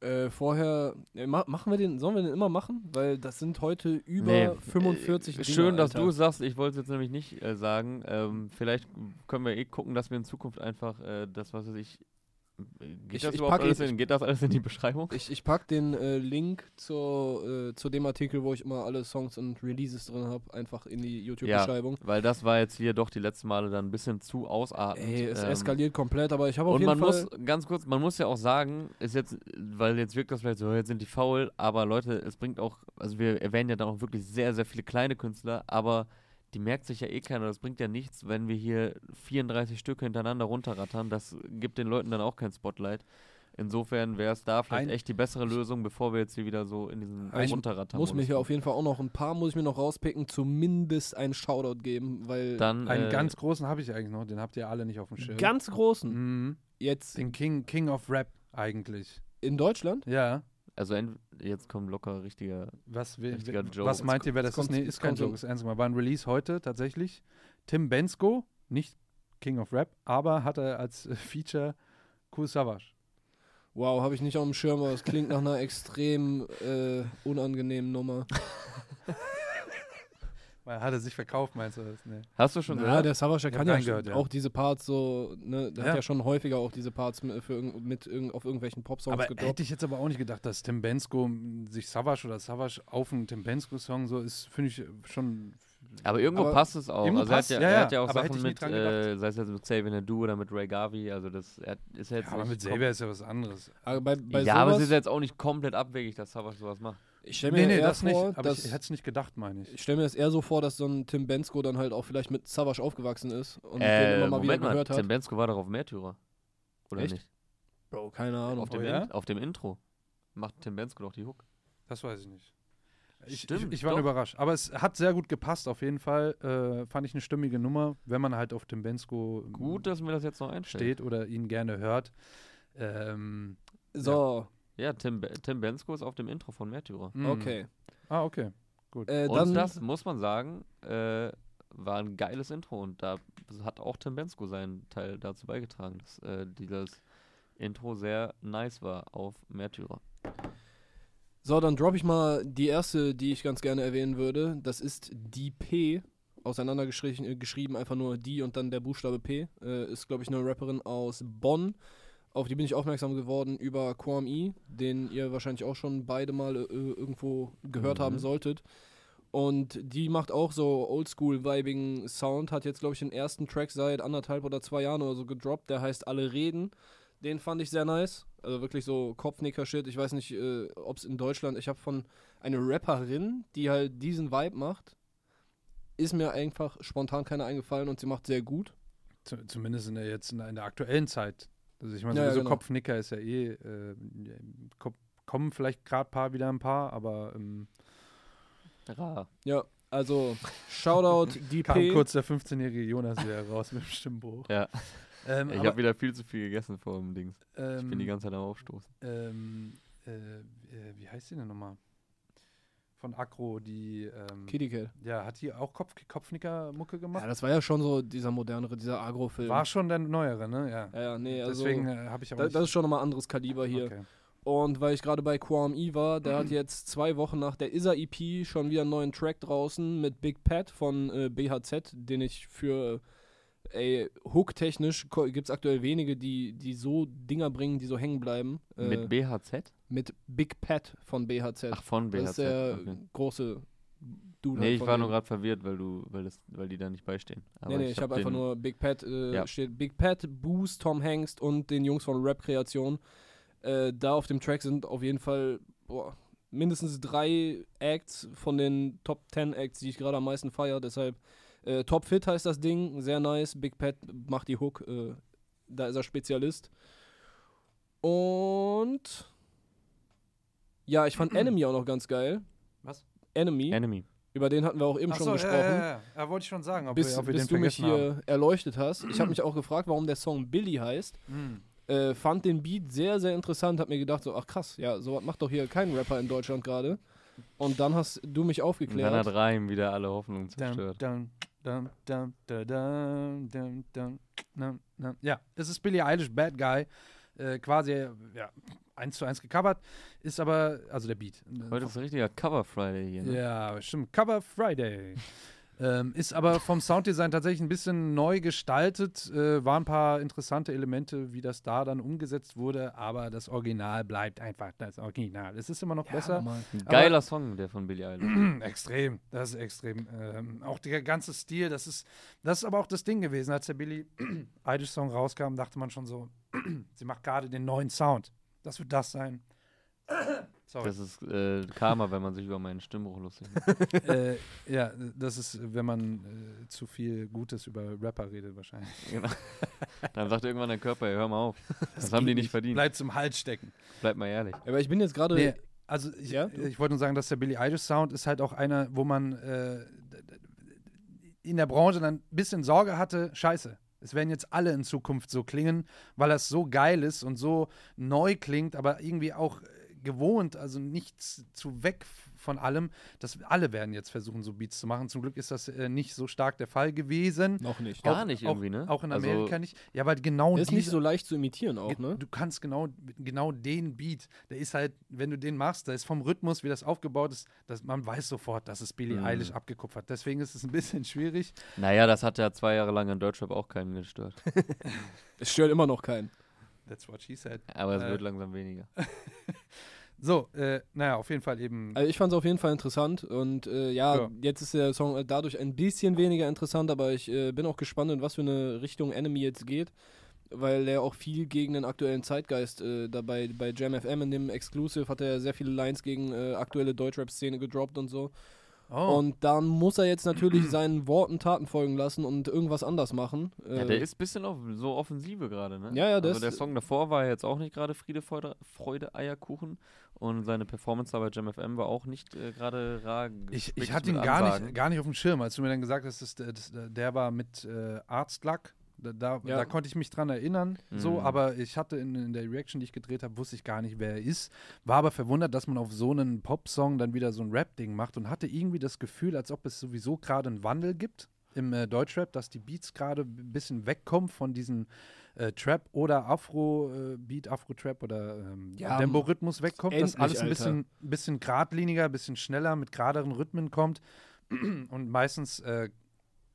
[SPEAKER 3] Äh, vorher, äh, ma machen wir den, sollen wir den immer machen? Weil das sind heute über
[SPEAKER 1] Nee,
[SPEAKER 3] 45
[SPEAKER 1] äh,
[SPEAKER 3] Dinger,
[SPEAKER 1] Schön, dass
[SPEAKER 3] Alter.
[SPEAKER 1] du sagst. Ich wollte es jetzt nämlich nicht äh, sagen. Ähm, vielleicht können wir eh gucken, dass wir in Zukunft einfach äh, das, was weiß ich. Geht,
[SPEAKER 3] Ich-
[SPEAKER 1] das
[SPEAKER 3] ich pack
[SPEAKER 1] alles in, geht das alles in die Beschreibung?
[SPEAKER 3] Ich, ich pack den äh, Link zur, äh, zu dem Artikel, wo ich immer alle Songs und Releases drin habe, einfach in die YouTube-Beschreibung.
[SPEAKER 1] Weil das war jetzt hier doch die letzten Male dann ein bisschen zu ausartend.
[SPEAKER 3] Ey, es
[SPEAKER 1] Ähm,
[SPEAKER 3] eskaliert komplett, aber ich habe auf
[SPEAKER 1] Und
[SPEAKER 3] jeden
[SPEAKER 1] man
[SPEAKER 3] Fall.
[SPEAKER 1] muss, ganz kurz, man muss ja auch sagen, ist jetzt, weil jetzt wirkt das vielleicht so, jetzt sind die faul, aber Leute, es bringt auch, also wir erwähnen ja dann auch wirklich sehr, sehr viele kleine Künstler, aber die merkt sich ja eh keiner. Das bringt ja nichts, wenn wir hier 34 Stücke hintereinander runterrattern. Das gibt den Leuten dann auch kein Spotlight. Insofern wäre es da vielleicht
[SPEAKER 2] Ein-
[SPEAKER 1] echt die bessere Lösung, bevor wir jetzt hier wieder so in diesen
[SPEAKER 3] Ich
[SPEAKER 1] runterrattern.
[SPEAKER 3] muss mir hier auf jeden Fall auch noch ein paar, muss ich mir noch rauspicken, zumindest einen Shoutout geben, weil
[SPEAKER 1] Dann,
[SPEAKER 2] Einen
[SPEAKER 1] äh,
[SPEAKER 2] ganz großen habe ich eigentlich noch, den habt ihr alle nicht auf dem Schirm.
[SPEAKER 3] ganz großen,
[SPEAKER 2] Mhm.
[SPEAKER 3] jetzt
[SPEAKER 2] Den King, King of Rap eigentlich.
[SPEAKER 3] in Deutschland,
[SPEAKER 2] Ja.
[SPEAKER 1] Also jetzt kommt locker richtiger.
[SPEAKER 2] Was, will,
[SPEAKER 1] Richtiger Joke.
[SPEAKER 2] was meint ihr, wer das
[SPEAKER 3] kommt-
[SPEAKER 2] ist? Nee, ist kein Joke, ist ernst gemeint. War ein Release heute tatsächlich. Tim Bensko, nicht King of Rap, aber hat er als äh, Feature Cool Savage.
[SPEAKER 3] wow, habe ich nicht auf dem Schirm, aber es klingt nach einer extrem äh, unangenehmen Nummer.
[SPEAKER 2] Hat er sich verkauft, meinst du das? Nee.
[SPEAKER 1] Hast du schon
[SPEAKER 3] Ja,
[SPEAKER 1] gehört?
[SPEAKER 3] der Savage, kann ja, schon
[SPEAKER 2] ja.
[SPEAKER 3] auch diese Parts so, ne, der
[SPEAKER 2] Ja.
[SPEAKER 3] hat ja schon häufiger auch diese Parts mit, für, irgend- mit irgend- auf irgendwelchen Popsongs
[SPEAKER 2] Aber
[SPEAKER 3] gedroppt.
[SPEAKER 2] hätte ich jetzt aber auch nicht gedacht, dass Tim Bensko sich Savage oder Savage auf einen Tim Bensko-Song so ist, finde ich schon.
[SPEAKER 1] Aber irgendwo
[SPEAKER 3] Aber
[SPEAKER 1] passt es auch.
[SPEAKER 2] irgendwo
[SPEAKER 1] Also er hat,
[SPEAKER 2] passt,
[SPEAKER 1] ja,
[SPEAKER 2] ja,
[SPEAKER 1] er hat ja auch Sachen mit, äh, sei es jetzt mit Xavier Nadu oder mit Ray Garvey, also das er ist ja jetzt
[SPEAKER 2] Ja, aber mit Xavier ist ja was anderes.
[SPEAKER 3] aber bei, bei
[SPEAKER 1] ja, aber es ist jetzt auch nicht komplett abwegig, dass Savage sowas macht.
[SPEAKER 3] Ich stelle mir eher
[SPEAKER 2] das
[SPEAKER 3] vor,
[SPEAKER 2] nicht. Aber
[SPEAKER 3] dass,
[SPEAKER 2] ich hätte es nicht gedacht, meine ich.
[SPEAKER 3] ich stelle mir das eher so vor, dass so ein Tim Bensko dann halt auch vielleicht mit Savage aufgewachsen ist und den
[SPEAKER 1] Äh,
[SPEAKER 3] immer mal
[SPEAKER 1] Moment
[SPEAKER 3] wieder
[SPEAKER 1] mal,
[SPEAKER 3] gehört hat.
[SPEAKER 1] Tim Bensko war doch auf Märtyrer. Oder
[SPEAKER 3] Echt?
[SPEAKER 1] nicht?
[SPEAKER 3] Bro, keine Ahnung.
[SPEAKER 1] Auf dem,
[SPEAKER 2] Oh ja?
[SPEAKER 1] In, auf dem Intro macht Tim Bensko doch die Hook.
[SPEAKER 2] Das weiß ich nicht. Ich,
[SPEAKER 1] Stimmt,
[SPEAKER 2] ich, ich war
[SPEAKER 1] doch.
[SPEAKER 2] überrascht. Aber es hat sehr gut gepasst, auf jeden Fall. Äh, fand ich eine stimmige Nummer, wenn man halt auf Tim Bensko
[SPEAKER 1] Gut, dass mir das jetzt noch einsteht.
[SPEAKER 2] steht oder ihn gerne hört. Ähm,
[SPEAKER 3] So,
[SPEAKER 1] Ja, Tim, Be- Tim Bensko ist auf dem Intro von Märtyrer.
[SPEAKER 2] mh.
[SPEAKER 3] okay.
[SPEAKER 2] Ah, okay.
[SPEAKER 3] Äh,
[SPEAKER 1] Und das, muss man sagen, äh, war ein geiles Intro und da hat auch Tim Bensko seinen Teil dazu beigetragen, dass äh, dieses Intro sehr nice war auf Märtyrer.
[SPEAKER 3] so, dann droppe ich mal die erste, die ich ganz gerne erwähnen würde. Das ist die P, auseinandergeschrieben, äh, geschrieben einfach nur die und dann der Buchstabe P. Äh, ist, glaube ich, eine Rapperin aus Bonn. Auf die bin ich aufmerksam geworden über Quam E, den ihr wahrscheinlich auch schon beide mal äh, irgendwo gehört
[SPEAKER 1] Mhm.
[SPEAKER 3] haben solltet. Und die macht auch so oldschool-vibing Sound, hat jetzt, glaube ich, den ersten Track seit anderthalb oder zwei Jahren oder so gedroppt, der heißt Alle reden. Den fand ich sehr nice. Also wirklich so Kopfnicker-Shit. Ich weiß nicht, äh, ob es in Deutschland, ich habe von einer Rapperin, die halt diesen Vibe macht, ist mir einfach spontan keine eingefallen und sie macht sehr gut.
[SPEAKER 2] Zu- Zumindest in der jetzt in der, in der aktuellen Zeit. Also ich meine,
[SPEAKER 3] Ja,
[SPEAKER 2] sowieso
[SPEAKER 3] genau.
[SPEAKER 2] Kopfnicker ist ja eh, äh, kommen vielleicht gerade paar wieder ein paar, aber ähm,
[SPEAKER 1] Rar.
[SPEAKER 3] Ja, also Shoutout
[SPEAKER 2] kam
[SPEAKER 3] DP.
[SPEAKER 2] kurz der 15-jährige Jonas wieder raus mit dem Stimmbruch.
[SPEAKER 1] Ja,
[SPEAKER 2] Ähm,
[SPEAKER 1] ich habe wieder viel zu viel gegessen vor dem Dings. Ich bin die
[SPEAKER 2] ähm,
[SPEAKER 1] ganze Zeit am Aufstoßen.
[SPEAKER 2] ähm, äh, äh, wie heißt die denn nochmal? Von Akro, die, ähm,
[SPEAKER 3] Kitty Cat.
[SPEAKER 2] ja, hat die auch Kopf, Kopfnicker-Mucke
[SPEAKER 3] Ja,
[SPEAKER 2] gemacht?
[SPEAKER 3] das war ja schon so dieser modernere, dieser Agro-Film.
[SPEAKER 2] War schon der neuere, ne? Ja.
[SPEAKER 3] Ja, ja, nee, also
[SPEAKER 2] Deswegen äh, habe ich auch
[SPEAKER 3] da,
[SPEAKER 2] nicht,
[SPEAKER 3] das ist schon nochmal anderes Kaliber hier.
[SPEAKER 2] Okay.
[SPEAKER 3] Und weil ich gerade bei Quam E war, der hat jetzt zwei Wochen nach der ISA EP schon wieder einen neuen Track draußen mit Big Pat von äh, BHZ, den ich für ey, Hook-technisch gibt es aktuell wenige, die, die so Dinger bringen, die so hängen bleiben. Äh,
[SPEAKER 1] Mit BHZ?
[SPEAKER 3] Mit Big Pat von BHZ.
[SPEAKER 1] Ach, von BHZ.
[SPEAKER 3] das ist der
[SPEAKER 1] okay.
[SPEAKER 3] große Dude.
[SPEAKER 1] Nee, ich war nur gerade verwirrt, weil du, weil das, weil die da nicht beistehen.
[SPEAKER 3] Nee, nee, ich, habe einfach
[SPEAKER 1] den-
[SPEAKER 3] nur Big Pat, äh,
[SPEAKER 1] Ja.
[SPEAKER 3] steht Big Pat, Boost, Tom Hengst und den Jungs von Rap Kreation. Äh, da auf dem Track sind auf jeden Fall boah, mindestens drei Acts von den Top 10 Acts, die ich gerade am meisten feiere. Deshalb äh, Top Fit heißt das Ding, sehr nice. Big Pat macht die Hook, äh, da ist er Spezialist. Und ja, ich fand Enemy auch noch ganz geil.
[SPEAKER 2] Was?
[SPEAKER 3] Enemy.
[SPEAKER 1] Enemy.
[SPEAKER 3] Über den hatten wir auch eben
[SPEAKER 2] Ach
[SPEAKER 3] schon
[SPEAKER 2] so,
[SPEAKER 3] gesprochen.
[SPEAKER 2] Ja, ja, ja. wollte ich schon sagen, ob
[SPEAKER 3] bis,
[SPEAKER 2] wir, ob
[SPEAKER 3] bis du mich
[SPEAKER 2] hier haben.
[SPEAKER 3] erleuchtet hast. Ich habe mich auch gefragt, warum der Song Billy heißt.
[SPEAKER 2] Mhm.
[SPEAKER 3] Äh, fand den Beat sehr, sehr interessant, hab mir gedacht, so, ach krass, ja, sowas macht doch hier kein Rapper in Deutschland gerade. Und dann hast du mich aufgeklärt.
[SPEAKER 1] Und dann hat Reim wieder alle Hoffnungen zerstört.
[SPEAKER 2] Ja, es ist Billy Eilish, Bad Guy. Äh, quasi, ja, eins zu eins gecovert. Ist aber, also der Beat.
[SPEAKER 1] Heute ist ein richtiger Cover Friday hier. Ne?
[SPEAKER 2] Ja, stimmt. Cover Friday. ähm, ist aber vom Sounddesign tatsächlich ein bisschen neu gestaltet. Äh, waren ein paar interessante Elemente, wie das da dann umgesetzt wurde, aber das Original bleibt einfach das Original. Es ist immer noch besser.
[SPEAKER 3] Mann.
[SPEAKER 1] Ein geiler Song, der von Billie Eilish.
[SPEAKER 2] extrem, das ist extrem. Ähm, auch der ganze Stil, das ist, das ist aber auch das Ding gewesen. Als der Billy Eilish Song rauskam, dachte man schon so, sie macht gerade den neuen Sound. Das wird das sein. Sorry.
[SPEAKER 1] Das ist äh, Karma, wenn man sich über meinen Stimmbruch lustig macht.
[SPEAKER 2] äh, ja, das ist, wenn man äh, zu viel Gutes über Rapper redet, wahrscheinlich.
[SPEAKER 1] Genau. Dann sagt irgendwann der Körper, ey, hör mal auf. Das, haben die nicht verdient.
[SPEAKER 2] Bleibt zum Hals stecken.
[SPEAKER 1] Bleib mal ehrlich.
[SPEAKER 3] Aber ich bin jetzt gerade.
[SPEAKER 2] Nee, also ich,
[SPEAKER 3] Ja,
[SPEAKER 2] ich wollte nur sagen, dass der Billie Eilish Sound ist halt auch einer, wo man äh, in der Branche dann ein bisschen Sorge hatte, scheiße. Es werden jetzt alle in Zukunft so klingen, weil das so geil ist und so neu klingt, aber irgendwie auch äh, gewohnt, also nichts zu weg von allem. Das, alle werden jetzt versuchen, so Beats zu machen. Zum Glück ist das äh, nicht so stark der Fall gewesen.
[SPEAKER 3] Noch nicht.
[SPEAKER 1] Gar
[SPEAKER 2] Auch-
[SPEAKER 1] nicht
[SPEAKER 2] auch,
[SPEAKER 1] irgendwie, ne?
[SPEAKER 2] Auch in
[SPEAKER 1] Also-
[SPEAKER 2] Amerika nicht. Ja, weil genau
[SPEAKER 3] ist nicht
[SPEAKER 2] diese-
[SPEAKER 3] so leicht zu imitieren auch, ne?
[SPEAKER 2] Du kannst genau, genau den Beat, der ist halt, wenn du den machst, da ist vom Rhythmus, wie das aufgebaut ist, dass man weiß sofort, dass es Billie
[SPEAKER 1] Mhm.
[SPEAKER 2] Eilish abgekupfert. Deswegen ist es ein bisschen schwierig.
[SPEAKER 1] Naja, das hat ja zwei Jahre lang in Deutschrap auch keinen gestört.
[SPEAKER 3] Es stört immer noch keinen.
[SPEAKER 2] That's what she said.
[SPEAKER 1] Aber es
[SPEAKER 2] Äh.
[SPEAKER 1] wird langsam weniger.
[SPEAKER 2] So, äh, naja, auf jeden Fall eben.
[SPEAKER 3] Also ich fand es auf jeden Fall interessant und äh, ja,
[SPEAKER 2] Ja.
[SPEAKER 3] jetzt ist der Song äh, dadurch ein bisschen weniger interessant, aber ich äh, bin auch gespannt, in was für eine Richtung Enemy jetzt geht, weil er auch viel gegen den aktuellen Zeitgeist äh, dabei bei Jam FM in dem Exclusive hat er sehr viele Lines gegen äh, aktuelle Deutschrap-Szene gedroppt und so.
[SPEAKER 2] Oh,
[SPEAKER 3] Und dann muss er jetzt natürlich seinen Worten Taten folgen lassen und irgendwas anders machen.
[SPEAKER 1] Ja,
[SPEAKER 3] Äh,
[SPEAKER 1] der ist ein bisschen auf, so offensive gerade, ne?
[SPEAKER 3] Ja, ja, der
[SPEAKER 1] also der Song davor war jetzt auch nicht gerade Friede, Freude, Freude, Eierkuchen. Und seine Performance da bei Jam FM war auch nicht äh, gerade rar.
[SPEAKER 2] ich, ich hatte ihn gar
[SPEAKER 1] Ansagen.
[SPEAKER 2] nicht, gar nicht auf dem Schirm, als du mir dann gesagt hast, dass das, das, der war mit äh, Arztlack. Da, da,
[SPEAKER 3] Ja.
[SPEAKER 2] da konnte ich mich dran erinnern, so,
[SPEAKER 1] Mhm.
[SPEAKER 2] aber ich hatte in, in der Reaction, die ich gedreht habe, wusste ich gar nicht, wer er ist. War aber verwundert, dass man auf so einen Popsong dann wieder so ein Rap-Ding macht und hatte irgendwie das Gefühl, als ob es sowieso gerade einen Wandel gibt im äh, Deutschrap, dass die Beats gerade ein bisschen wegkommen von diesen äh, Trap oder Afro-Beat, Afro-Trap oder ähm,
[SPEAKER 3] Ja,
[SPEAKER 2] Dembo-Rhythmus wegkommt, dass alles ein bisschen, bisschen geradliniger, ein bisschen schneller, mit geraderen Rhythmen kommt. Und meistens äh,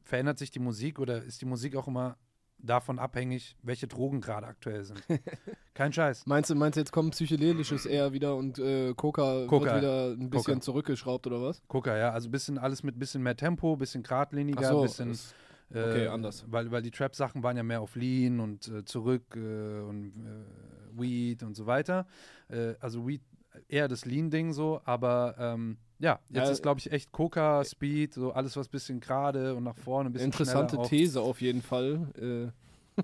[SPEAKER 2] verändert sich die Musik oder ist die Musik auch immer davon abhängig, welche Drogen gerade aktuell sind. Kein Scheiß.
[SPEAKER 3] Meinst du, meinst du, jetzt kommt Psychedelisches eher wieder und äh, Coca,
[SPEAKER 2] Coca,
[SPEAKER 3] wird wieder ein bisschen
[SPEAKER 2] Coca.
[SPEAKER 3] zurückgeschraubt oder was?
[SPEAKER 2] Gucker, ja, also bisschen alles mit bisschen mehr Tempo, bisschen geradliniger,
[SPEAKER 3] so,
[SPEAKER 2] bisschen
[SPEAKER 3] das-
[SPEAKER 2] äh,
[SPEAKER 3] okay, anders.
[SPEAKER 2] Weil, weil die Trap-Sachen waren ja mehr auf Lean und äh, zurück äh, und äh, Weed und so weiter. Äh, also Weed eher das Lean-Ding so, aber ähm, ja, jetzt
[SPEAKER 3] Ja,
[SPEAKER 2] ist glaube ich echt Coca, Speed, so alles was bisschen gerade und nach vorne, ein bisschen
[SPEAKER 3] Interessante
[SPEAKER 2] schneller auch.
[SPEAKER 3] These auf jeden Fall. Äh,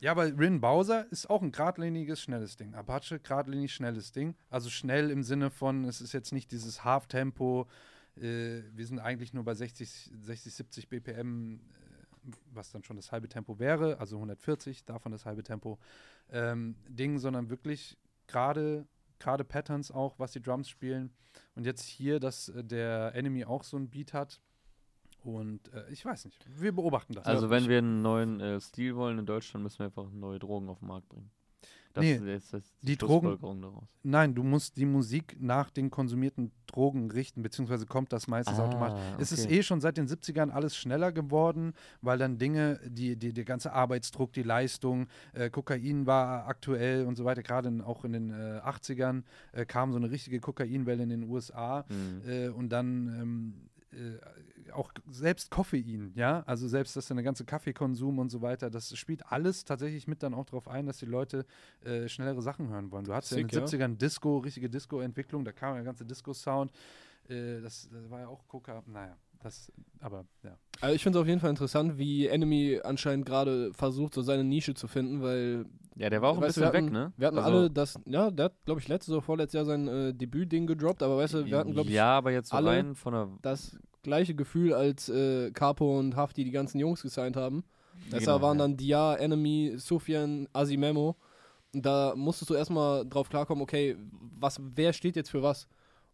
[SPEAKER 2] Ja, aber Rin Bowser ist auch ein geradliniges, schnelles Ding. Apache, geradlinig, schnelles Ding. Also schnell im Sinne von, es ist jetzt nicht dieses Half-Tempo. Äh, wir sind eigentlich nur bei 60, 60 70 BPM, äh, was dann schon das halbe Tempo wäre, also 140, davon das halbe Tempo ähm, Ding, sondern wirklich gerade gerade Patterns auch, was die Drums spielen. Und jetzt hier, dass äh, der Enemy auch so ein Beat hat. Und äh, ich weiß nicht. Wir beobachten das.
[SPEAKER 1] Also wenn wir einen neuen äh, Stil wollen in Deutschland, müssen wir einfach neue Drogen auf den Markt bringen. Das
[SPEAKER 2] Nee,
[SPEAKER 1] ist das
[SPEAKER 2] die Drogen-
[SPEAKER 1] Schlussfolgerung daraus.
[SPEAKER 2] Nein, du musst die Musik nach den konsumierten Drogen richten, beziehungsweise kommt das meistens automatisch. Es ist
[SPEAKER 1] okay.
[SPEAKER 2] eh schon seit den 70ern alles schneller geworden, weil dann Dinge, die, die, der ganze Arbeitsdruck, die Leistung, äh, Kokain war aktuell und so weiter, gerade auch in den äh, 80ern äh, kam so eine richtige Kokainwelle in den USA.
[SPEAKER 1] Mhm.
[SPEAKER 2] äh, und dann ähm, äh, auch selbst Koffein, ja, also selbst das der ganze Kaffeekonsum und so weiter, das spielt alles tatsächlich mit dann auch darauf ein, dass die Leute äh, schnellere Sachen hören wollen. Du hattest
[SPEAKER 3] Sick,
[SPEAKER 2] ja
[SPEAKER 3] ja.
[SPEAKER 2] in den 70ern Disco, richtige Disco-Entwicklung, da kam der ganze Disco-Sound, äh, das, das war ja auch Coca, naja, das, aber ja.
[SPEAKER 3] Also ich finde es auf jeden Fall interessant, wie Enemy anscheinend gerade versucht, so seine Nische zu finden, weil
[SPEAKER 1] Ja, der war auch ein
[SPEAKER 3] du,
[SPEAKER 1] bisschen
[SPEAKER 3] wir
[SPEAKER 1] weg,
[SPEAKER 3] hatten,
[SPEAKER 1] ne?
[SPEAKER 3] Wir hatten
[SPEAKER 1] Also-
[SPEAKER 3] alle das, ja, der hat, glaube ich, letztes oder vorletztes Jahr sein äh, Debütding gedroppt, aber weißt du, wir hatten, glaube ich,
[SPEAKER 1] Ja, aber jetzt so
[SPEAKER 3] alle-
[SPEAKER 1] rein von der.
[SPEAKER 3] das gleiche Gefühl, als äh, Capo und Hafti die ganzen Jungs gesigned haben. Deshalb
[SPEAKER 1] Genau,
[SPEAKER 3] waren
[SPEAKER 1] ja.
[SPEAKER 3] dann Dia, Enemy, Sufjan, Asimemo. Und da musstest du erstmal drauf klarkommen, okay, was, wer steht jetzt für was?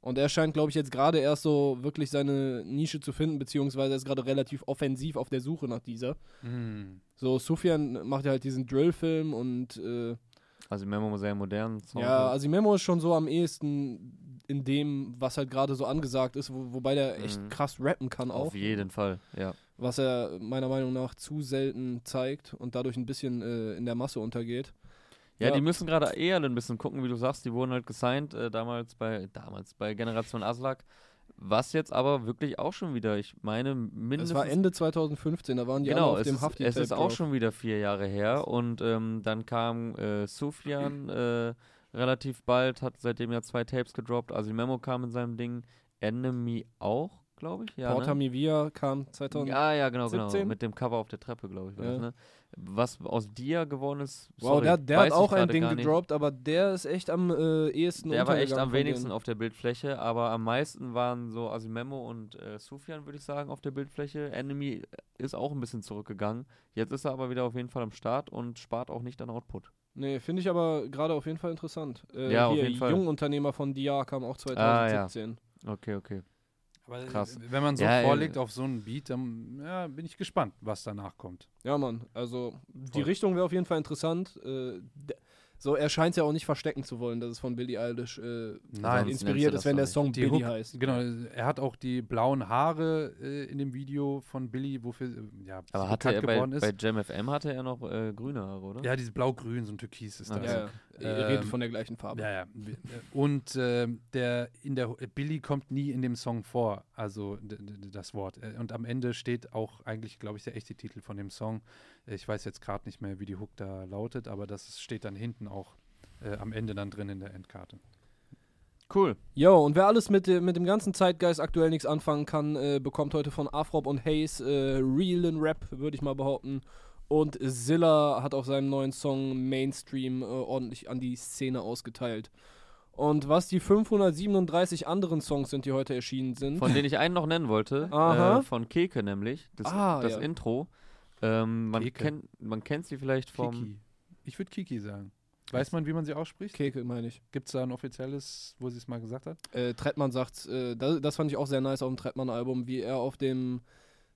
[SPEAKER 3] Und er scheint, glaube ich, jetzt gerade erst so wirklich seine Nische zu finden, beziehungsweise er ist gerade relativ offensiv auf der Suche nach dieser. So, Sufjan macht ja halt diesen Drill-Film und äh,
[SPEAKER 1] Also Memo sehr modern. Sound
[SPEAKER 3] ja,
[SPEAKER 1] hat.
[SPEAKER 3] Asimemo ist schon so am ehesten in dem, was halt gerade so angesagt ist, wo, wobei der echt
[SPEAKER 1] Mhm.
[SPEAKER 3] krass rappen kann auch.
[SPEAKER 1] Auf jeden Fall, ja.
[SPEAKER 3] Was er meiner Meinung nach zu selten zeigt und dadurch ein bisschen äh, in der Masse untergeht.
[SPEAKER 1] Ja,
[SPEAKER 3] Ja.
[SPEAKER 1] die müssen gerade eher ein bisschen gucken, wie du sagst. Die wurden halt gesigned äh, damals bei damals bei Generation Aslak. Was jetzt aber wirklich auch schon wieder, ich meine,
[SPEAKER 3] Das
[SPEAKER 1] mindestens.
[SPEAKER 3] war Ende 2015, da waren die
[SPEAKER 1] genau,
[SPEAKER 3] auf
[SPEAKER 1] es,
[SPEAKER 3] dem
[SPEAKER 1] ist,
[SPEAKER 3] hafti
[SPEAKER 1] es ist auch schon wieder vier Jahre her. Und ähm, dann kam äh, Sufjan äh, relativ bald, hat seitdem ja zwei Tapes gedroppt. Also Memo kam in seinem Ding. Enemy auch, glaube ich. Ja,
[SPEAKER 3] Porta
[SPEAKER 1] ne?
[SPEAKER 3] Mivia kam 2000.
[SPEAKER 1] Ja, ja, genau, genau.
[SPEAKER 3] 17?
[SPEAKER 1] Mit dem Cover auf der Treppe, glaube ich.
[SPEAKER 3] Ja.
[SPEAKER 1] das, ne? Was aus dir geworden ist.
[SPEAKER 3] wow,
[SPEAKER 1] sorry,
[SPEAKER 3] der, der
[SPEAKER 1] weiß
[SPEAKER 3] hat auch ein Ding gedroppt, aber der ist echt am äh, ehesten
[SPEAKER 1] Der war echt am wenigsten
[SPEAKER 3] denen.
[SPEAKER 1] auf der Bildfläche, aber am meisten waren so Asimemo und äh, Sufjan, würde ich sagen, auf der Bildfläche. Enemy ist auch ein bisschen zurückgegangen. Jetzt ist er aber wieder auf jeden Fall am Start und spart auch nicht an Output.
[SPEAKER 3] Nee, finde ich aber gerade auf jeden Fall interessant. Äh,
[SPEAKER 1] Ja, auf
[SPEAKER 3] hier,
[SPEAKER 1] jeden Fall.
[SPEAKER 3] Jungunternehmer von Dia kam auch
[SPEAKER 1] Ah, ja.
[SPEAKER 3] 2017.
[SPEAKER 1] Okay, okay.
[SPEAKER 2] Aber
[SPEAKER 1] Krass.
[SPEAKER 2] wenn man so
[SPEAKER 1] Ja, äh,
[SPEAKER 2] vorlegt auf so einen Beat, dann ja, bin ich gespannt, was danach kommt.
[SPEAKER 3] Ja, Mann, also die
[SPEAKER 2] Voll.
[SPEAKER 3] Richtung wäre auf jeden Fall interessant. Äh, so, er scheint ja auch nicht verstecken zu wollen, dass es von Billie Eilish äh,
[SPEAKER 2] Nein,
[SPEAKER 3] inspiriert ist,
[SPEAKER 1] das
[SPEAKER 3] wenn der Song
[SPEAKER 2] Die
[SPEAKER 3] Billie
[SPEAKER 2] Hook-
[SPEAKER 3] heißt.
[SPEAKER 2] Genau, er hat auch die blauen Haare äh, in dem Video von Billy, wofür äh, ja,
[SPEAKER 1] Aber hatte er bei,
[SPEAKER 2] geworden ist.
[SPEAKER 1] bei Jam FM hatte er noch äh, grüne Haare, oder?
[SPEAKER 2] ja, dieses blau-grün, so ein Türkis ist das.
[SPEAKER 1] Okay.
[SPEAKER 3] Ja, ja. Ihr redet
[SPEAKER 2] Ähm,
[SPEAKER 3] von der gleichen Farbe.
[SPEAKER 2] Ja, ja. Und ähm, der in der Billy kommt nie in dem Song vor, also das Wort. Äh, Und am Ende steht auch eigentlich, glaube ich, der echte Titel von dem Song. Äh, Ich weiß jetzt gerade nicht mehr, wie die Hook da lautet, aber das steht dann hinten auch äh, am Ende dann drin in der Endkarte.
[SPEAKER 1] Cool.
[SPEAKER 3] Jo, und wer alles mit, dem- mit dem ganzen Zeitgeist aktuell nichts anfangen kann, äh, bekommt heute von Afrop und Hayes äh, realen Rap, würde ich mal behaupten. Und Zilla hat auf seinem neuen Song Mainstream äh, ordentlich an die Szene ausgeteilt. Und was die 537 anderen Songs sind, die heute erschienen sind.
[SPEAKER 1] Von denen ich einen noch nennen wollte.
[SPEAKER 3] Aha.
[SPEAKER 1] Äh, von Keke nämlich. Das,
[SPEAKER 3] Ah,
[SPEAKER 1] das
[SPEAKER 3] ja.
[SPEAKER 1] Intro. Ähm, man, kennt, man kennt sie vielleicht vom.
[SPEAKER 2] Kiki. Ich würde Kiki sagen. Weiß man, wie man sie ausspricht?
[SPEAKER 3] Keke, meine ich.
[SPEAKER 2] Gibt es da ein offizielles, wo sie es mal gesagt hat?
[SPEAKER 3] Äh, Trettmann sagt, äh, das, das fand ich auch sehr nice auf dem Trettmann-Album, wie er auf dem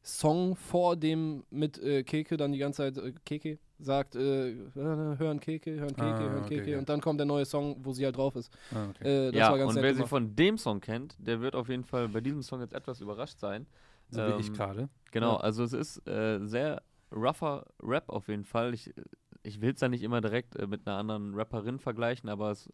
[SPEAKER 3] Song vor dem mit äh, Keke dann die ganze Zeit äh, Keke sagt, äh, hören Keke, hören Keke,
[SPEAKER 2] Ah,
[SPEAKER 3] hören
[SPEAKER 2] okay,
[SPEAKER 3] Keke
[SPEAKER 2] ja.
[SPEAKER 3] und dann kommt der neue Song, wo sie halt drauf ist.
[SPEAKER 2] Ah, okay.
[SPEAKER 3] Äh, das
[SPEAKER 1] ja,
[SPEAKER 3] war ganz
[SPEAKER 1] und wer sie
[SPEAKER 3] gemacht.
[SPEAKER 1] von dem Song kennt, der wird auf jeden Fall bei diesem Song jetzt etwas überrascht sein.
[SPEAKER 2] so wie ich
[SPEAKER 1] ähm,
[SPEAKER 2] gerade.
[SPEAKER 1] Genau,
[SPEAKER 3] Ja.
[SPEAKER 1] also es ist äh, sehr rougher Rap auf jeden Fall. Ich, ich will es ja nicht immer direkt äh, mit einer anderen Rapperin vergleichen, aber es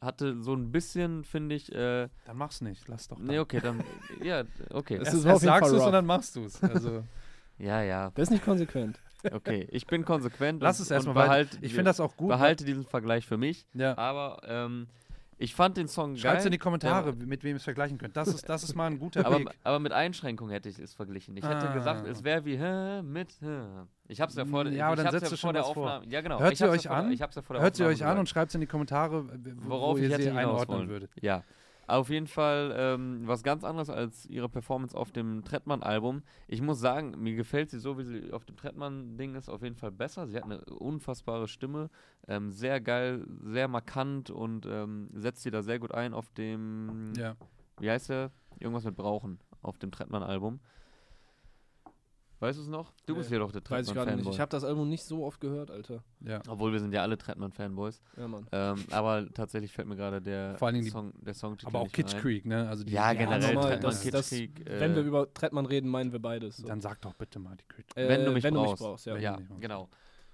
[SPEAKER 1] hatte so ein bisschen, finde ich, äh,
[SPEAKER 2] Dann mach's nicht, lass doch.
[SPEAKER 1] nee,
[SPEAKER 2] dann.
[SPEAKER 1] okay, dann, ja, okay.
[SPEAKER 3] Es ist
[SPEAKER 2] erst
[SPEAKER 3] auf jeden
[SPEAKER 2] sagst du es und dann machst du es. Also,
[SPEAKER 1] Ja, ja,
[SPEAKER 3] Das ist nicht konsequent.
[SPEAKER 1] okay. Ich bin konsequent
[SPEAKER 2] lass
[SPEAKER 1] und,
[SPEAKER 2] es erstmal
[SPEAKER 1] und
[SPEAKER 2] weiter.
[SPEAKER 1] behalte,
[SPEAKER 2] Ich finde das auch gut.
[SPEAKER 1] behalte diesen Vergleich für mich.
[SPEAKER 2] Ja.
[SPEAKER 1] Aber ähm, Ich fand den Song geil.
[SPEAKER 2] Schreibt in die Kommentare,
[SPEAKER 1] der-
[SPEAKER 2] mit wem ihr es vergleichen könnt. Das ist, das ist mal ein guter
[SPEAKER 1] aber,
[SPEAKER 2] Weg.
[SPEAKER 1] aber mit Einschränkungen hätte ich es verglichen. Ich hätte
[SPEAKER 2] Ah.
[SPEAKER 1] gesagt, es wäre wie hä, mit hä. Ich hab's ja vor,
[SPEAKER 2] Ja,
[SPEAKER 1] ich
[SPEAKER 2] aber dann setzt
[SPEAKER 1] ja
[SPEAKER 2] du
[SPEAKER 1] vor
[SPEAKER 2] schon
[SPEAKER 1] der
[SPEAKER 2] was vor.
[SPEAKER 1] Aufnahme. Ja, genau.
[SPEAKER 2] Hört
[SPEAKER 1] ich
[SPEAKER 2] sie euch
[SPEAKER 1] ja vor,
[SPEAKER 2] an?
[SPEAKER 1] Ich hab's ja vor der
[SPEAKER 2] Hört sie
[SPEAKER 1] Aufnahme
[SPEAKER 2] euch an und schreibt es in die Kommentare, w-
[SPEAKER 1] worauf
[SPEAKER 2] wo ihr
[SPEAKER 1] hätte
[SPEAKER 2] sie einordnen würdet.
[SPEAKER 1] Ja. Auf jeden Fall ähm, was ganz anderes als ihre Performance auf dem Trettmann-Album. Ich muss sagen, mir gefällt sie so, wie sie auf dem Trettmann-Ding ist, auf jeden Fall besser. Sie hat eine unfassbare Stimme, ähm, sehr geil, sehr markant und ähm, setzt sie da sehr gut ein auf dem,
[SPEAKER 2] Ja.
[SPEAKER 1] wie heißt der? Irgendwas mit Brauchen auf dem Trettmann-Album. Weißt du es noch? Du bist
[SPEAKER 3] Nee,
[SPEAKER 1] ja doch der
[SPEAKER 3] Weiß ich gerade nicht.
[SPEAKER 1] Trettmann-Fanboy.
[SPEAKER 3] Ich habe das Album nicht so oft gehört, Alter.
[SPEAKER 2] ja.
[SPEAKER 1] Obwohl wir sind ja alle Trettmann-Fanboys.
[SPEAKER 3] Ja, Mann.
[SPEAKER 1] Ähm, aber tatsächlich fällt mir gerade der,
[SPEAKER 2] Vor allen Dingen die-
[SPEAKER 1] Song, der Songtitel
[SPEAKER 2] Aber auch Kitsch. Creek, ne? Also die,
[SPEAKER 1] Ja,
[SPEAKER 2] die
[SPEAKER 1] generell
[SPEAKER 3] normal,
[SPEAKER 1] Trettmann, Kitsch
[SPEAKER 3] das-
[SPEAKER 1] Creek. Äh,
[SPEAKER 3] Wenn wir über Trettmann reden, meinen wir beides. So.
[SPEAKER 2] Dann sag doch bitte mal die Kitsch.
[SPEAKER 3] Äh,
[SPEAKER 1] wenn du mich
[SPEAKER 3] wenn
[SPEAKER 1] brauchst.
[SPEAKER 3] Du mich brauchst ja.
[SPEAKER 1] Ja, genau.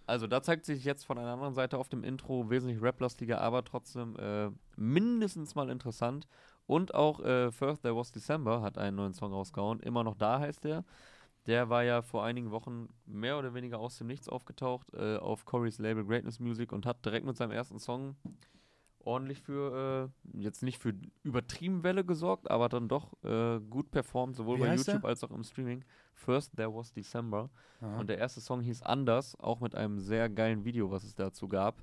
[SPEAKER 1] Also da zeigt sich jetzt von einer anderen Seite auf dem Intro wesentlich raplastiger, aber trotzdem äh, mindestens mal interessant. Und auch äh, First There Was December hat einen neuen Song rausgehauen. Immer noch da heißt der. Der war ja vor einigen Wochen mehr oder weniger aus dem Nichts aufgetaucht äh, auf Corys Label Greatness Music und hat direkt mit seinem ersten Song ordentlich für, äh, jetzt nicht für übertrieben Welle gesorgt, aber dann doch äh, gut performt, sowohl
[SPEAKER 2] Wie
[SPEAKER 1] bei YouTube
[SPEAKER 2] der?
[SPEAKER 1] als auch im Streaming. First There Was December.
[SPEAKER 2] Aha.
[SPEAKER 1] Und der erste Song hieß Anders, auch mit einem sehr geilen Video, was es dazu gab.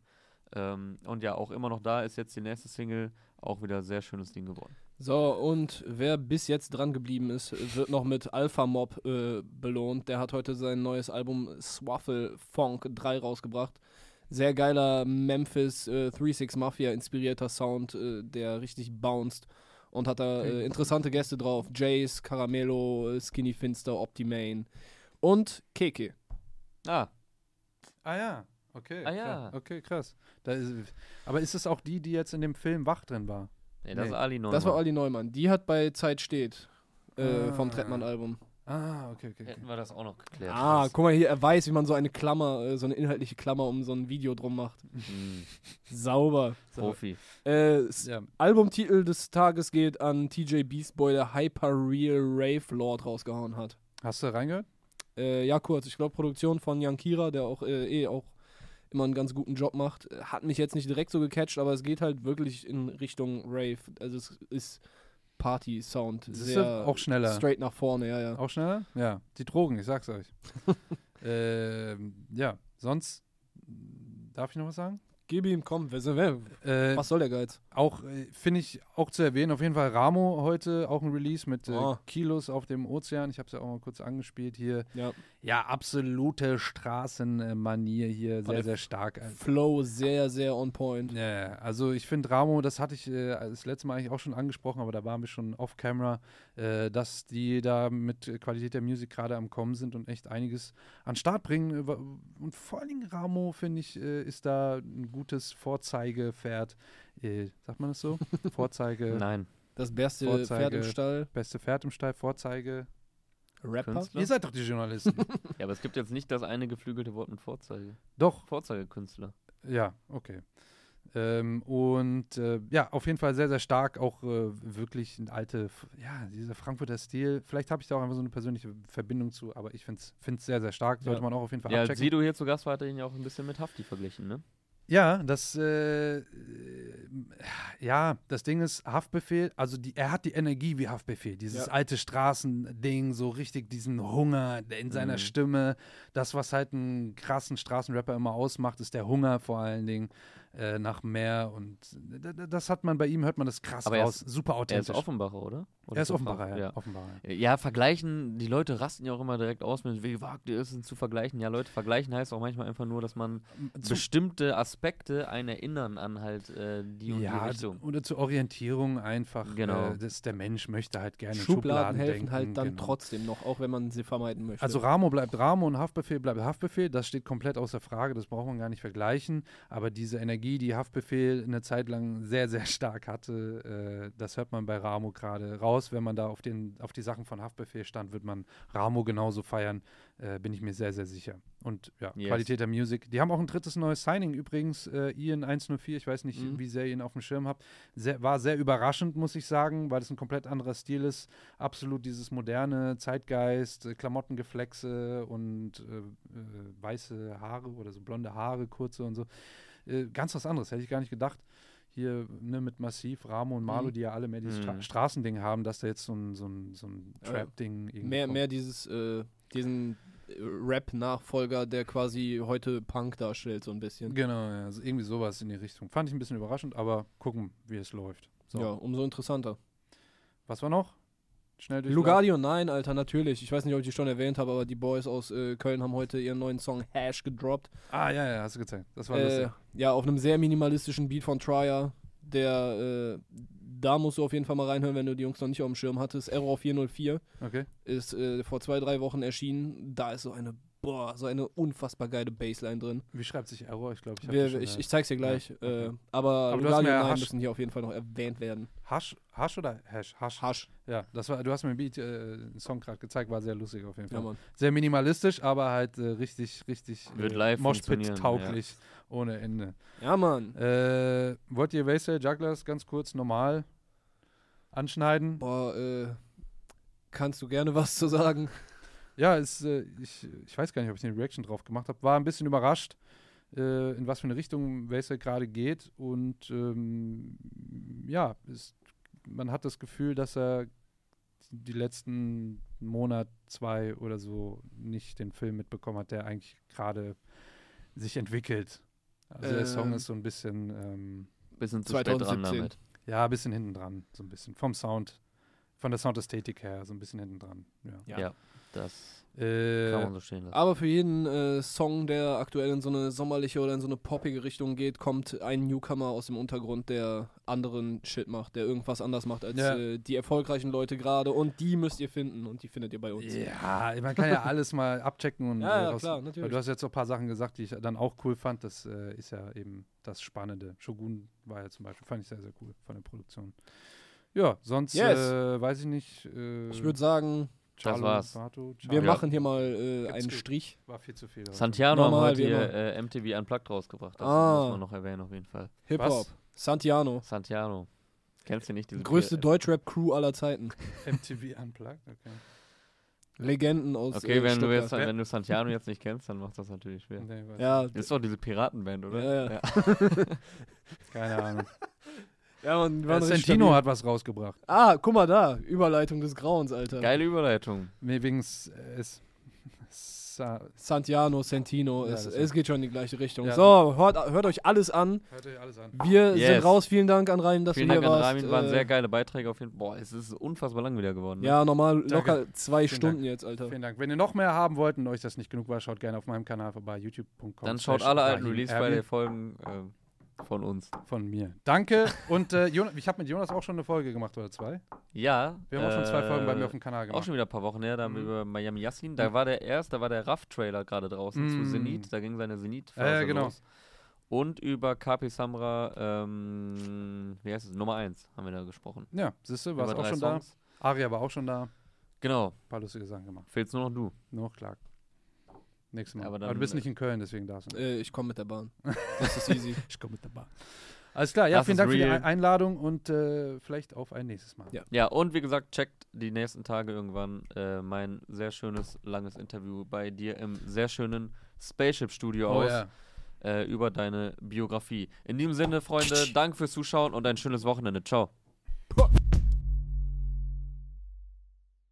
[SPEAKER 1] Ähm, und ja, auch immer noch da ist jetzt die nächste Single auch wieder sehr schönes Ding geworden.
[SPEAKER 3] So, und wer bis jetzt dran geblieben ist, wird noch mit Alpha Mob äh, belohnt. Der hat heute sein neues Album Swaffle Funk 3 rausgebracht. Sehr geiler Memphis äh, 3-6 Mafia inspirierter Sound, äh, der richtig bounced. Und hat da äh, interessante Gäste drauf. Jace, Caramello, äh, Skinny Finster, Optimane und Keke.
[SPEAKER 1] Ah,
[SPEAKER 2] Ah ja, okay.
[SPEAKER 1] Ah, ja.
[SPEAKER 2] klar. Okay, krass. Da ist, aber ist es auch die, die jetzt in dem Film wach drin war?
[SPEAKER 1] Nee, das
[SPEAKER 2] Nee.
[SPEAKER 1] ist Ali Neumann.
[SPEAKER 3] Das war Ali Neumann. Die hat bei Zeit steht äh, vom
[SPEAKER 2] Ah.
[SPEAKER 3] Trettmann-Album.
[SPEAKER 2] Ah, okay, okay. okay.
[SPEAKER 1] Hätten wir das auch noch geklärt.
[SPEAKER 3] Ah,
[SPEAKER 1] Krass.
[SPEAKER 3] guck mal hier, er weiß, wie man so eine Klammer, äh, so eine inhaltliche Klammer um so ein Video drum macht.
[SPEAKER 1] Hm,
[SPEAKER 3] Sauber.
[SPEAKER 1] Profi.
[SPEAKER 3] Äh,
[SPEAKER 2] Ja,
[SPEAKER 3] Albumtitel des Tages geht an TJ Beastboy, der Hyper Real Rave Lord rausgehauen hat.
[SPEAKER 2] hast du reingehört?
[SPEAKER 3] Äh, ja, kurz. Ich glaube, Produktion von Jan Kira, der auch äh, eh auch immer einen ganz guten Job macht. Hat mich jetzt nicht direkt so gecatcht, aber es geht halt wirklich in Richtung Rave. Also es ist Party-Sound. Sehr
[SPEAKER 2] Auch schneller.
[SPEAKER 3] straight nach vorne, ja, ja.
[SPEAKER 2] Auch schneller? Ja, die Drogen, ich sag's euch. ähm, ja, sonst darf ich noch was sagen?
[SPEAKER 3] Gib ihm, komm, wer, wer,
[SPEAKER 2] Äh,
[SPEAKER 3] was soll der Geiz?
[SPEAKER 2] Auch äh, finde ich auch zu erwähnen, auf jeden Fall Ramo heute auch ein Release mit äh,
[SPEAKER 3] Oh.
[SPEAKER 2] Kilos auf dem Ozean. Ich habe es ja auch mal kurz angespielt hier.
[SPEAKER 3] Ja.
[SPEAKER 2] Ja, absolute Straßenmanier hier, sehr, sehr stark. Äh,
[SPEAKER 3] Flow sehr, sehr on point.
[SPEAKER 2] Ja, also ich finde Ramo, das hatte ich äh, das letzte Mal eigentlich auch schon angesprochen, aber da waren wir schon off-camera, äh, dass die da mit Qualität der Musik gerade am Kommen sind und echt einiges an Start bringen. Und vor allen Dingen Ramo, finde ich, äh, ist da ein gutes Vorzeigepferd. Äh, sagt man das so? Vorzeige,
[SPEAKER 1] Nein.
[SPEAKER 3] Das beste
[SPEAKER 2] Vorzeige.
[SPEAKER 3] Pferd im Stall.
[SPEAKER 2] beste Pferd im Stall, Vorzeige.
[SPEAKER 3] Rapper.
[SPEAKER 1] Künstler?
[SPEAKER 2] Ihr seid doch die Journalisten.
[SPEAKER 1] Ja, aber es gibt jetzt nicht das eine geflügelte Wort mit Vorzeige.
[SPEAKER 2] doch,
[SPEAKER 1] Vorzeigekünstler.
[SPEAKER 2] Ja, okay. Ähm, und äh, ja, auf jeden Fall sehr, sehr stark, auch äh, wirklich ein alte, ja, dieser Frankfurter Stil. Vielleicht habe ich da auch einfach so eine persönliche Verbindung zu, aber ich finde es sehr, sehr stark. Sollte
[SPEAKER 3] Ja.
[SPEAKER 2] man auch auf jeden Fall
[SPEAKER 1] Ja,
[SPEAKER 2] abchecken.
[SPEAKER 1] Sido hier zu Gast war, hat er ihn ja auch ein bisschen mit Hafti verglichen, ne?
[SPEAKER 2] Ja, das, äh, äh, ja, das Ding ist, Haftbefehl, also die, er hat die Energie wie Haftbefehl, dieses
[SPEAKER 3] Ja.
[SPEAKER 2] alte Straßending, so richtig diesen Hunger in seiner
[SPEAKER 1] Mhm.
[SPEAKER 2] Stimme. Das, was halt einen krassen Straßenrapper immer ausmacht, ist der Hunger vor allen Dingen äh, nach mehr und das hat man bei ihm, hört man das krass
[SPEAKER 1] Aber er
[SPEAKER 2] raus, super
[SPEAKER 1] Er
[SPEAKER 2] authentisch.
[SPEAKER 1] ist Offenbacher, oder? oder
[SPEAKER 2] er ist
[SPEAKER 1] er
[SPEAKER 2] Offenbacher, ja.
[SPEAKER 1] ja.
[SPEAKER 2] Offenbarer.
[SPEAKER 1] Ja, vergleichen, die Leute rasten ja auch immer direkt aus mit, wie wagt ihr es denn zu vergleichen? Ja, Leute, vergleichen heißt auch manchmal einfach nur, dass man
[SPEAKER 2] Zu-
[SPEAKER 1] bestimmte Aspekte einen erinnern an halt äh, die und
[SPEAKER 2] ja,
[SPEAKER 1] die Richtung.
[SPEAKER 2] oder zur Orientierung einfach,
[SPEAKER 1] Genau.
[SPEAKER 2] äh, dass der Mensch möchte halt gerne
[SPEAKER 3] Schubladen
[SPEAKER 2] Schubladen
[SPEAKER 3] helfen
[SPEAKER 2] denken,
[SPEAKER 3] halt dann
[SPEAKER 2] genau.
[SPEAKER 3] trotzdem noch, auch wenn man sie vermeiden möchte.
[SPEAKER 2] Also Ramo bleibt Ramo und Haftbefehl bleibt Haftbefehl. Das steht komplett außer Frage. Das braucht man gar nicht vergleichen. Aber diese Energie, die Haftbefehl eine Zeit lang sehr, sehr stark hatte, äh, das hört man bei Ramo gerade raus. Wenn man da auf, den, auf die Sachen von Haftbefehl stand, wird man Ramo genauso feiern. Äh, bin ich mir sehr, sehr sicher. Und ja,
[SPEAKER 1] Yes.
[SPEAKER 2] Qualität der Musik. Die haben auch ein drittes neues Signing übrigens. Äh, Ian 104, ich weiß nicht,
[SPEAKER 3] Mhm.
[SPEAKER 2] wie sehr ihr ihn auf dem Schirm habt. Sehr, war sehr überraschend, muss ich sagen, weil es ein komplett anderer Stil ist. Absolut dieses moderne Zeitgeist, äh, Klamottengeflexe und äh, äh, weiße Haare oder so blonde Haare, kurze und so. Äh, ganz was anderes, hätte ich gar nicht gedacht. hier ne, mit Massiv, Ramo und Marlo,
[SPEAKER 3] Mhm.
[SPEAKER 2] die ja alle mehr dieses Stra
[SPEAKER 1] Mhm.
[SPEAKER 2] Straßending haben, dass da jetzt so ein, so ein, so ein
[SPEAKER 3] Ja,
[SPEAKER 2] Trap-Ding irgendwie
[SPEAKER 3] Mehr,
[SPEAKER 2] kommt.
[SPEAKER 3] mehr dieses, äh, diesen äh, Rap-Nachfolger, der quasi heute Punk darstellt, so ein bisschen.
[SPEAKER 2] Genau, ja, also irgendwie sowas in die Richtung. Fand ich ein bisschen überraschend, aber gucken, wie es läuft. So,
[SPEAKER 3] Ja, umso interessanter.
[SPEAKER 2] was war noch? Schnell durch.
[SPEAKER 3] Lugardio, nein, Alter, natürlich. Ich weiß nicht, ob ich die schon erwähnt habe, aber die Boys aus äh, Köln haben heute ihren neuen Song Hash gedroppt.
[SPEAKER 2] Ah, ja, ja, hast du gezeigt. Das war
[SPEAKER 3] Äh,
[SPEAKER 2] lustig.
[SPEAKER 3] ja, auf einem sehr minimalistischen Beat von Trier. Der, äh, da musst du auf jeden Fall mal reinhören, wenn du die Jungs noch nicht auf dem Schirm hattest. Error 404
[SPEAKER 2] Okay.
[SPEAKER 3] ist äh, vor zwei, drei Wochen erschienen. Da ist so eine, boah, so eine unfassbar geile Bassline drin.
[SPEAKER 2] Wie schreibt sich Error? Ich glaube, ich habe
[SPEAKER 3] ich,
[SPEAKER 2] ja.
[SPEAKER 3] ich zeig's dir gleich.
[SPEAKER 2] Ja, okay.
[SPEAKER 3] äh, aber
[SPEAKER 2] Aber du hast
[SPEAKER 3] Lugardio
[SPEAKER 2] mir ja
[SPEAKER 3] müssen hier auf jeden Fall noch erwähnt werden.
[SPEAKER 2] Hasch, Hasch oder Hash? Hasch.
[SPEAKER 3] Hasch.
[SPEAKER 2] Ja, das war, du hast mir einen Beat, äh, einen Song gerade gezeigt, war sehr lustig auf jeden Fall.
[SPEAKER 3] Ja.
[SPEAKER 2] Sehr minimalistisch, aber halt äh, richtig, richtig
[SPEAKER 1] Wird live
[SPEAKER 2] Moshpit-tauglich ohne Ende.
[SPEAKER 3] Ja, Mann.
[SPEAKER 2] Äh, wollt ihr Wastel Jugglers ganz kurz normal anschneiden?
[SPEAKER 3] Boah, äh, kannst du gerne was zu sagen?
[SPEAKER 2] Ja, ist, äh, ich, ich weiß gar nicht, ob ich eine Reaction drauf gemacht habe. War ein bisschen überrascht, äh, in was für eine Richtung Wastel gerade geht. Und ähm, ja, ist, man hat das Gefühl, dass er die letzten Monat, zwei oder so nicht den Film mitbekommen hat, der eigentlich gerade sich entwickelt. Also der Song
[SPEAKER 3] Ähm,
[SPEAKER 2] ist so ein bisschen, ähm,
[SPEAKER 1] Bisschen zu spät dran
[SPEAKER 3] 2017.
[SPEAKER 1] damit.
[SPEAKER 2] ja, ein bisschen hinten dran, so ein bisschen. Vom Sound, von der Soundästhetik her, so ein bisschen hinten dran. Ja.
[SPEAKER 3] Ja.
[SPEAKER 1] Ja, das
[SPEAKER 2] Äh,
[SPEAKER 1] kann man so stehen lassen.
[SPEAKER 3] Aber für jeden äh, Song, der aktuell in so eine sommerliche oder in so eine poppige Richtung geht, kommt ein Newcomer aus dem Untergrund, der anderen Shit macht, der irgendwas anders macht als
[SPEAKER 2] Ja.
[SPEAKER 3] äh, die erfolgreichen Leute gerade. Und die müsst ihr finden und die findet ihr bei uns.
[SPEAKER 2] Ja, man kann ja alles mal abchecken und
[SPEAKER 3] Ja,
[SPEAKER 2] äh,
[SPEAKER 3] ja,
[SPEAKER 2] raus-
[SPEAKER 3] klar,
[SPEAKER 2] Weil
[SPEAKER 3] natürlich.
[SPEAKER 2] du hast jetzt so ein paar Sachen gesagt, die ich dann auch cool fand. Das äh, ist ja eben das Spannende. Shogun war ja zum Beispiel, fand ich sehr, sehr cool von der Produktion. Ja, sonst
[SPEAKER 3] Yes.
[SPEAKER 2] äh, weiß ich nicht. Äh,
[SPEAKER 3] Ich würde sagen,
[SPEAKER 2] Charlo,
[SPEAKER 1] war's.
[SPEAKER 2] Sato,
[SPEAKER 3] wir machen hier mal äh, einen
[SPEAKER 2] gut.
[SPEAKER 3] Strich.
[SPEAKER 2] War viel zu viel. heute.
[SPEAKER 1] Santiano haben
[SPEAKER 3] Normal,
[SPEAKER 1] heute hier äh, MTV Unplugged rausgebracht. Das
[SPEAKER 3] Ah.
[SPEAKER 1] muss man noch erwähnen auf jeden Fall.
[SPEAKER 3] Hip-Hop. Santiano.
[SPEAKER 1] Santiano. Kennst du nicht diese
[SPEAKER 3] Größte
[SPEAKER 1] Pi-
[SPEAKER 3] Deutschrap-Crew aller Zeiten.
[SPEAKER 2] MTV Unplugged, okay.
[SPEAKER 3] Legenden aus
[SPEAKER 1] Okay,
[SPEAKER 3] äh,
[SPEAKER 1] wenn du jetzt, wenn du Santiano jetzt nicht kennst, dann macht das natürlich schwer.
[SPEAKER 2] Nee,
[SPEAKER 3] Ja,
[SPEAKER 1] Das ist doch diese Piratenband, oder?
[SPEAKER 3] Ja, ja.
[SPEAKER 2] nicht. Keine Ahnung.
[SPEAKER 3] Ja man, die
[SPEAKER 2] Ja, Santino hat was rausgebracht.
[SPEAKER 3] Ah, guck mal da. Überleitung des Grauens, Alter.
[SPEAKER 1] Geile Überleitung.
[SPEAKER 2] Nee, wegen S- S- Sa
[SPEAKER 3] Santiano, Santino,
[SPEAKER 2] Ja,
[SPEAKER 3] es, es geht schon in die gleiche Richtung.
[SPEAKER 2] Ja.
[SPEAKER 3] So, hört, hört euch alles an.
[SPEAKER 2] Hört euch alles an.
[SPEAKER 3] Wir
[SPEAKER 1] Yes.
[SPEAKER 3] sind raus. Vielen Dank an Rhein, dass
[SPEAKER 1] Vielen
[SPEAKER 3] du
[SPEAKER 1] Dank
[SPEAKER 3] hier
[SPEAKER 1] an
[SPEAKER 3] warst.
[SPEAKER 1] Ramin, waren
[SPEAKER 3] Äh,
[SPEAKER 1] sehr geile Beiträge auf jeden Fall. Boah, es ist unfassbar lang wieder geworden. Ne?
[SPEAKER 3] Ja, normal
[SPEAKER 2] Danke.
[SPEAKER 3] locker zwei
[SPEAKER 2] Vielen
[SPEAKER 3] Stunden
[SPEAKER 2] Dank.
[SPEAKER 3] jetzt, Alter.
[SPEAKER 2] Vielen Dank. Wenn ihr noch mehr haben wollt und euch das nicht genug war, schaut gerne auf meinem Kanal vorbei, youtube.com.
[SPEAKER 1] Dann schaut alle alten Release bei Folgen äh, von uns.
[SPEAKER 2] von mir. Danke. Und äh, Jon ich habe mit Jonas auch schon eine Folge gemacht oder zwei.
[SPEAKER 1] Ja.
[SPEAKER 2] Wir haben auch schon zwei Folgen bei mir auf
[SPEAKER 1] dem
[SPEAKER 2] Kanal
[SPEAKER 1] Auch
[SPEAKER 2] gemacht.
[SPEAKER 1] schon wieder ein paar Wochen her, da haben wir
[SPEAKER 2] Mhm.
[SPEAKER 1] über Miami Yassin. Da war der erst, da war der Raff-Trailer gerade draußen zu
[SPEAKER 2] Mhm.
[SPEAKER 1] Zenit. Da ging seine zenit
[SPEAKER 2] Ja, ja, genau.
[SPEAKER 1] los. Und über KP Samra, ähm, wie heißt es? Nummer 1 haben wir da gesprochen.
[SPEAKER 2] Ja, siehst du, warst
[SPEAKER 1] über
[SPEAKER 2] auch schon
[SPEAKER 1] Songs.
[SPEAKER 2] da. Aria war auch schon da. Ein
[SPEAKER 1] Genau.
[SPEAKER 2] paar lustige Sachen gemacht.
[SPEAKER 1] Fehlt's nur noch du.
[SPEAKER 2] Nur klar. Nächstes Mal.
[SPEAKER 1] Aber
[SPEAKER 2] Aber,
[SPEAKER 1] dann,
[SPEAKER 2] du bist
[SPEAKER 1] äh,
[SPEAKER 2] nicht in Köln, deswegen darfst du. nicht.
[SPEAKER 3] Äh, ich komme mit der Bahn. Das ist easy.
[SPEAKER 2] Ich komme mit dabei. Alles klar, ja,
[SPEAKER 1] Das
[SPEAKER 2] vielen Dank für die
[SPEAKER 1] real.
[SPEAKER 2] Ein- Einladung und äh, vielleicht auf ein nächstes Mal.
[SPEAKER 3] Ja.
[SPEAKER 1] Ja, und wie gesagt, checkt die nächsten Tage irgendwann äh, mein sehr schönes, langes Interview bei dir im sehr schönen Spaceship-Studio
[SPEAKER 2] Oh
[SPEAKER 1] aus.
[SPEAKER 2] ja.
[SPEAKER 1] äh, über deine Biografie. In diesem Sinne, Freunde, Dank fürs Zuschauen und ein schönes Wochenende. Ciao.